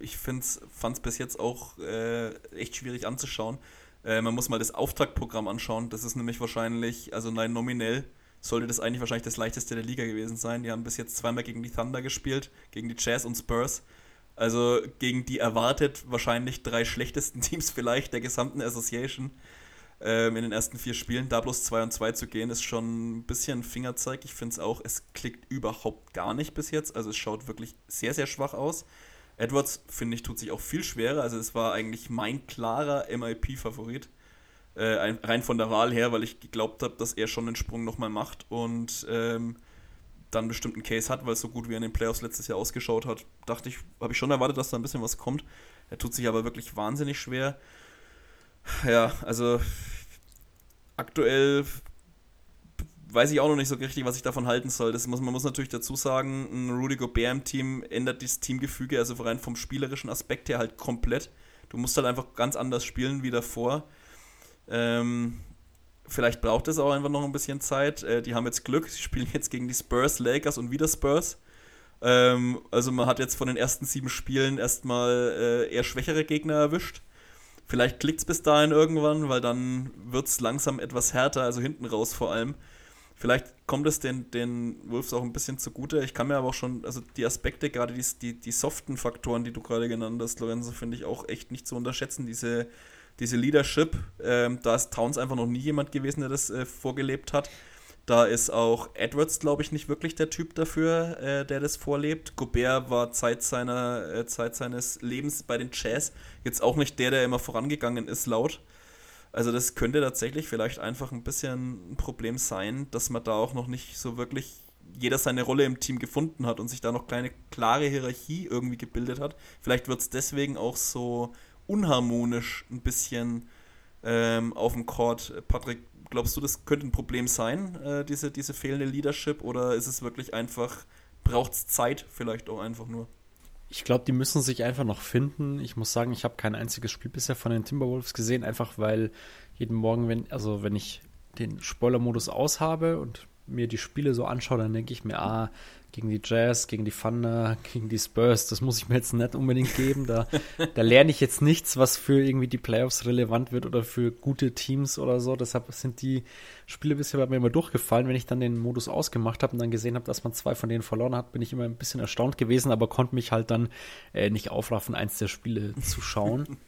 ich fand es bis jetzt auch äh, echt schwierig anzuschauen. Äh, man muss mal das Auftaktprogramm anschauen. Das ist nämlich wahrscheinlich, also nein, nominell sollte das eigentlich wahrscheinlich das leichteste der Liga gewesen sein. Die haben bis jetzt zweimal gegen die Thunder gespielt, gegen die Jazz und Spurs. Also gegen die erwartet wahrscheinlich drei schlechtesten [LAUGHS] Teams vielleicht der gesamten Association ähm, in den ersten vier Spielen. Da bloß 2 und 2 zu gehen, ist schon ein bisschen Fingerzeig. Ich finde es auch, es klickt überhaupt gar nicht bis jetzt. Also es schaut wirklich sehr, sehr schwach aus. Edwards, finde ich, tut sich auch viel schwerer. Also es war eigentlich mein klarer MIP-Favorit. Äh, rein von der Wahl her, weil ich geglaubt habe, dass er schon den Sprung nochmal macht und ähm, dann bestimmt einen Case hat, weil es so gut wie er in den Playoffs letztes Jahr ausgeschaut hat. Dachte ich, habe ich schon erwartet, dass da ein bisschen was kommt. Er tut sich aber wirklich wahnsinnig schwer. Ja, also aktuell weiß ich auch noch nicht so richtig, was ich davon halten soll. Das muss, man muss natürlich dazu sagen, ein Rudy Gobert im Team ändert das Teamgefüge, also rein vom spielerischen Aspekt her halt komplett. Du musst halt einfach ganz anders spielen wie davor. Ähm, vielleicht braucht es auch einfach noch ein bisschen Zeit. Äh, die haben jetzt Glück, sie spielen jetzt gegen die Spurs, Lakers und wieder Spurs. Ähm, also man hat jetzt von den ersten sieben Spielen erstmal äh, eher schwächere Gegner erwischt. Vielleicht klickt es bis dahin irgendwann, weil dann wird es langsam etwas härter, also hinten raus vor allem. Vielleicht kommt es den, den Wolves auch ein bisschen zugute. Ich kann mir aber auch schon, also die Aspekte, gerade die, die, die soften Faktoren, die du gerade genannt hast, Lorenzo, finde ich auch echt nicht zu unterschätzen. Diese, diese Leadership, ähm, da ist Towns einfach noch nie jemand gewesen, der das äh, vorgelebt hat. Da ist auch Edwards, glaube ich, nicht wirklich der Typ dafür, äh, der das vorlebt. Gobert war Zeit, seiner, äh, Zeit seines Lebens bei den Jazz jetzt auch nicht der, der immer vorangegangen ist, laut. Also das könnte tatsächlich vielleicht einfach ein bisschen ein Problem sein, dass man da auch noch nicht so wirklich jeder seine Rolle im Team gefunden hat und sich da noch keine klare Hierarchie irgendwie gebildet hat. Vielleicht wird es deswegen auch so unharmonisch ein bisschen ähm, auf dem Court. Patrick, glaubst du, das könnte ein Problem sein, äh, diese, diese fehlende Leadership, oder ist es wirklich einfach, braucht es Zeit vielleicht auch einfach nur? Ich glaube, die müssen sich einfach noch finden. Ich muss sagen, ich habe kein einziges Spiel bisher von den Timberwolves gesehen, einfach weil jeden Morgen, wenn, also wenn ich den Spoiler-Modus aus habe und mir die Spiele so anschaue, dann denke ich mir, ah, gegen die Jazz, gegen die Thunder, [LAUGHS] gegen die Spurs, das muss ich mir jetzt nicht unbedingt geben. Da, da lerne ich jetzt nichts, was für irgendwie die Playoffs relevant wird oder für gute Teams oder so. Deshalb sind die Spiele bisher bei mir immer durchgefallen. Wenn ich dann den Modus ausgemacht habe und dann gesehen habe, dass man zwei von denen verloren hat, bin ich immer ein bisschen erstaunt gewesen, aber konnte mich halt dann äh, nicht aufraffen, eins der Spiele zu schauen.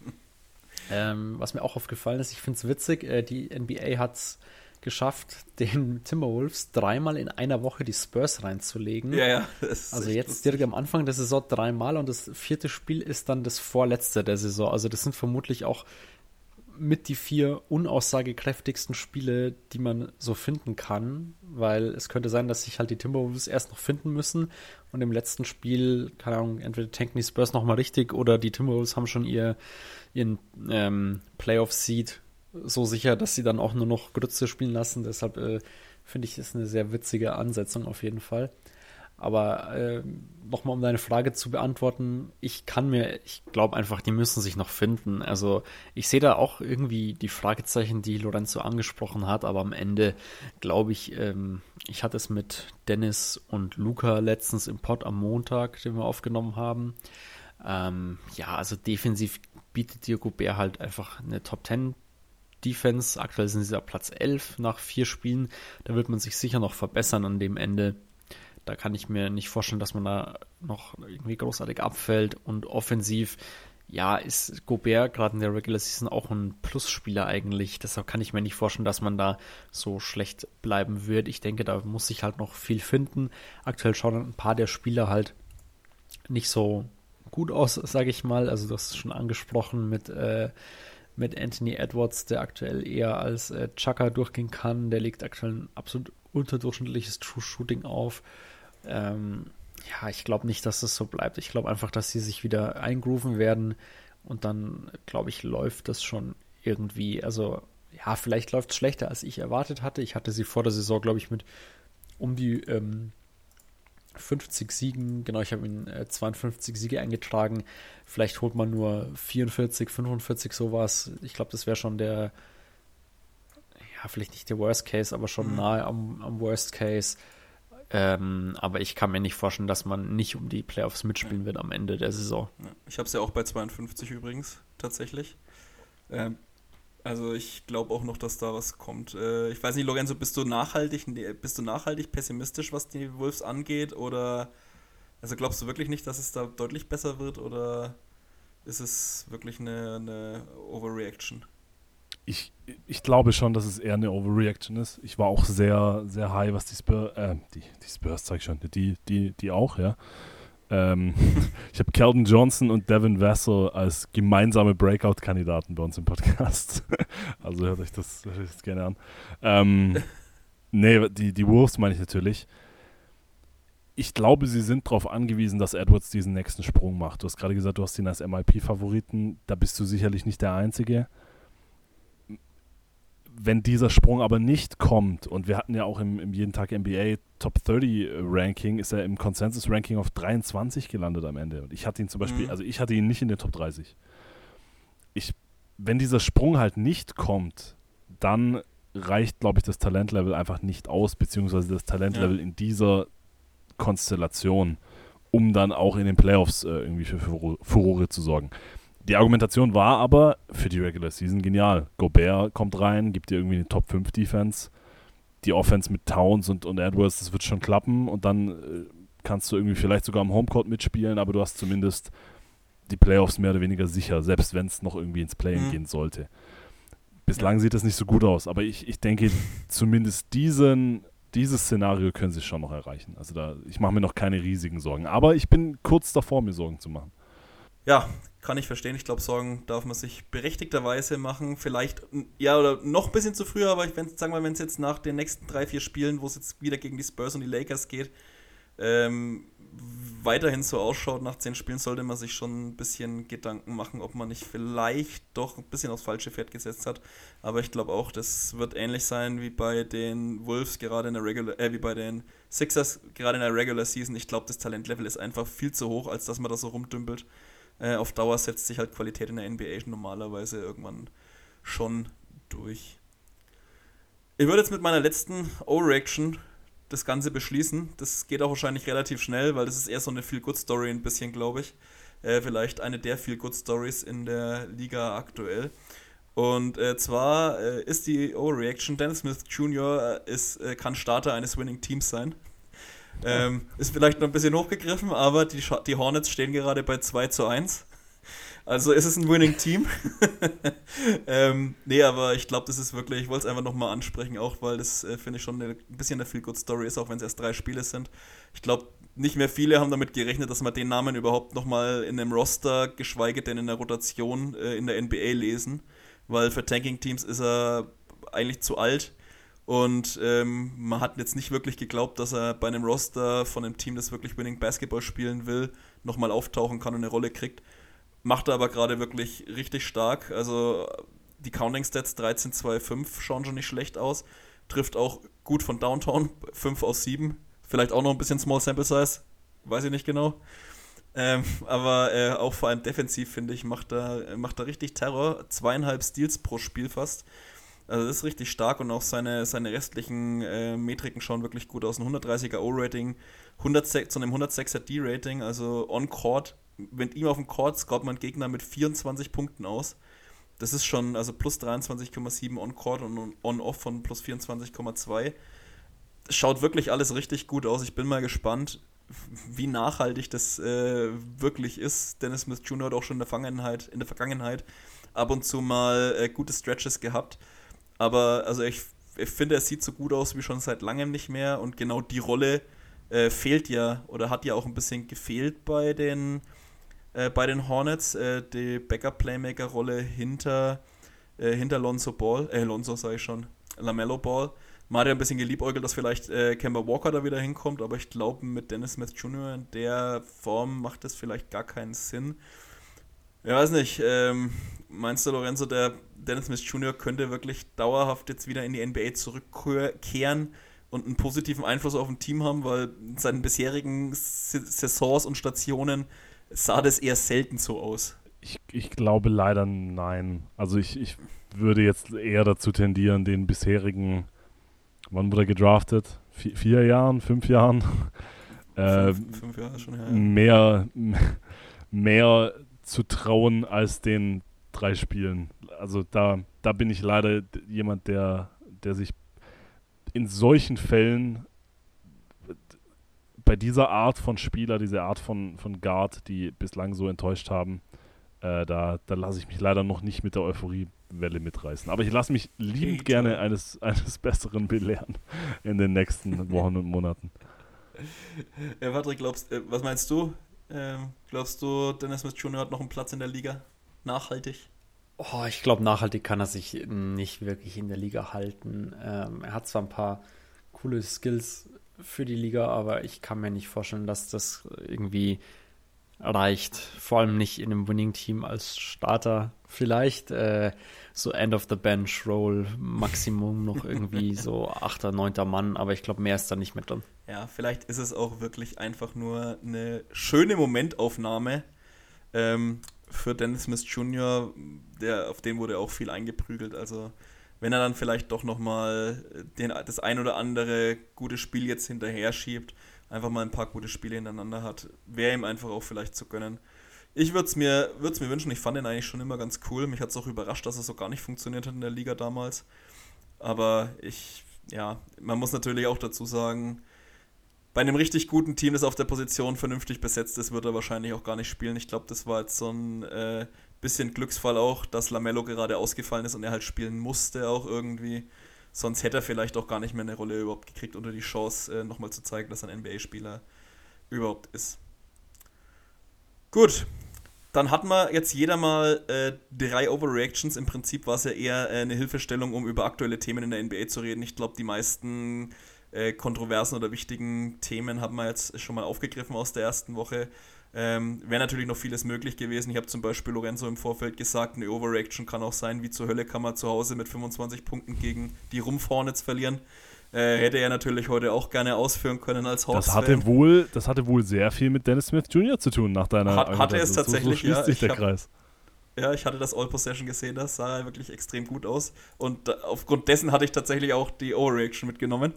[LAUGHS] ähm, was mir auch aufgefallen ist, ich finde es witzig, äh, die NBA hat es geschafft, [LAUGHS] den Timberwolves dreimal in einer Woche die Spurs reinzulegen. Ja, ja. Also jetzt lustig. direkt am Anfang der Saison dreimal und das vierte Spiel ist dann das vorletzte der Saison. Also das sind vermutlich auch mit die vier unaussagekräftigsten Spiele, die man so finden kann, weil es könnte sein, dass sich halt die Timberwolves erst noch finden müssen und im letzten Spiel, keine Ahnung, entweder tanken die Spurs nochmal richtig oder die Timberwolves haben schon ihr, ihren ähm, Playoff-Seed so sicher, dass sie dann auch nur noch Grütze spielen lassen. Deshalb äh, finde ich das eine sehr witzige Ansetzung auf jeden Fall. Aber äh, nochmal, um deine Frage zu beantworten, ich kann mir, ich glaube einfach, die müssen sich noch finden. Also ich sehe da auch irgendwie die Fragezeichen, die Lorenzo angesprochen hat, aber am Ende glaube ich, ähm, ich hatte es mit Dennis und Luca letztens im Pod am Montag, den wir aufgenommen haben. Ähm, ja, also defensiv bietet dir Gobert halt einfach eine Top 10 Defense. Aktuell sind sie auf Platz 11 nach vier Spielen. Da wird man sich sicher noch verbessern an dem Ende. Da kann ich mir nicht vorstellen, dass man da noch irgendwie großartig abfällt. Und offensiv, ja, ist Gobert gerade in der Regular Season auch ein Plusspieler eigentlich. Deshalb kann ich mir nicht vorstellen, dass man da so schlecht bleiben wird. Ich denke, da muss sich halt noch viel finden. Aktuell schauen ein paar der Spieler halt nicht so gut aus, sage ich mal. Also das ist schon angesprochen mit äh, mit Anthony Edwards, der aktuell eher als äh, Chucker durchgehen kann. Der legt aktuell ein absolut unterdurchschnittliches True Shooting auf. Ähm, ja, ich glaube nicht, dass das so bleibt. Ich glaube einfach, dass sie sich wieder eingrooven werden und dann, glaube ich, läuft das schon irgendwie. Also, ja, vielleicht läuft es schlechter, als ich erwartet hatte. Ich hatte sie vor der Saison, glaube ich, mit um die ähm, 50 Siegen, genau, ich habe ihn äh, 52 Siege eingetragen. Vielleicht holt man nur 44, 45 sowas. Ich glaube, das wäre schon der, ja, vielleicht nicht der Worst Case, aber schon mhm. nahe am, am Worst Case. Ähm, aber ich kann mir nicht vorstellen, dass man nicht um die Playoffs mitspielen wird am Ende der Saison. Ich habe es ja auch bei 52 übrigens, tatsächlich. Ähm, also ich glaube auch noch, dass da was kommt. Äh, ich weiß nicht, Lorenzo, bist du nachhaltig, bist du nachhaltig pessimistisch, was die Wolves angeht? Oder also glaubst du wirklich nicht, dass es da deutlich besser wird oder ist es wirklich eine, eine Overreaction? Ich, ich glaube schon, dass es eher eine Overreaction ist. Ich war auch sehr, sehr high, was die Spurs, äh, die, die Spurs zeige ich schon, die, die, die auch, ja. Ähm, [LAUGHS] ich habe Calvin Johnson und Devin Vassell als gemeinsame Breakout-Kandidaten bei uns im Podcast. [LAUGHS] also hört euch das, hört euch das gerne an. Ähm, nee, die, die Wolves meine ich natürlich. Ich glaube, sie sind darauf angewiesen, dass Edwards diesen nächsten Sprung macht. Du hast gerade gesagt, du hast ihn als MIP-Favoriten. Da bist du sicherlich nicht der Einzige wenn dieser Sprung aber nicht kommt, und wir hatten ja auch im, im jeden Tag NBA Top 30 äh, Ranking, ist er im Consensus Ranking auf 23 gelandet am Ende. Und ich hatte ihn zum Beispiel, mhm. also ich hatte ihn nicht in den Top 30. Ich, wenn dieser Sprung halt nicht kommt, dann reicht, glaube ich, das Talentlevel einfach nicht aus, beziehungsweise das Talentlevel ja. in dieser Konstellation, um dann auch in den Playoffs äh, irgendwie für Furore zu sorgen. Die Argumentation war aber für die Regular Season genial. Gobert kommt rein, gibt dir irgendwie eine Top 5 Defense. Die Offense mit Towns und, und Edwards, das wird schon klappen und dann äh, kannst du irgendwie vielleicht sogar am Homecourt mitspielen, aber du hast zumindest die Playoffs mehr oder weniger sicher, selbst wenn es noch irgendwie ins Play mhm. gehen sollte. Bislang ja. sieht das nicht so gut aus, aber ich, ich denke, [LAUGHS] zumindest diesen, dieses Szenario können sie schon noch erreichen. Also da, ich mache mir noch keine riesigen Sorgen. Aber ich bin kurz davor, mir Sorgen zu machen. Ja, kann ich verstehen. Ich glaube, Sorgen darf man sich berechtigterweise machen. Vielleicht, ja, oder noch ein bisschen zu früh, aber ich wenn, sagen wenn es jetzt nach den nächsten drei, vier Spielen, wo es jetzt wieder gegen die Spurs und die Lakers geht, ähm, weiterhin so ausschaut, nach zehn Spielen sollte man sich schon ein bisschen Gedanken machen, ob man nicht vielleicht doch ein bisschen aufs falsche Pferd gesetzt hat. Aber ich glaube auch, das wird ähnlich sein wie bei den Wolves gerade in der Regular, äh, wie bei den Sixers gerade in der Regular Season. Ich glaube, das Talentlevel ist einfach viel zu hoch, als dass man da so rumdümpelt. Äh, auf Dauer setzt sich halt Qualität in der NBA normalerweise irgendwann schon durch. Ich würde jetzt mit meiner letzten O-Reaction das Ganze beschließen. Das geht auch wahrscheinlich relativ schnell, weil das ist eher so eine Feel-Good-Story ein bisschen, glaube ich. Äh, vielleicht eine der Feel-Good-Stories in der Liga aktuell. Und äh, zwar äh, ist die Overreaction, Dennis Smith Jr. Äh, ist, äh, kann Starter eines Winning Teams sein. Ähm, ist vielleicht noch ein bisschen hochgegriffen, aber die, die Hornets stehen gerade bei 2 zu 1. Also ist es ein Winning Team. [LAUGHS] ähm, nee, aber ich glaube, das ist wirklich, ich wollte es einfach nochmal ansprechen, auch weil das, äh, finde ich, schon eine, ein bisschen eine Feel-Good-Story ist, auch wenn es erst drei Spiele sind. Ich glaube, nicht mehr viele haben damit gerechnet, dass wir den Namen überhaupt nochmal in einem Roster, geschweige denn in der Rotation äh, in der NBA lesen, weil für Tanking-Teams ist er eigentlich zu alt. Und ähm, man hat jetzt nicht wirklich geglaubt, dass er bei einem Roster von einem Team, das wirklich Winning Basketball spielen will, nochmal auftauchen kann und eine Rolle kriegt. Macht er aber gerade wirklich richtig stark. Also die Counting Stats 13, 2, 5 schauen schon nicht schlecht aus. Trifft auch gut von Downtown, 5 aus 7. Vielleicht auch noch ein bisschen Small Sample Size, weiß ich nicht genau. Ähm, aber äh, auch vor allem defensiv, finde ich, macht er, macht er richtig Terror. Zweieinhalb Steals pro Spiel fast. Also das ist richtig stark und auch seine, seine restlichen äh, Metriken schauen wirklich gut aus. Ein 130er O-Rating, zu einem 106er D-Rating, also on-Court mit ihm auf dem Court scoret man Gegner mit 24 Punkten aus. Das ist schon, also plus 23,7 on-Court und on-off von plus 24,2. Schaut wirklich alles richtig gut aus. Ich bin mal gespannt, wie nachhaltig das äh, wirklich ist. Dennis Smith Jr. hat auch schon in der Vergangenheit, in der Vergangenheit ab und zu mal äh, gute Stretches gehabt. Aber also ich, ich finde, er sieht so gut aus wie schon seit langem nicht mehr. Und genau die Rolle äh, fehlt ja oder hat ja auch ein bisschen gefehlt bei den äh, bei den Hornets, äh, die Backup-Playmaker-Rolle hinter, äh, hinter Lonzo Ball, äh, Lonzo sage ich schon, Lamello Ball. Man hat ja ein bisschen geliebäugelt, dass vielleicht äh, Kemba Walker da wieder hinkommt, aber ich glaube, mit Dennis Smith Jr. in der Form macht das vielleicht gar keinen Sinn. Ich weiß nicht, ähm, meinst du, Lorenzo, der Dennis Smith Jr. könnte wirklich dauerhaft jetzt wieder in die NBA zurückkehren und einen positiven Einfluss auf ein Team haben, weil in seinen bisherigen Saisons und Stationen sah das eher selten so aus. Ich, ich glaube leider nein. Also ich, ich würde jetzt eher dazu tendieren, den bisherigen, wann wurde er gedraftet? Vier, vier Jahren, fünf Jahren? Äh, fünf, fünf Jahre schon, ja. Mehr, mehr zu trauen als den drei Spielen. Also da, da bin ich leider jemand, der, der sich in solchen Fällen bei dieser Art von Spieler, diese Art von, von Guard, die bislang so enttäuscht haben, äh, da, da lasse ich mich leider noch nicht mit der Euphoriewelle mitreißen. Aber ich lasse mich liebend gerne eines, eines Besseren belehren in den nächsten [LAUGHS] Wochen und Monaten. Ja, Patrick, glaubst, äh, was meinst du? Ähm, glaubst du, Dennis Smith Jr. hat noch einen Platz in der Liga? Nachhaltig? Oh, ich glaube, nachhaltig kann er sich nicht wirklich in der Liga halten. Ähm, er hat zwar ein paar coole Skills für die Liga, aber ich kann mir nicht vorstellen, dass das irgendwie reicht. Vor allem nicht in einem Winning-Team als Starter. Vielleicht äh, so End of the Bench Roll, Maximum [LAUGHS] noch irgendwie so achter, neunter Mann, aber ich glaube, mehr ist da nicht mit drin. Ja, vielleicht ist es auch wirklich einfach nur eine schöne Momentaufnahme ähm, für Dennis Smith Jr., der, auf den wurde auch viel eingeprügelt. Also wenn er dann vielleicht doch nochmal das ein oder andere gute Spiel jetzt hinterher schiebt, einfach mal ein paar gute Spiele hintereinander hat, wäre ihm einfach auch vielleicht zu gönnen. Ich würde es mir, mir wünschen, ich fand ihn eigentlich schon immer ganz cool. Mich hat es auch überrascht, dass er so gar nicht funktioniert hat in der Liga damals. Aber ich, ja, man muss natürlich auch dazu sagen, bei einem richtig guten Team, das auf der Position vernünftig besetzt ist, wird er wahrscheinlich auch gar nicht spielen. Ich glaube, das war jetzt so ein äh, bisschen Glücksfall auch, dass Lamello gerade ausgefallen ist und er halt spielen musste auch irgendwie. Sonst hätte er vielleicht auch gar nicht mehr eine Rolle überhaupt gekriegt oder die Chance, äh, nochmal zu zeigen, dass er ein NBA-Spieler überhaupt ist. Gut, dann hatten wir jetzt jeder mal äh, drei Overreactions. Im Prinzip war es ja eher äh, eine Hilfestellung, um über aktuelle Themen in der NBA zu reden. Ich glaube, die meisten äh, kontroversen oder wichtigen Themen haben wir jetzt schon mal aufgegriffen aus der ersten Woche. Ähm, Wäre natürlich noch vieles möglich gewesen. Ich habe zum Beispiel Lorenzo im Vorfeld gesagt, eine Overreaction kann auch sein, wie zur Hölle kann man zu Hause mit 25 Punkten gegen die Rumpf Hornets verlieren. Äh, hätte er natürlich heute auch gerne ausführen können als Hawks. Das hatte wohl, das hatte wohl sehr viel mit Dennis Smith Jr. zu tun nach deiner. Hat, hatte es tatsächlich. So, so schließt ja, sich der hab, Kreis. Ja, ich hatte das All Possession gesehen, das sah wirklich extrem gut aus und aufgrund dessen hatte ich tatsächlich auch die Overreaction mitgenommen.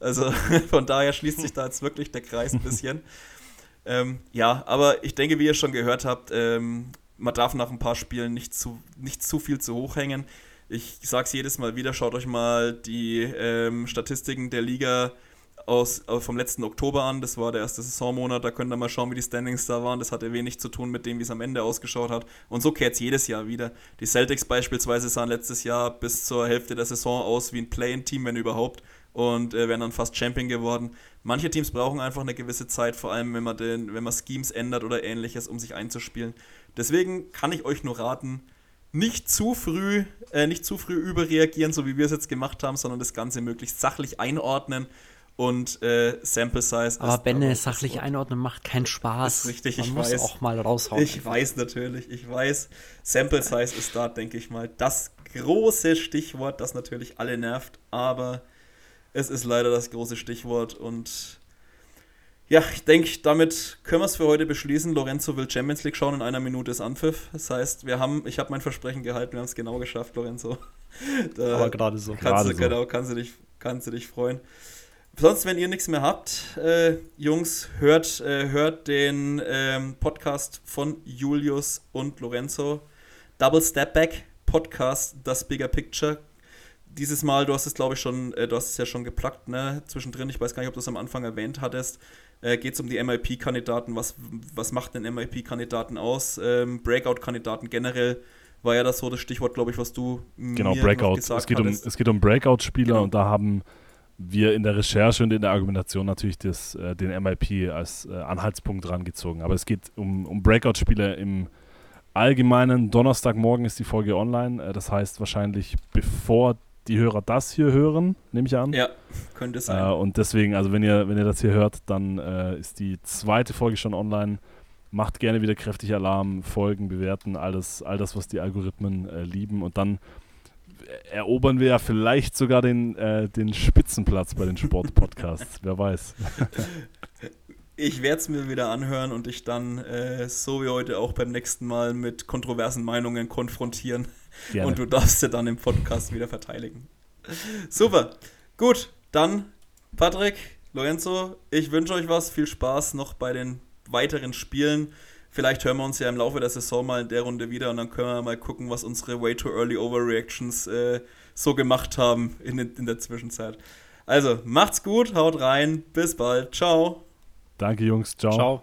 Also [LAUGHS] von daher schließt sich da jetzt wirklich der Kreis ein bisschen. [LAUGHS] ähm, ja, aber ich denke, wie ihr schon gehört habt, ähm, man darf nach ein paar Spielen nicht zu, nicht zu viel zu hoch hängen. Ich sage es jedes Mal wieder, schaut euch mal die ähm, Statistiken der Liga aus, äh, vom letzten Oktober an. Das war der erste Saisonmonat. Da könnt ihr mal schauen, wie die Standings da waren. Das hatte wenig zu tun mit dem, wie es am Ende ausgeschaut hat. Und so kehrt es jedes Jahr wieder. Die Celtics beispielsweise sahen letztes Jahr bis zur Hälfte der Saison aus wie ein Play-in-Team, wenn überhaupt. Und äh, wären dann fast Champion geworden. Manche Teams brauchen einfach eine gewisse Zeit, vor allem wenn man, den, wenn man Schemes ändert oder ähnliches, um sich einzuspielen. Deswegen kann ich euch nur raten, nicht zu früh, äh, nicht zu früh überreagieren, so wie wir es jetzt gemacht haben, sondern das Ganze möglichst sachlich einordnen und äh, Sample Size. Aber Benne, sachlich einordnen macht keinen Spaß. Ist richtig, Man ich muss weiß. auch mal raushauen. Ich weiß natürlich, ich weiß. Sample Size ist da, denke ich mal, das große Stichwort, das natürlich alle nervt, aber es ist leider das große Stichwort und ja, ich denke, damit können wir es für heute beschließen. Lorenzo will Champions League schauen, in einer Minute ist Anpfiff. Das heißt, wir haben, ich habe mein Versprechen gehalten, wir haben es genau geschafft, Lorenzo. [LAUGHS] Da Aber gerade so. kannst du, so. genau, kannst du dich, kannst du dich freuen. Sonst, wenn ihr nichts mehr habt, äh, Jungs, hört, äh, hört den ähm, Podcast von Julius und Lorenzo. Double Step Back Podcast, das Bigger Picture. Dieses Mal, du hast es glaube ich schon, äh, du hast es ja schon geplackt, ne? Zwischendrin, ich weiß gar nicht, ob du es am Anfang erwähnt hattest, äh, geht es um die MIP-Kandidaten. Was, was macht denn MIP-Kandidaten aus? Ähm, Breakout-Kandidaten generell war ja das so das Stichwort, glaube ich, was du Genau, mir Breakout. gesagt Es geht, um, hattest. es geht um Breakout-Spieler Genau. und da haben wir in der Recherche und in der Argumentation natürlich das, äh, den MIP als äh, Anhaltspunkt rangezogen. Aber es geht um, um Breakout-Spieler im Allgemeinen. Donnerstagmorgen ist die Folge online. Äh, das heißt wahrscheinlich bevor die Hörer das hier hören, nehme ich an. Ja, könnte sein. Äh, und deswegen, also wenn ihr, wenn ihr das hier hört, dann äh, ist die zweite Folge schon online. Macht gerne wieder kräftig Alarm, folgen, bewerten, alles, all das, was die Algorithmen äh, lieben. Und dann erobern wir ja vielleicht sogar den, äh, den Spitzenplatz bei den Sportpodcasts. Wer weiß. [LAUGHS] Ich werde es mir wieder anhören und dich dann, äh, so wie heute auch beim nächsten Mal, mit kontroversen Meinungen konfrontieren. Gerne. Und du darfst sie dann im Podcast wieder verteidigen. Super. Gut, dann Patrick, Lorenzo, ich wünsche euch was. Viel Spaß noch bei den weiteren Spielen. Vielleicht hören wir uns ja im Laufe der Saison mal in der Runde wieder und dann können wir mal gucken, was unsere Way Too Early Overreactions äh, so gemacht haben in, in der Zwischenzeit. Also, macht's gut, haut rein, bis bald, ciao. Danke, Jungs. Ciao. Ciao.